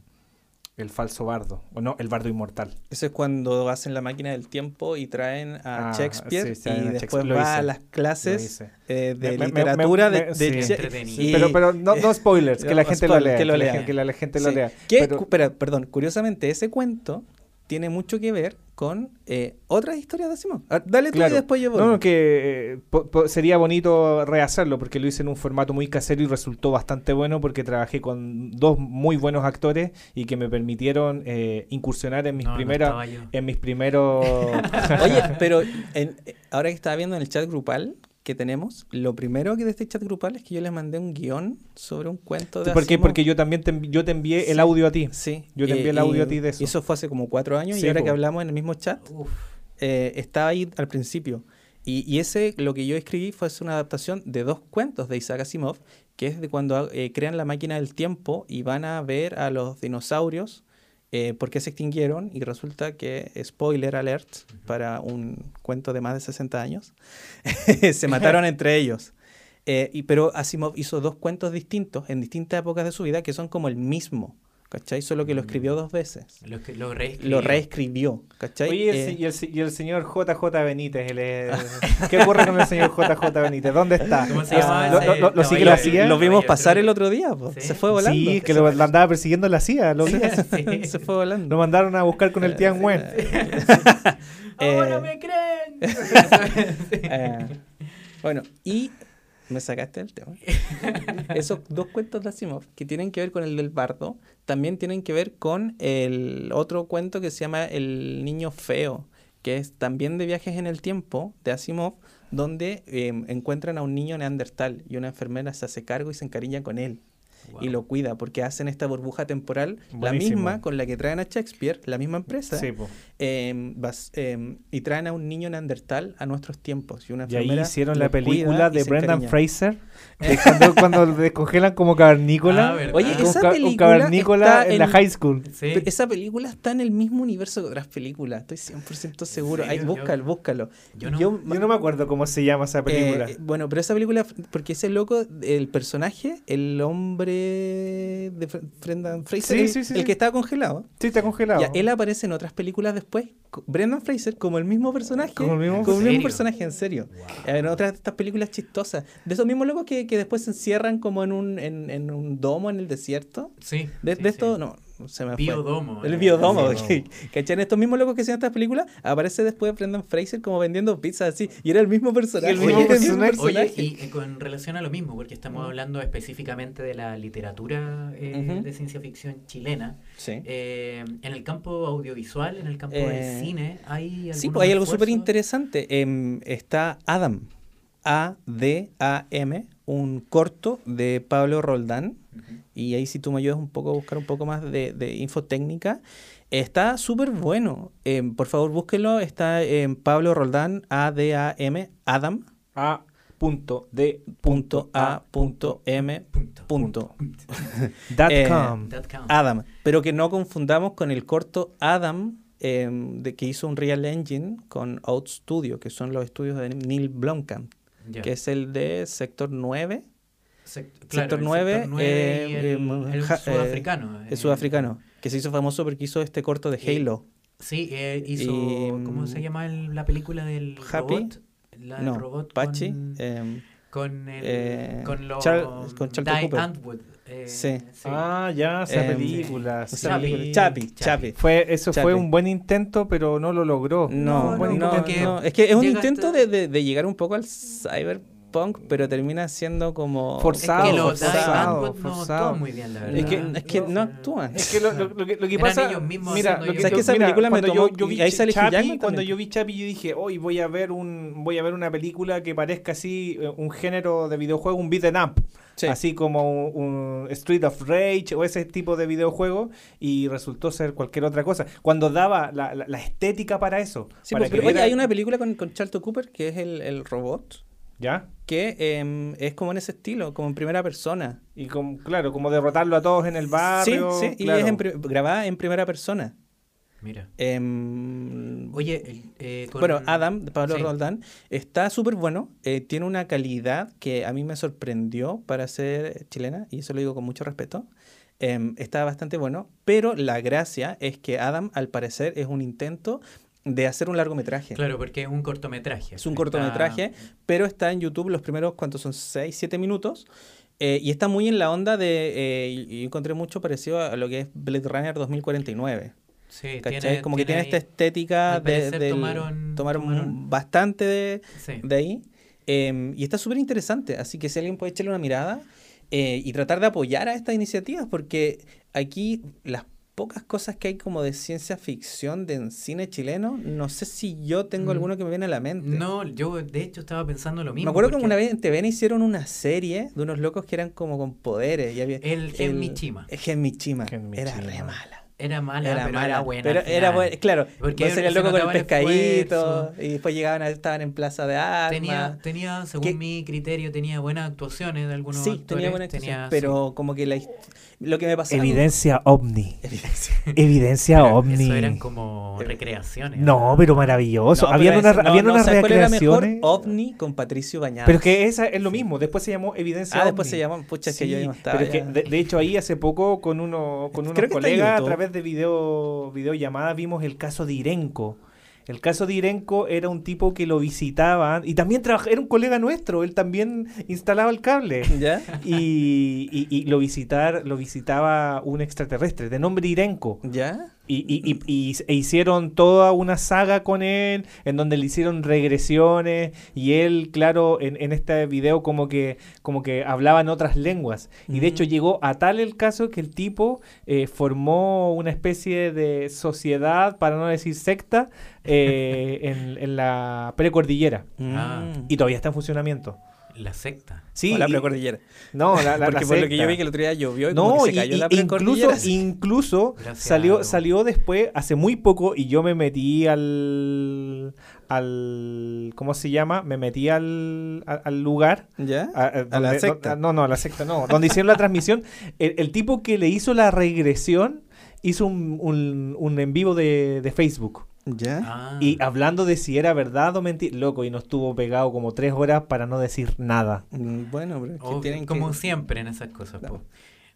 el falso bardo o no el bardo inmortal Eso es cuando hacen la máquina del tiempo y traen a Ah, Shakespeare sí, traen y a después Shakespeare. Lo va hice, a las Lo clases eh, de Me- me- me- literatura me- de, sí. de y- pero pero no, no spoilers que la gente lo lea que lo que la lea. gente, que la gente lo Sí. lea Pero- pero, perdón, curiosamente ese cuento tiene mucho que ver con eh, otras historias de Asimov. Ah, Dale tú Claro. y después yo voy. No, no, que eh, po- po- sería bonito rehacerlo porque lo hice en un formato muy casero y resultó bastante bueno porque trabajé con dos muy buenos actores y que me permitieron eh, incursionar en mis no, primeras en mis primeros Oye, pero en- eh, ahora que estaba viendo en el chat grupal, que tenemos, lo primero que de este chat grupal es que yo les mandé un guion sobre un cuento de ¿Por qué? Porque yo también te, yo te envié el audio a ti. Sí. Yo te envié el audio a ti de eso. Y eso fue hace como cuatro años Sí, y ahora po. que hablamos en el mismo chat, eh, estaba ahí al principio. Y, y ese, lo que yo escribí fue una adaptación de dos cuentos de Isaac Asimov, que es de cuando eh, crean la máquina del tiempo y van a ver a los dinosaurios eh, por qué se extinguieron y resulta que, spoiler alert, para un cuento de más de 60 años, se mataron entre ellos. Eh, y, pero Asimov hizo dos cuentos distintos en distintas épocas de su vida que son como el mismo, ¿cachai? Solo que lo escribió dos veces. lo, que- lo reescribió. Lo reescribió, ¿cachai? Oye, y el, Eh, y, el, se- y el señor JJ Benítez, el, eh, ¿qué ocurre con el señor JJ Benítez? ¿Dónde está? ¿Cómo se Ah, llama ¿Lo, ese lo- lo- sigue caballero? la CIA? Lo vimos pasar el que- otro día, po. Sí. se fue volando. Sí, que lo, lo andaba persiguiendo la CIA. Lo, Sí, Sí. se fue volando. lo mandaron a buscar con el Tian Wen. ¡Ahora Eh, me creen! Eh, bueno, y me sacaste el tema. Esos dos cuentos de Asimov que tienen que ver con el del bardo, también tienen que ver con el otro cuento que se llama El niño feo, que es también de viajes en el tiempo de Asimov, donde eh, encuentran a un niño neandertal y una enfermera se hace cargo y se encariña con él. Wow. Y lo cuida porque hacen esta burbuja temporal, la misma con la que traen a Shakespeare, la misma empresa, Sí, em, em, y traen a un niño neandertal a nuestros tiempos. Y una Y ahí hicieron la película de Brendan encariña. Fraser, de cuando, cuando lo descongelan como cavernícola. Ah. Oye, un, esa ca- un película cavernícola está en la high school. Sí. Esa película está en el mismo universo que otras películas, estoy 100% seguro. Ay, serio? búscalo, búscalo. Yo no- Yo no me acuerdo cómo se llama esa película. Eh, bueno, pero esa película, porque ese loco, el personaje, el hombre de Brendan Fraser, Sí, el, sí, sí, el sí. que estaba congelado, sí, está congelado. ya, él aparece en otras películas después, Brendan Fraser como el mismo personaje, Como el mismo- como el ¿En mismo serio? personaje, en serio. Wow. En otras de estas películas chistosas, de esos mismos locos que, que después se encierran como en un, en, en un domo en el desierto. Sí. De, esto, no, se me fue. Biodomo. El eh. biodomo, ¿cachai? Estos mismos locos que hacían estas películas, aparece después Brendan Fraser como vendiendo pizza así, y era el mismo personaje. El mismo Oye, personaje. Oye, y eh, con relación a lo mismo, porque estamos hablando específicamente de la literatura eh, de ciencia ficción chilena, Sí. eh, en el campo audiovisual, en el campo Eh, del cine, hay Sí, pues hay algo súper interesante. Em, está Adam, A-D-A-M, un corto de Pablo Roldán. Y ahí si tú me ayudas un poco a buscar un poco más de, de info técnica, está súper bueno. Em, por favor, búsquenlo. Está en Pablo Roldán, A-D-A-M, Adam, A punto D punto A, punto M, Punto. Eh. Adam. Pero que no confundamos con el corto Adam, em, de que hizo un Real Engine con Out Studio, que son los estudios de Neil Blomkamp, que es el de Sector 9, Sect- Sector el 9, sector 9 y eh, el, el ja- eh, sudafricano. el eh, sudafricano, que se hizo famoso porque hizo este corto de Y- Halo. Sí, eh, hizo. Y, ¿Cómo se mm, llama el- la película del Happy. robot? La del no, robot Pachi. con, em, con, el, eh, con los. Char- con Charlton Die Cooper. Antwood. eh, Sí. Ah, ya, esa Em, película. sí. Chapi, Chapi. Chapi. Fue, eso Chapi. fue un buen intento, pero no lo logró. No, un buen no, intento. no, Es que es un intento hasta- de, de- de llegar un poco al cyberpunk, pero termina siendo como... Forzado, es que los Die forzado, Antwood no forzado. actúan muy bien, la verdad. Es que, es que no actúan. Es que lo, lo- lo que, lo que pasa, ellos mismos mira, haciendo lo que, ellos ¿Sabes que esa mira, película me cuando tomó- yo, yo vi y ahí sale cuando yo vi Chapi, yo dije, hoy voy a ver un, voy a ver una película que parezca así eh, un género de videojuego, un beat 'em up, Sí. así como un, un Street of Rage o ese tipo de videojuego, y resultó ser cualquier otra cosa. Cuando daba la, la- la estética para eso, Sí, para pues, que pero, oye, viera- hay una película con, con Charlton Cooper que es el, el robot, ya que em, es como en ese estilo, como en primera persona. y con, claro, como derrotarlo a todos en el barrio, sí, sí, y es en grabada en primera persona. Mira. Em, Oye, el- eh, con- Bueno, Adam, de Pablo Sí. Roldán, está súper bueno. eh, tiene una calidad que a mí me sorprendió para ser chilena, y eso lo digo con mucho respeto. Em, está bastante bueno, pero la gracia es que Adam, al parecer, es un intento de hacer un largometraje. Claro, porque es un cortometraje. Es un Está- cortometraje, pero está en YouTube los primeros, ¿cuántos son? 6, 7 minutos. eh, y está muy en la onda de. eh, y- encontré mucho parecido a lo que es Blade Runner 2049. Sí, tiene- Como que tiene ahí- esta estética de, del- tomaron- tomaron tomaron- bastante de, Sí. de ahí. em, y está súper interesante. Así que si alguien puede echarle una mirada eh, y tratar de apoyar a estas iniciativas, porque aquí las pocas cosas que hay como de ciencia ficción de cine chileno. No sé si yo tengo Mm. alguno que me viene a la mente. No, yo de hecho estaba pensando lo mismo. me acuerdo que una vez en TVN hicieron una serie de unos locos que eran como con poderes. Y había, El Gen Michima. el Gen Michima. Gen Era re mala. Era mala, Era pero mala, era buena. Pero era buena, claro. Porque Porque el se loco con el el pescadito. Y después llegaban, a- estaban en Plaza de Armas. Tenía, tenía, según Que- mi criterio, tenía buenas actuaciones de algunos sí, actores. tenía Pero como que la, lo que me pasaba. Evidencia ovni. Evidencia. Ovni. Eso eran como recreaciones. No, pero maravilloso. No, habían pero ese- no, habían no, unas ¿sabes cuál era recreaciones. mejor? OVNI con Patricio Bañados. Pero es que esa es lo mismo. Después se llamó Evidencia Ah, después se llaman, pucha, es que Sí, yo no estaba. pero es que ya. de, de hecho ahí hace poco con uno con unos colegas a través de video videollamada vimos el caso de Irenco. El caso de Irenco era un tipo que lo visitaban y también trabaja, era un colega nuestro, él también instalaba el cable. ¿Ya? Y, y- y lo visitar lo visitaba un extraterrestre de nombre Irenco. ¿Ya? Y, y- y- y- e hicieron toda una saga con él, en donde le hicieron regresiones, y él, claro, en, en este video como que, como que hablaba en otras lenguas. Y de hecho Mm. llegó a tal el caso que el tipo eh, formó una especie de sociedad, para no decir secta, eh, en, en la precordillera. Ah. Mm. Y todavía está en funcionamiento. La secta. Sí, o la precordillera. no, la, la- Porque la por lo que yo vi que el otro día llovió y como No, que se cayó y- la incluso, precordillera. incluso Gracias a salió, salió después, hace muy poco, y yo me metí al, al ¿cómo se llama? Me metí al, al, al lugar. ¿Ya? a- a A la donde- secta. no, no, no, a la secta no. Donde hicieron la transmisión. El, el tipo que le hizo la regresión hizo un, un, un en vivo de, de Facebook. ¿Ya? Ah. Y hablando de si era verdad o mentira. Loco, y nos estuvo pegado como tres horas para no decir nada. Mm, Bueno, pero es que Obvio, tienen como que... siempre en esas cosas. Po.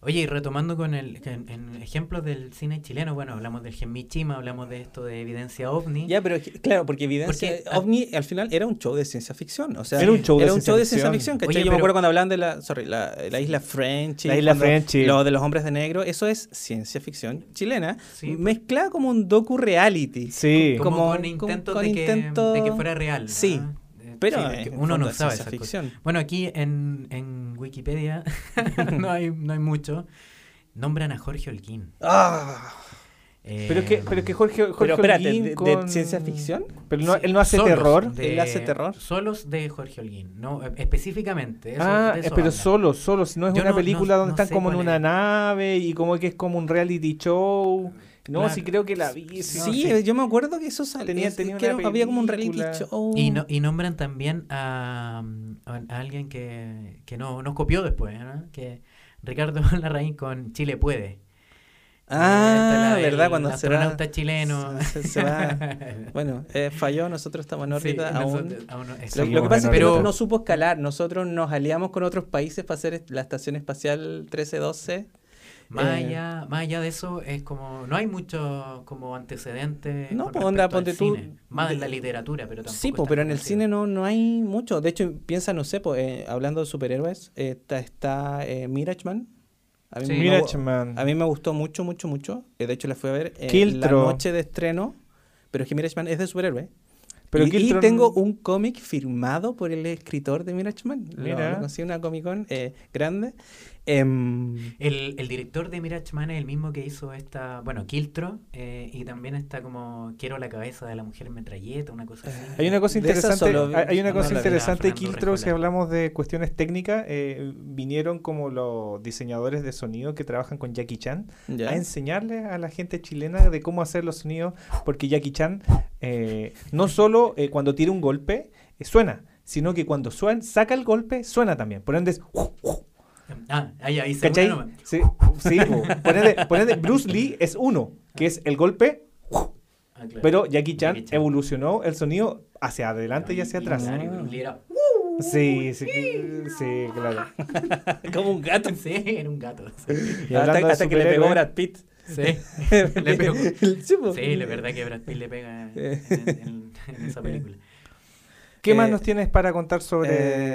Oye, y retomando con el en, en ejemplos del cine chileno, bueno, hablamos del Gen Michima, hablamos de esto de evidencia ovni. Ya, pero claro, porque evidencia Porque, OVNI al final era un show de ciencia ficción. O sea, Era un show de ciencia show de ciencia ficción. ficción. ¿cachai? Oye, Yo me acuerdo cuando hablaban de la, sorry, la, la isla French. La isla French. Lo de los hombres de negro. Eso es ciencia ficción chilena. Sí. Mezclada como un docu-reality. Sí. como, como- con intentos con de, que, intento- de que fuera real. ¿no? Sí, Pero sí, eh, uno no sabe cosas. ficción. Bueno, aquí en, en Wikipedia no, hay, no hay mucho. Nombran a Jorge Holguín. Ah, Eh, Pero es que, pero es que Jorge, Jorge pero espérate, Holguín ¿de, ciencia ficción? Pero no, sí, él no hace solos terror. de- ¿Él hace terror? Solos de Jorge Holguín, no eh, específicamente. Eso, ah, eh, eso pero habla. solo, solo. Si no es Yo una no- película no- donde no están como en una es. nave y como que es como un reality show. No, Claro. sí creo que la vi. sí, no, Sí, sí. eh, yo me acuerdo que eso salía. Tenía- tenía que una era- había como un reality show. Y, no, y nombran también a, alguien que, que no, nos copió después, ¿no? que Ricardo Larraín con Chile Puede. Ah, Esta, la ¿verdad? Cuando se va- astronauta chileno. se- se va- Bueno, eh, falló, nosotros estamos en órbita Sí, aún. nosotros- aún no- Lo, que pasa es que pero- no, no supo escalar. Nosotros nos aliamos con otros países para hacer la Estación Espacial 1312. Más, Eh, allá, más allá de eso, es como no hay mucho como antecedente. No, con pues, onda, ponte tú, cine. Más de- en la literatura, pero tampoco. Sí, po, pero en el cine no, no hay mucho. De hecho, piensa, no sé, pues, eh, hablando de superhéroes, eh, está, está eh, Mirage-Man. A mí, Sí. me, a mí me gustó mucho, mucho, mucho. Eh, de hecho, la fui a ver eh, la noche de estreno. Pero es que Mirage-Man es de superhéroe. Pero y, y tengo un cómic firmado por el escritor de Mirage-Man. Lo- Mira. Lo, conseguí en una Comic Con eh, grande. Em, El, el director de Mirage Man es el mismo que hizo esta, bueno, Kiltro, eh, y también está como Quiero la cabeza de la mujer metralleta, una cosa así. Hay una cosa interesante, solo hay- una no cosa interesante Kiltro, si hablamos de cuestiones técnicas, eh, vinieron como los diseñadores de sonido que trabajan con Jackie Chan ya. a enseñarle a la gente chilena de cómo hacer los sonidos, porque Jackie Chan eh, no solo eh, cuando tira un golpe eh, suena, sino que cuando suena, saca el golpe suena también. Por ende es, Ah, ahí, ahí se ¿cachai? nomás. Sí, sí, po. por ende, por ende, Bruce Lee es uno, que es el golpe, Ah, claro. pero Jackie Chan, Jackie Chan. evolucionó el sonido hacia adelante y hacia atrás. Claro, y Bruce Lee era- Sí, sí, sí, claro. Como un gato. Sí, era un gato. Sí, Y hasta que le pegó Brad Pitt. sí. le pegó. Sí, la verdad que Brad Pitt le pega en, en- en esa película. ¿Qué más Eh, nos tienes para contar sobre,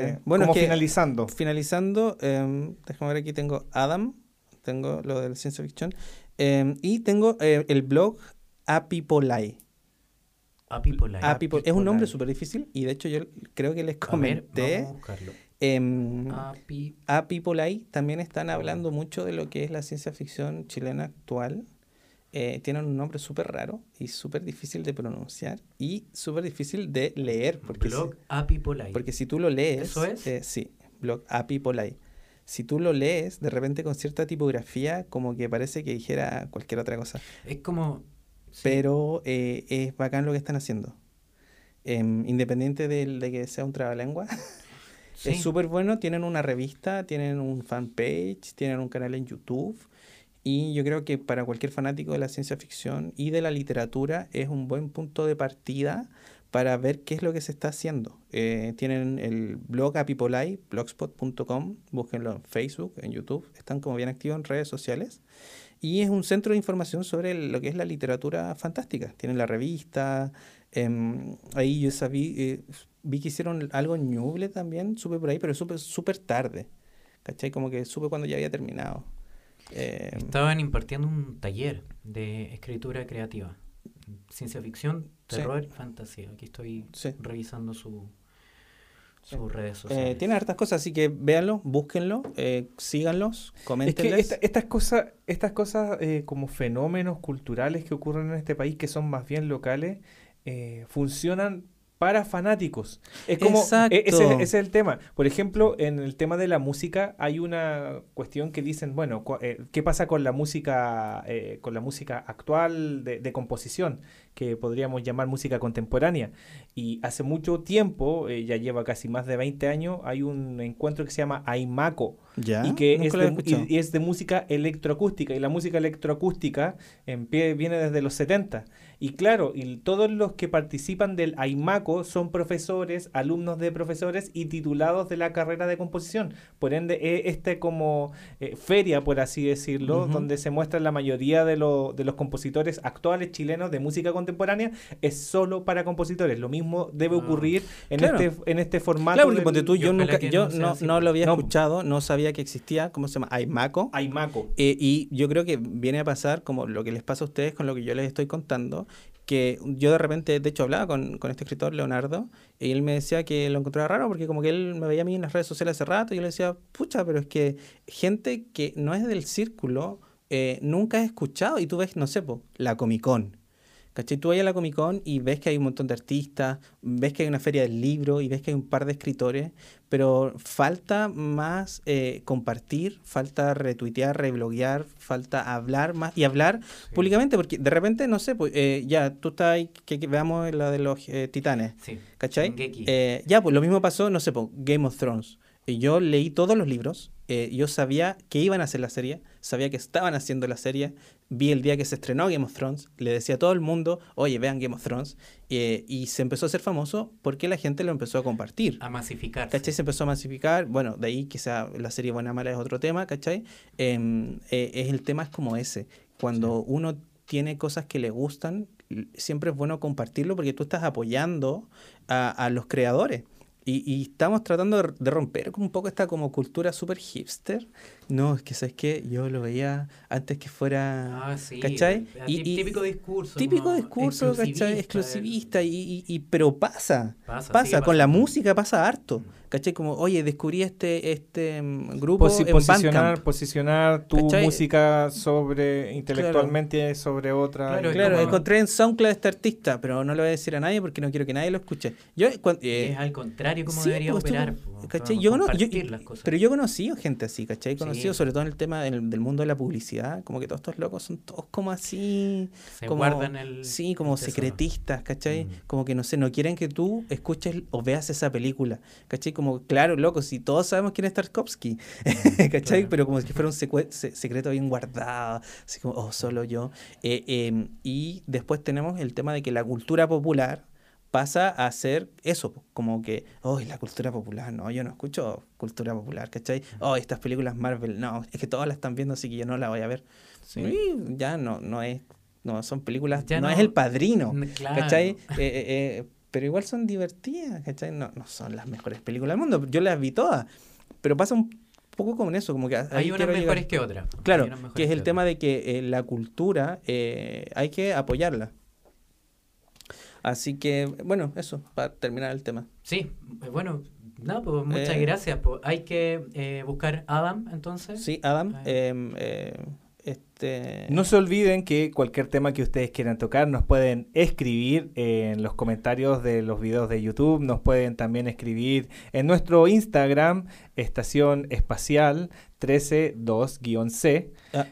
eh, bueno, como es que- finalizando? Finalizando, em, déjame ver aquí, tengo Adam, tengo lo de la ciencia ficción, em, y tengo eh, el blog Apipolai. A People Like. Apipol- es un nombre Apipolai. súper difícil y de hecho yo creo que les A ver, comenté. vamos a buscarlo. Api- Apipolai también están hablando mucho de lo que es la ciencia ficción chilena actual. Eh, tienen un nombre súper raro y súper difícil de pronunciar y súper difícil de leer. Porque Blog si, Apipolai. porque si tú lo lees... ¿Eso es? eh, sí, blog Apipolai. Si tú lo lees, de repente con cierta tipografía, como que parece que dijera cualquier otra cosa. Es como... sí. Pero eh, es bacán lo que están haciendo. Em, independiente de, que sea un trabalengua, Sí. es súper bueno. Tienen una revista, tienen un fanpage, tienen un canal en YouTube. Y yo creo que para cualquier fanático de la ciencia ficción y de la literatura es un buen punto de partida para ver qué es lo que se está haciendo. Eh, tienen el blog Apipolai, blogspot.com, búsquenlo en Facebook, en YouTube, están como bien activos en redes sociales. Y es un centro de información sobre lo que es la literatura fantástica. Tienen la revista, em, ahí yo sabí, eh, vi que hicieron algo Ñuble también, supe por ahí, pero supe súper tarde. ¿Cachai? Como que supe cuando ya había terminado. Em, Estaban impartiendo un taller de escritura creativa. Ciencia ficción, Sí. terror y fantasía. Aquí estoy Sí. revisando su, Sí. sus redes eh, sociales. tiene hartas cosas, así que véanlo, búsquenlo, eh, síganlos, Es coméntenles. que esta- estas cosas, estas cosas eh, como fenómenos culturales que ocurren en este país, que son más bien locales, eh, funcionan para fanáticos. Es como Exacto. e- ese, ese es el tema. Por ejemplo, en el tema de la música hay una cuestión que dicen, bueno, eh, ¿qué pasa con la música, eh, con la música actual de, de composición, que podríamos llamar música contemporánea? Y hace mucho tiempo, eh, ya lleva casi más de 20 años, hay un encuentro que se llama AIMACO, ¿Ya? y que es de, y- y es de música electroacústica y la música electroacústica en pie viene desde los 70 y claro y todos los que participan del AIMACO son profesores alumnos de profesores y titulados de la carrera de composición por ende este como eh, feria por así decirlo donde se muestra la mayoría de, lo- de los compositores actuales chilenos de música contemporánea es solo para compositores lo mismo debe Ah. ocurrir en Claro. este en este formato Claro, del tú, yo, ojalá nunca, yo no no, lo había No. escuchado, no sabía que existía, ¿cómo se llama? AIMACO. AIMACO Eh, y yo creo que viene a pasar como lo que les pasa a ustedes con lo que yo les estoy contando, que yo de repente, de hecho, hablaba con, con este escritor, Leonardo, y él me decía que lo encontraba raro porque como que él me veía a mí en las redes sociales hace rato y yo le decía, pucha, pero es que gente que no es del círculo eh, nunca has escuchado y tú ves, no sé, po, la Comic Con. ¿Cachai? Tú vas a la Comic Con y ves que hay un montón de artistas, ves que hay una feria del libro y ves que hay un par de escritores, pero falta más eh, compartir, falta retuitear, rebloguear, falta hablar más y hablar públicamente, porque de repente, no sé, pues, eh, ya tú estás ahí, que, que veamos la de los eh, titanes, Sí. ¿cachai? Ya, pues lo mismo pasó, no sé, pues, Game of Thrones. Yo leí todos los libros, eh, yo sabía que iban a hacer la serie, sabía que estaban haciendo la serie, vi el día que se estrenó Game of Thrones, le decía a todo el mundo, oye, vean Game of Thrones, eh, y se empezó a hacer famoso porque la gente lo empezó a compartir. A masificar. ¿Cachai? Se empezó a masificar. Bueno, de ahí que sea la serie buena mala es otro tema, ¿cachai? Em, eh, es el tema es como ese. Cuando uno tiene cosas que le gustan, siempre es bueno compartirlo porque tú estás apoyando a, a los creadores. Y, y estamos tratando de, romper un poco esta como cultura súper hipster. No, es que sabes que yo lo veía antes que fuera... Ah, sí. ¿Cachai? Y- y- típico discurso. Típico discurso, ¿cachai? exclusivista, Exclusivista, y, y- y- pero pasa. Pasa, Pasa, con la música pasa harto. ¿Cachai? Como, oye, descubrí este, este mm, grupo Posi- en posicionar, Bandcamp. posicionar tu ¿Cachai? música sobre intelectualmente sobre otra. Claro, Claro, como- encontré en SoundCloud este artista, pero no lo voy a decir a nadie porque no quiero que nadie lo escuche. Yo, cuan- eh, Es al contrario como sí, debería pues, tú- operar. po, ¿cachai? como Yo cono- yo- las cosas. pero yo he conocido gente así, ¿cachai? He Sobre todo en el tema del, del mundo de la publicidad, como que todos estos locos son todos como así, Se como, guardan el. sí, como el secretistas, ¿cachai? Mm. Como que no sé, no quieren que tú escuches o veas esa película, ¿cachai? Como, claro, loco, si todos sabemos quién es Tarkovsky, ¿cachai? Claro. Pero como si fuera un se- secreto bien guardado, así como, oh, solo yo. Eh, eh, y después tenemos el tema de que la cultura popular pasa a ser eso, como que, oh, la cultura popular, no, yo no escucho cultura popular, ¿cachai? Oh, estas películas Marvel, no, es que todas las están viendo, así que yo no la voy a ver. Sí. Y ya no, no es, no son películas, Ya no, no- es el padrino, Mm, Claro. ¿cachai? Eh, eh, eh, pero igual son divertidas, ¿cachai? No, no son las mejores películas del mundo, yo las vi todas, pero pasa un poco como en eso, como que Hay unas llegar. mejores que otras. Claro, que es el tema de que la cultura hay que apoyarla. Así que, bueno, eso, para terminar el tema. Sí, eh, bueno, no, pues muchas Eh, gracias. pues. Hay que eh, buscar Adam entonces. Sí, Adam, Ahí. em, eh, Este, No se olviden que cualquier tema que ustedes quieran tocar nos pueden escribir en los comentarios de los videos de YouTube, nos pueden también escribir en nuestro Instagram, Estación Espacial 132-C. ah,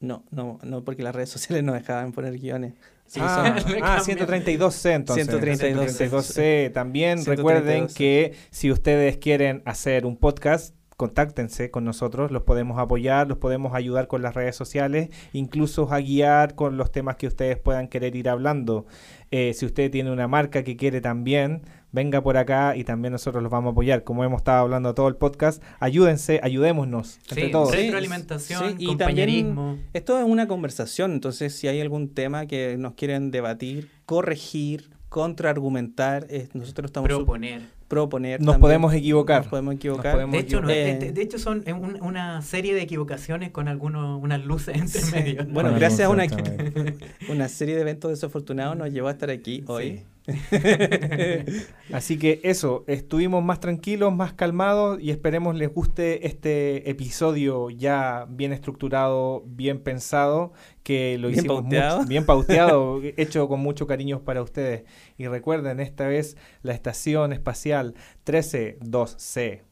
no, no, no, porque las redes sociales no dejaban poner guiones. Que Ah, ah, cambian. 132C entonces. 132C. 132C. También 132C. recuerden que si ustedes quieren hacer un podcast, contáctense con nosotros, los podemos apoyar, los podemos ayudar con las redes sociales, incluso a guiar con los temas que ustedes puedan querer ir hablando. Eh, si usted tiene una marca que quiere también, venga por acá y también nosotros los vamos a apoyar. Como hemos estado hablando todo el podcast, ayúdense, ayudémonos entre Sí, todos. sí. retroalimentación, y compañerismo. Esto es una conversación, entonces si hay algún tema que nos quieren debatir, corregir, contraargumentar, eh, nosotros estamos proponer. proponer. Nos también. podemos equivocar. Nos podemos equivocar. podemos De hecho, no, de, de hecho son eh, un- una serie de equivocaciones con algunos unas luces entre Sí. medio. Bueno, Con gracias a una, una serie de eventos desafortunados nos llevó a estar aquí hoy. Así que eso, estuvimos más tranquilos, más calmados y esperemos les guste este episodio ya bien estructurado, bien pensado, que lo Bien hicimos pauteado. mucho- bien pauteado, hecho con mucho cariño para ustedes. Y recuerden, esta vez la estación espacial 132C.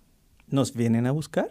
¿Nos vienen a buscar?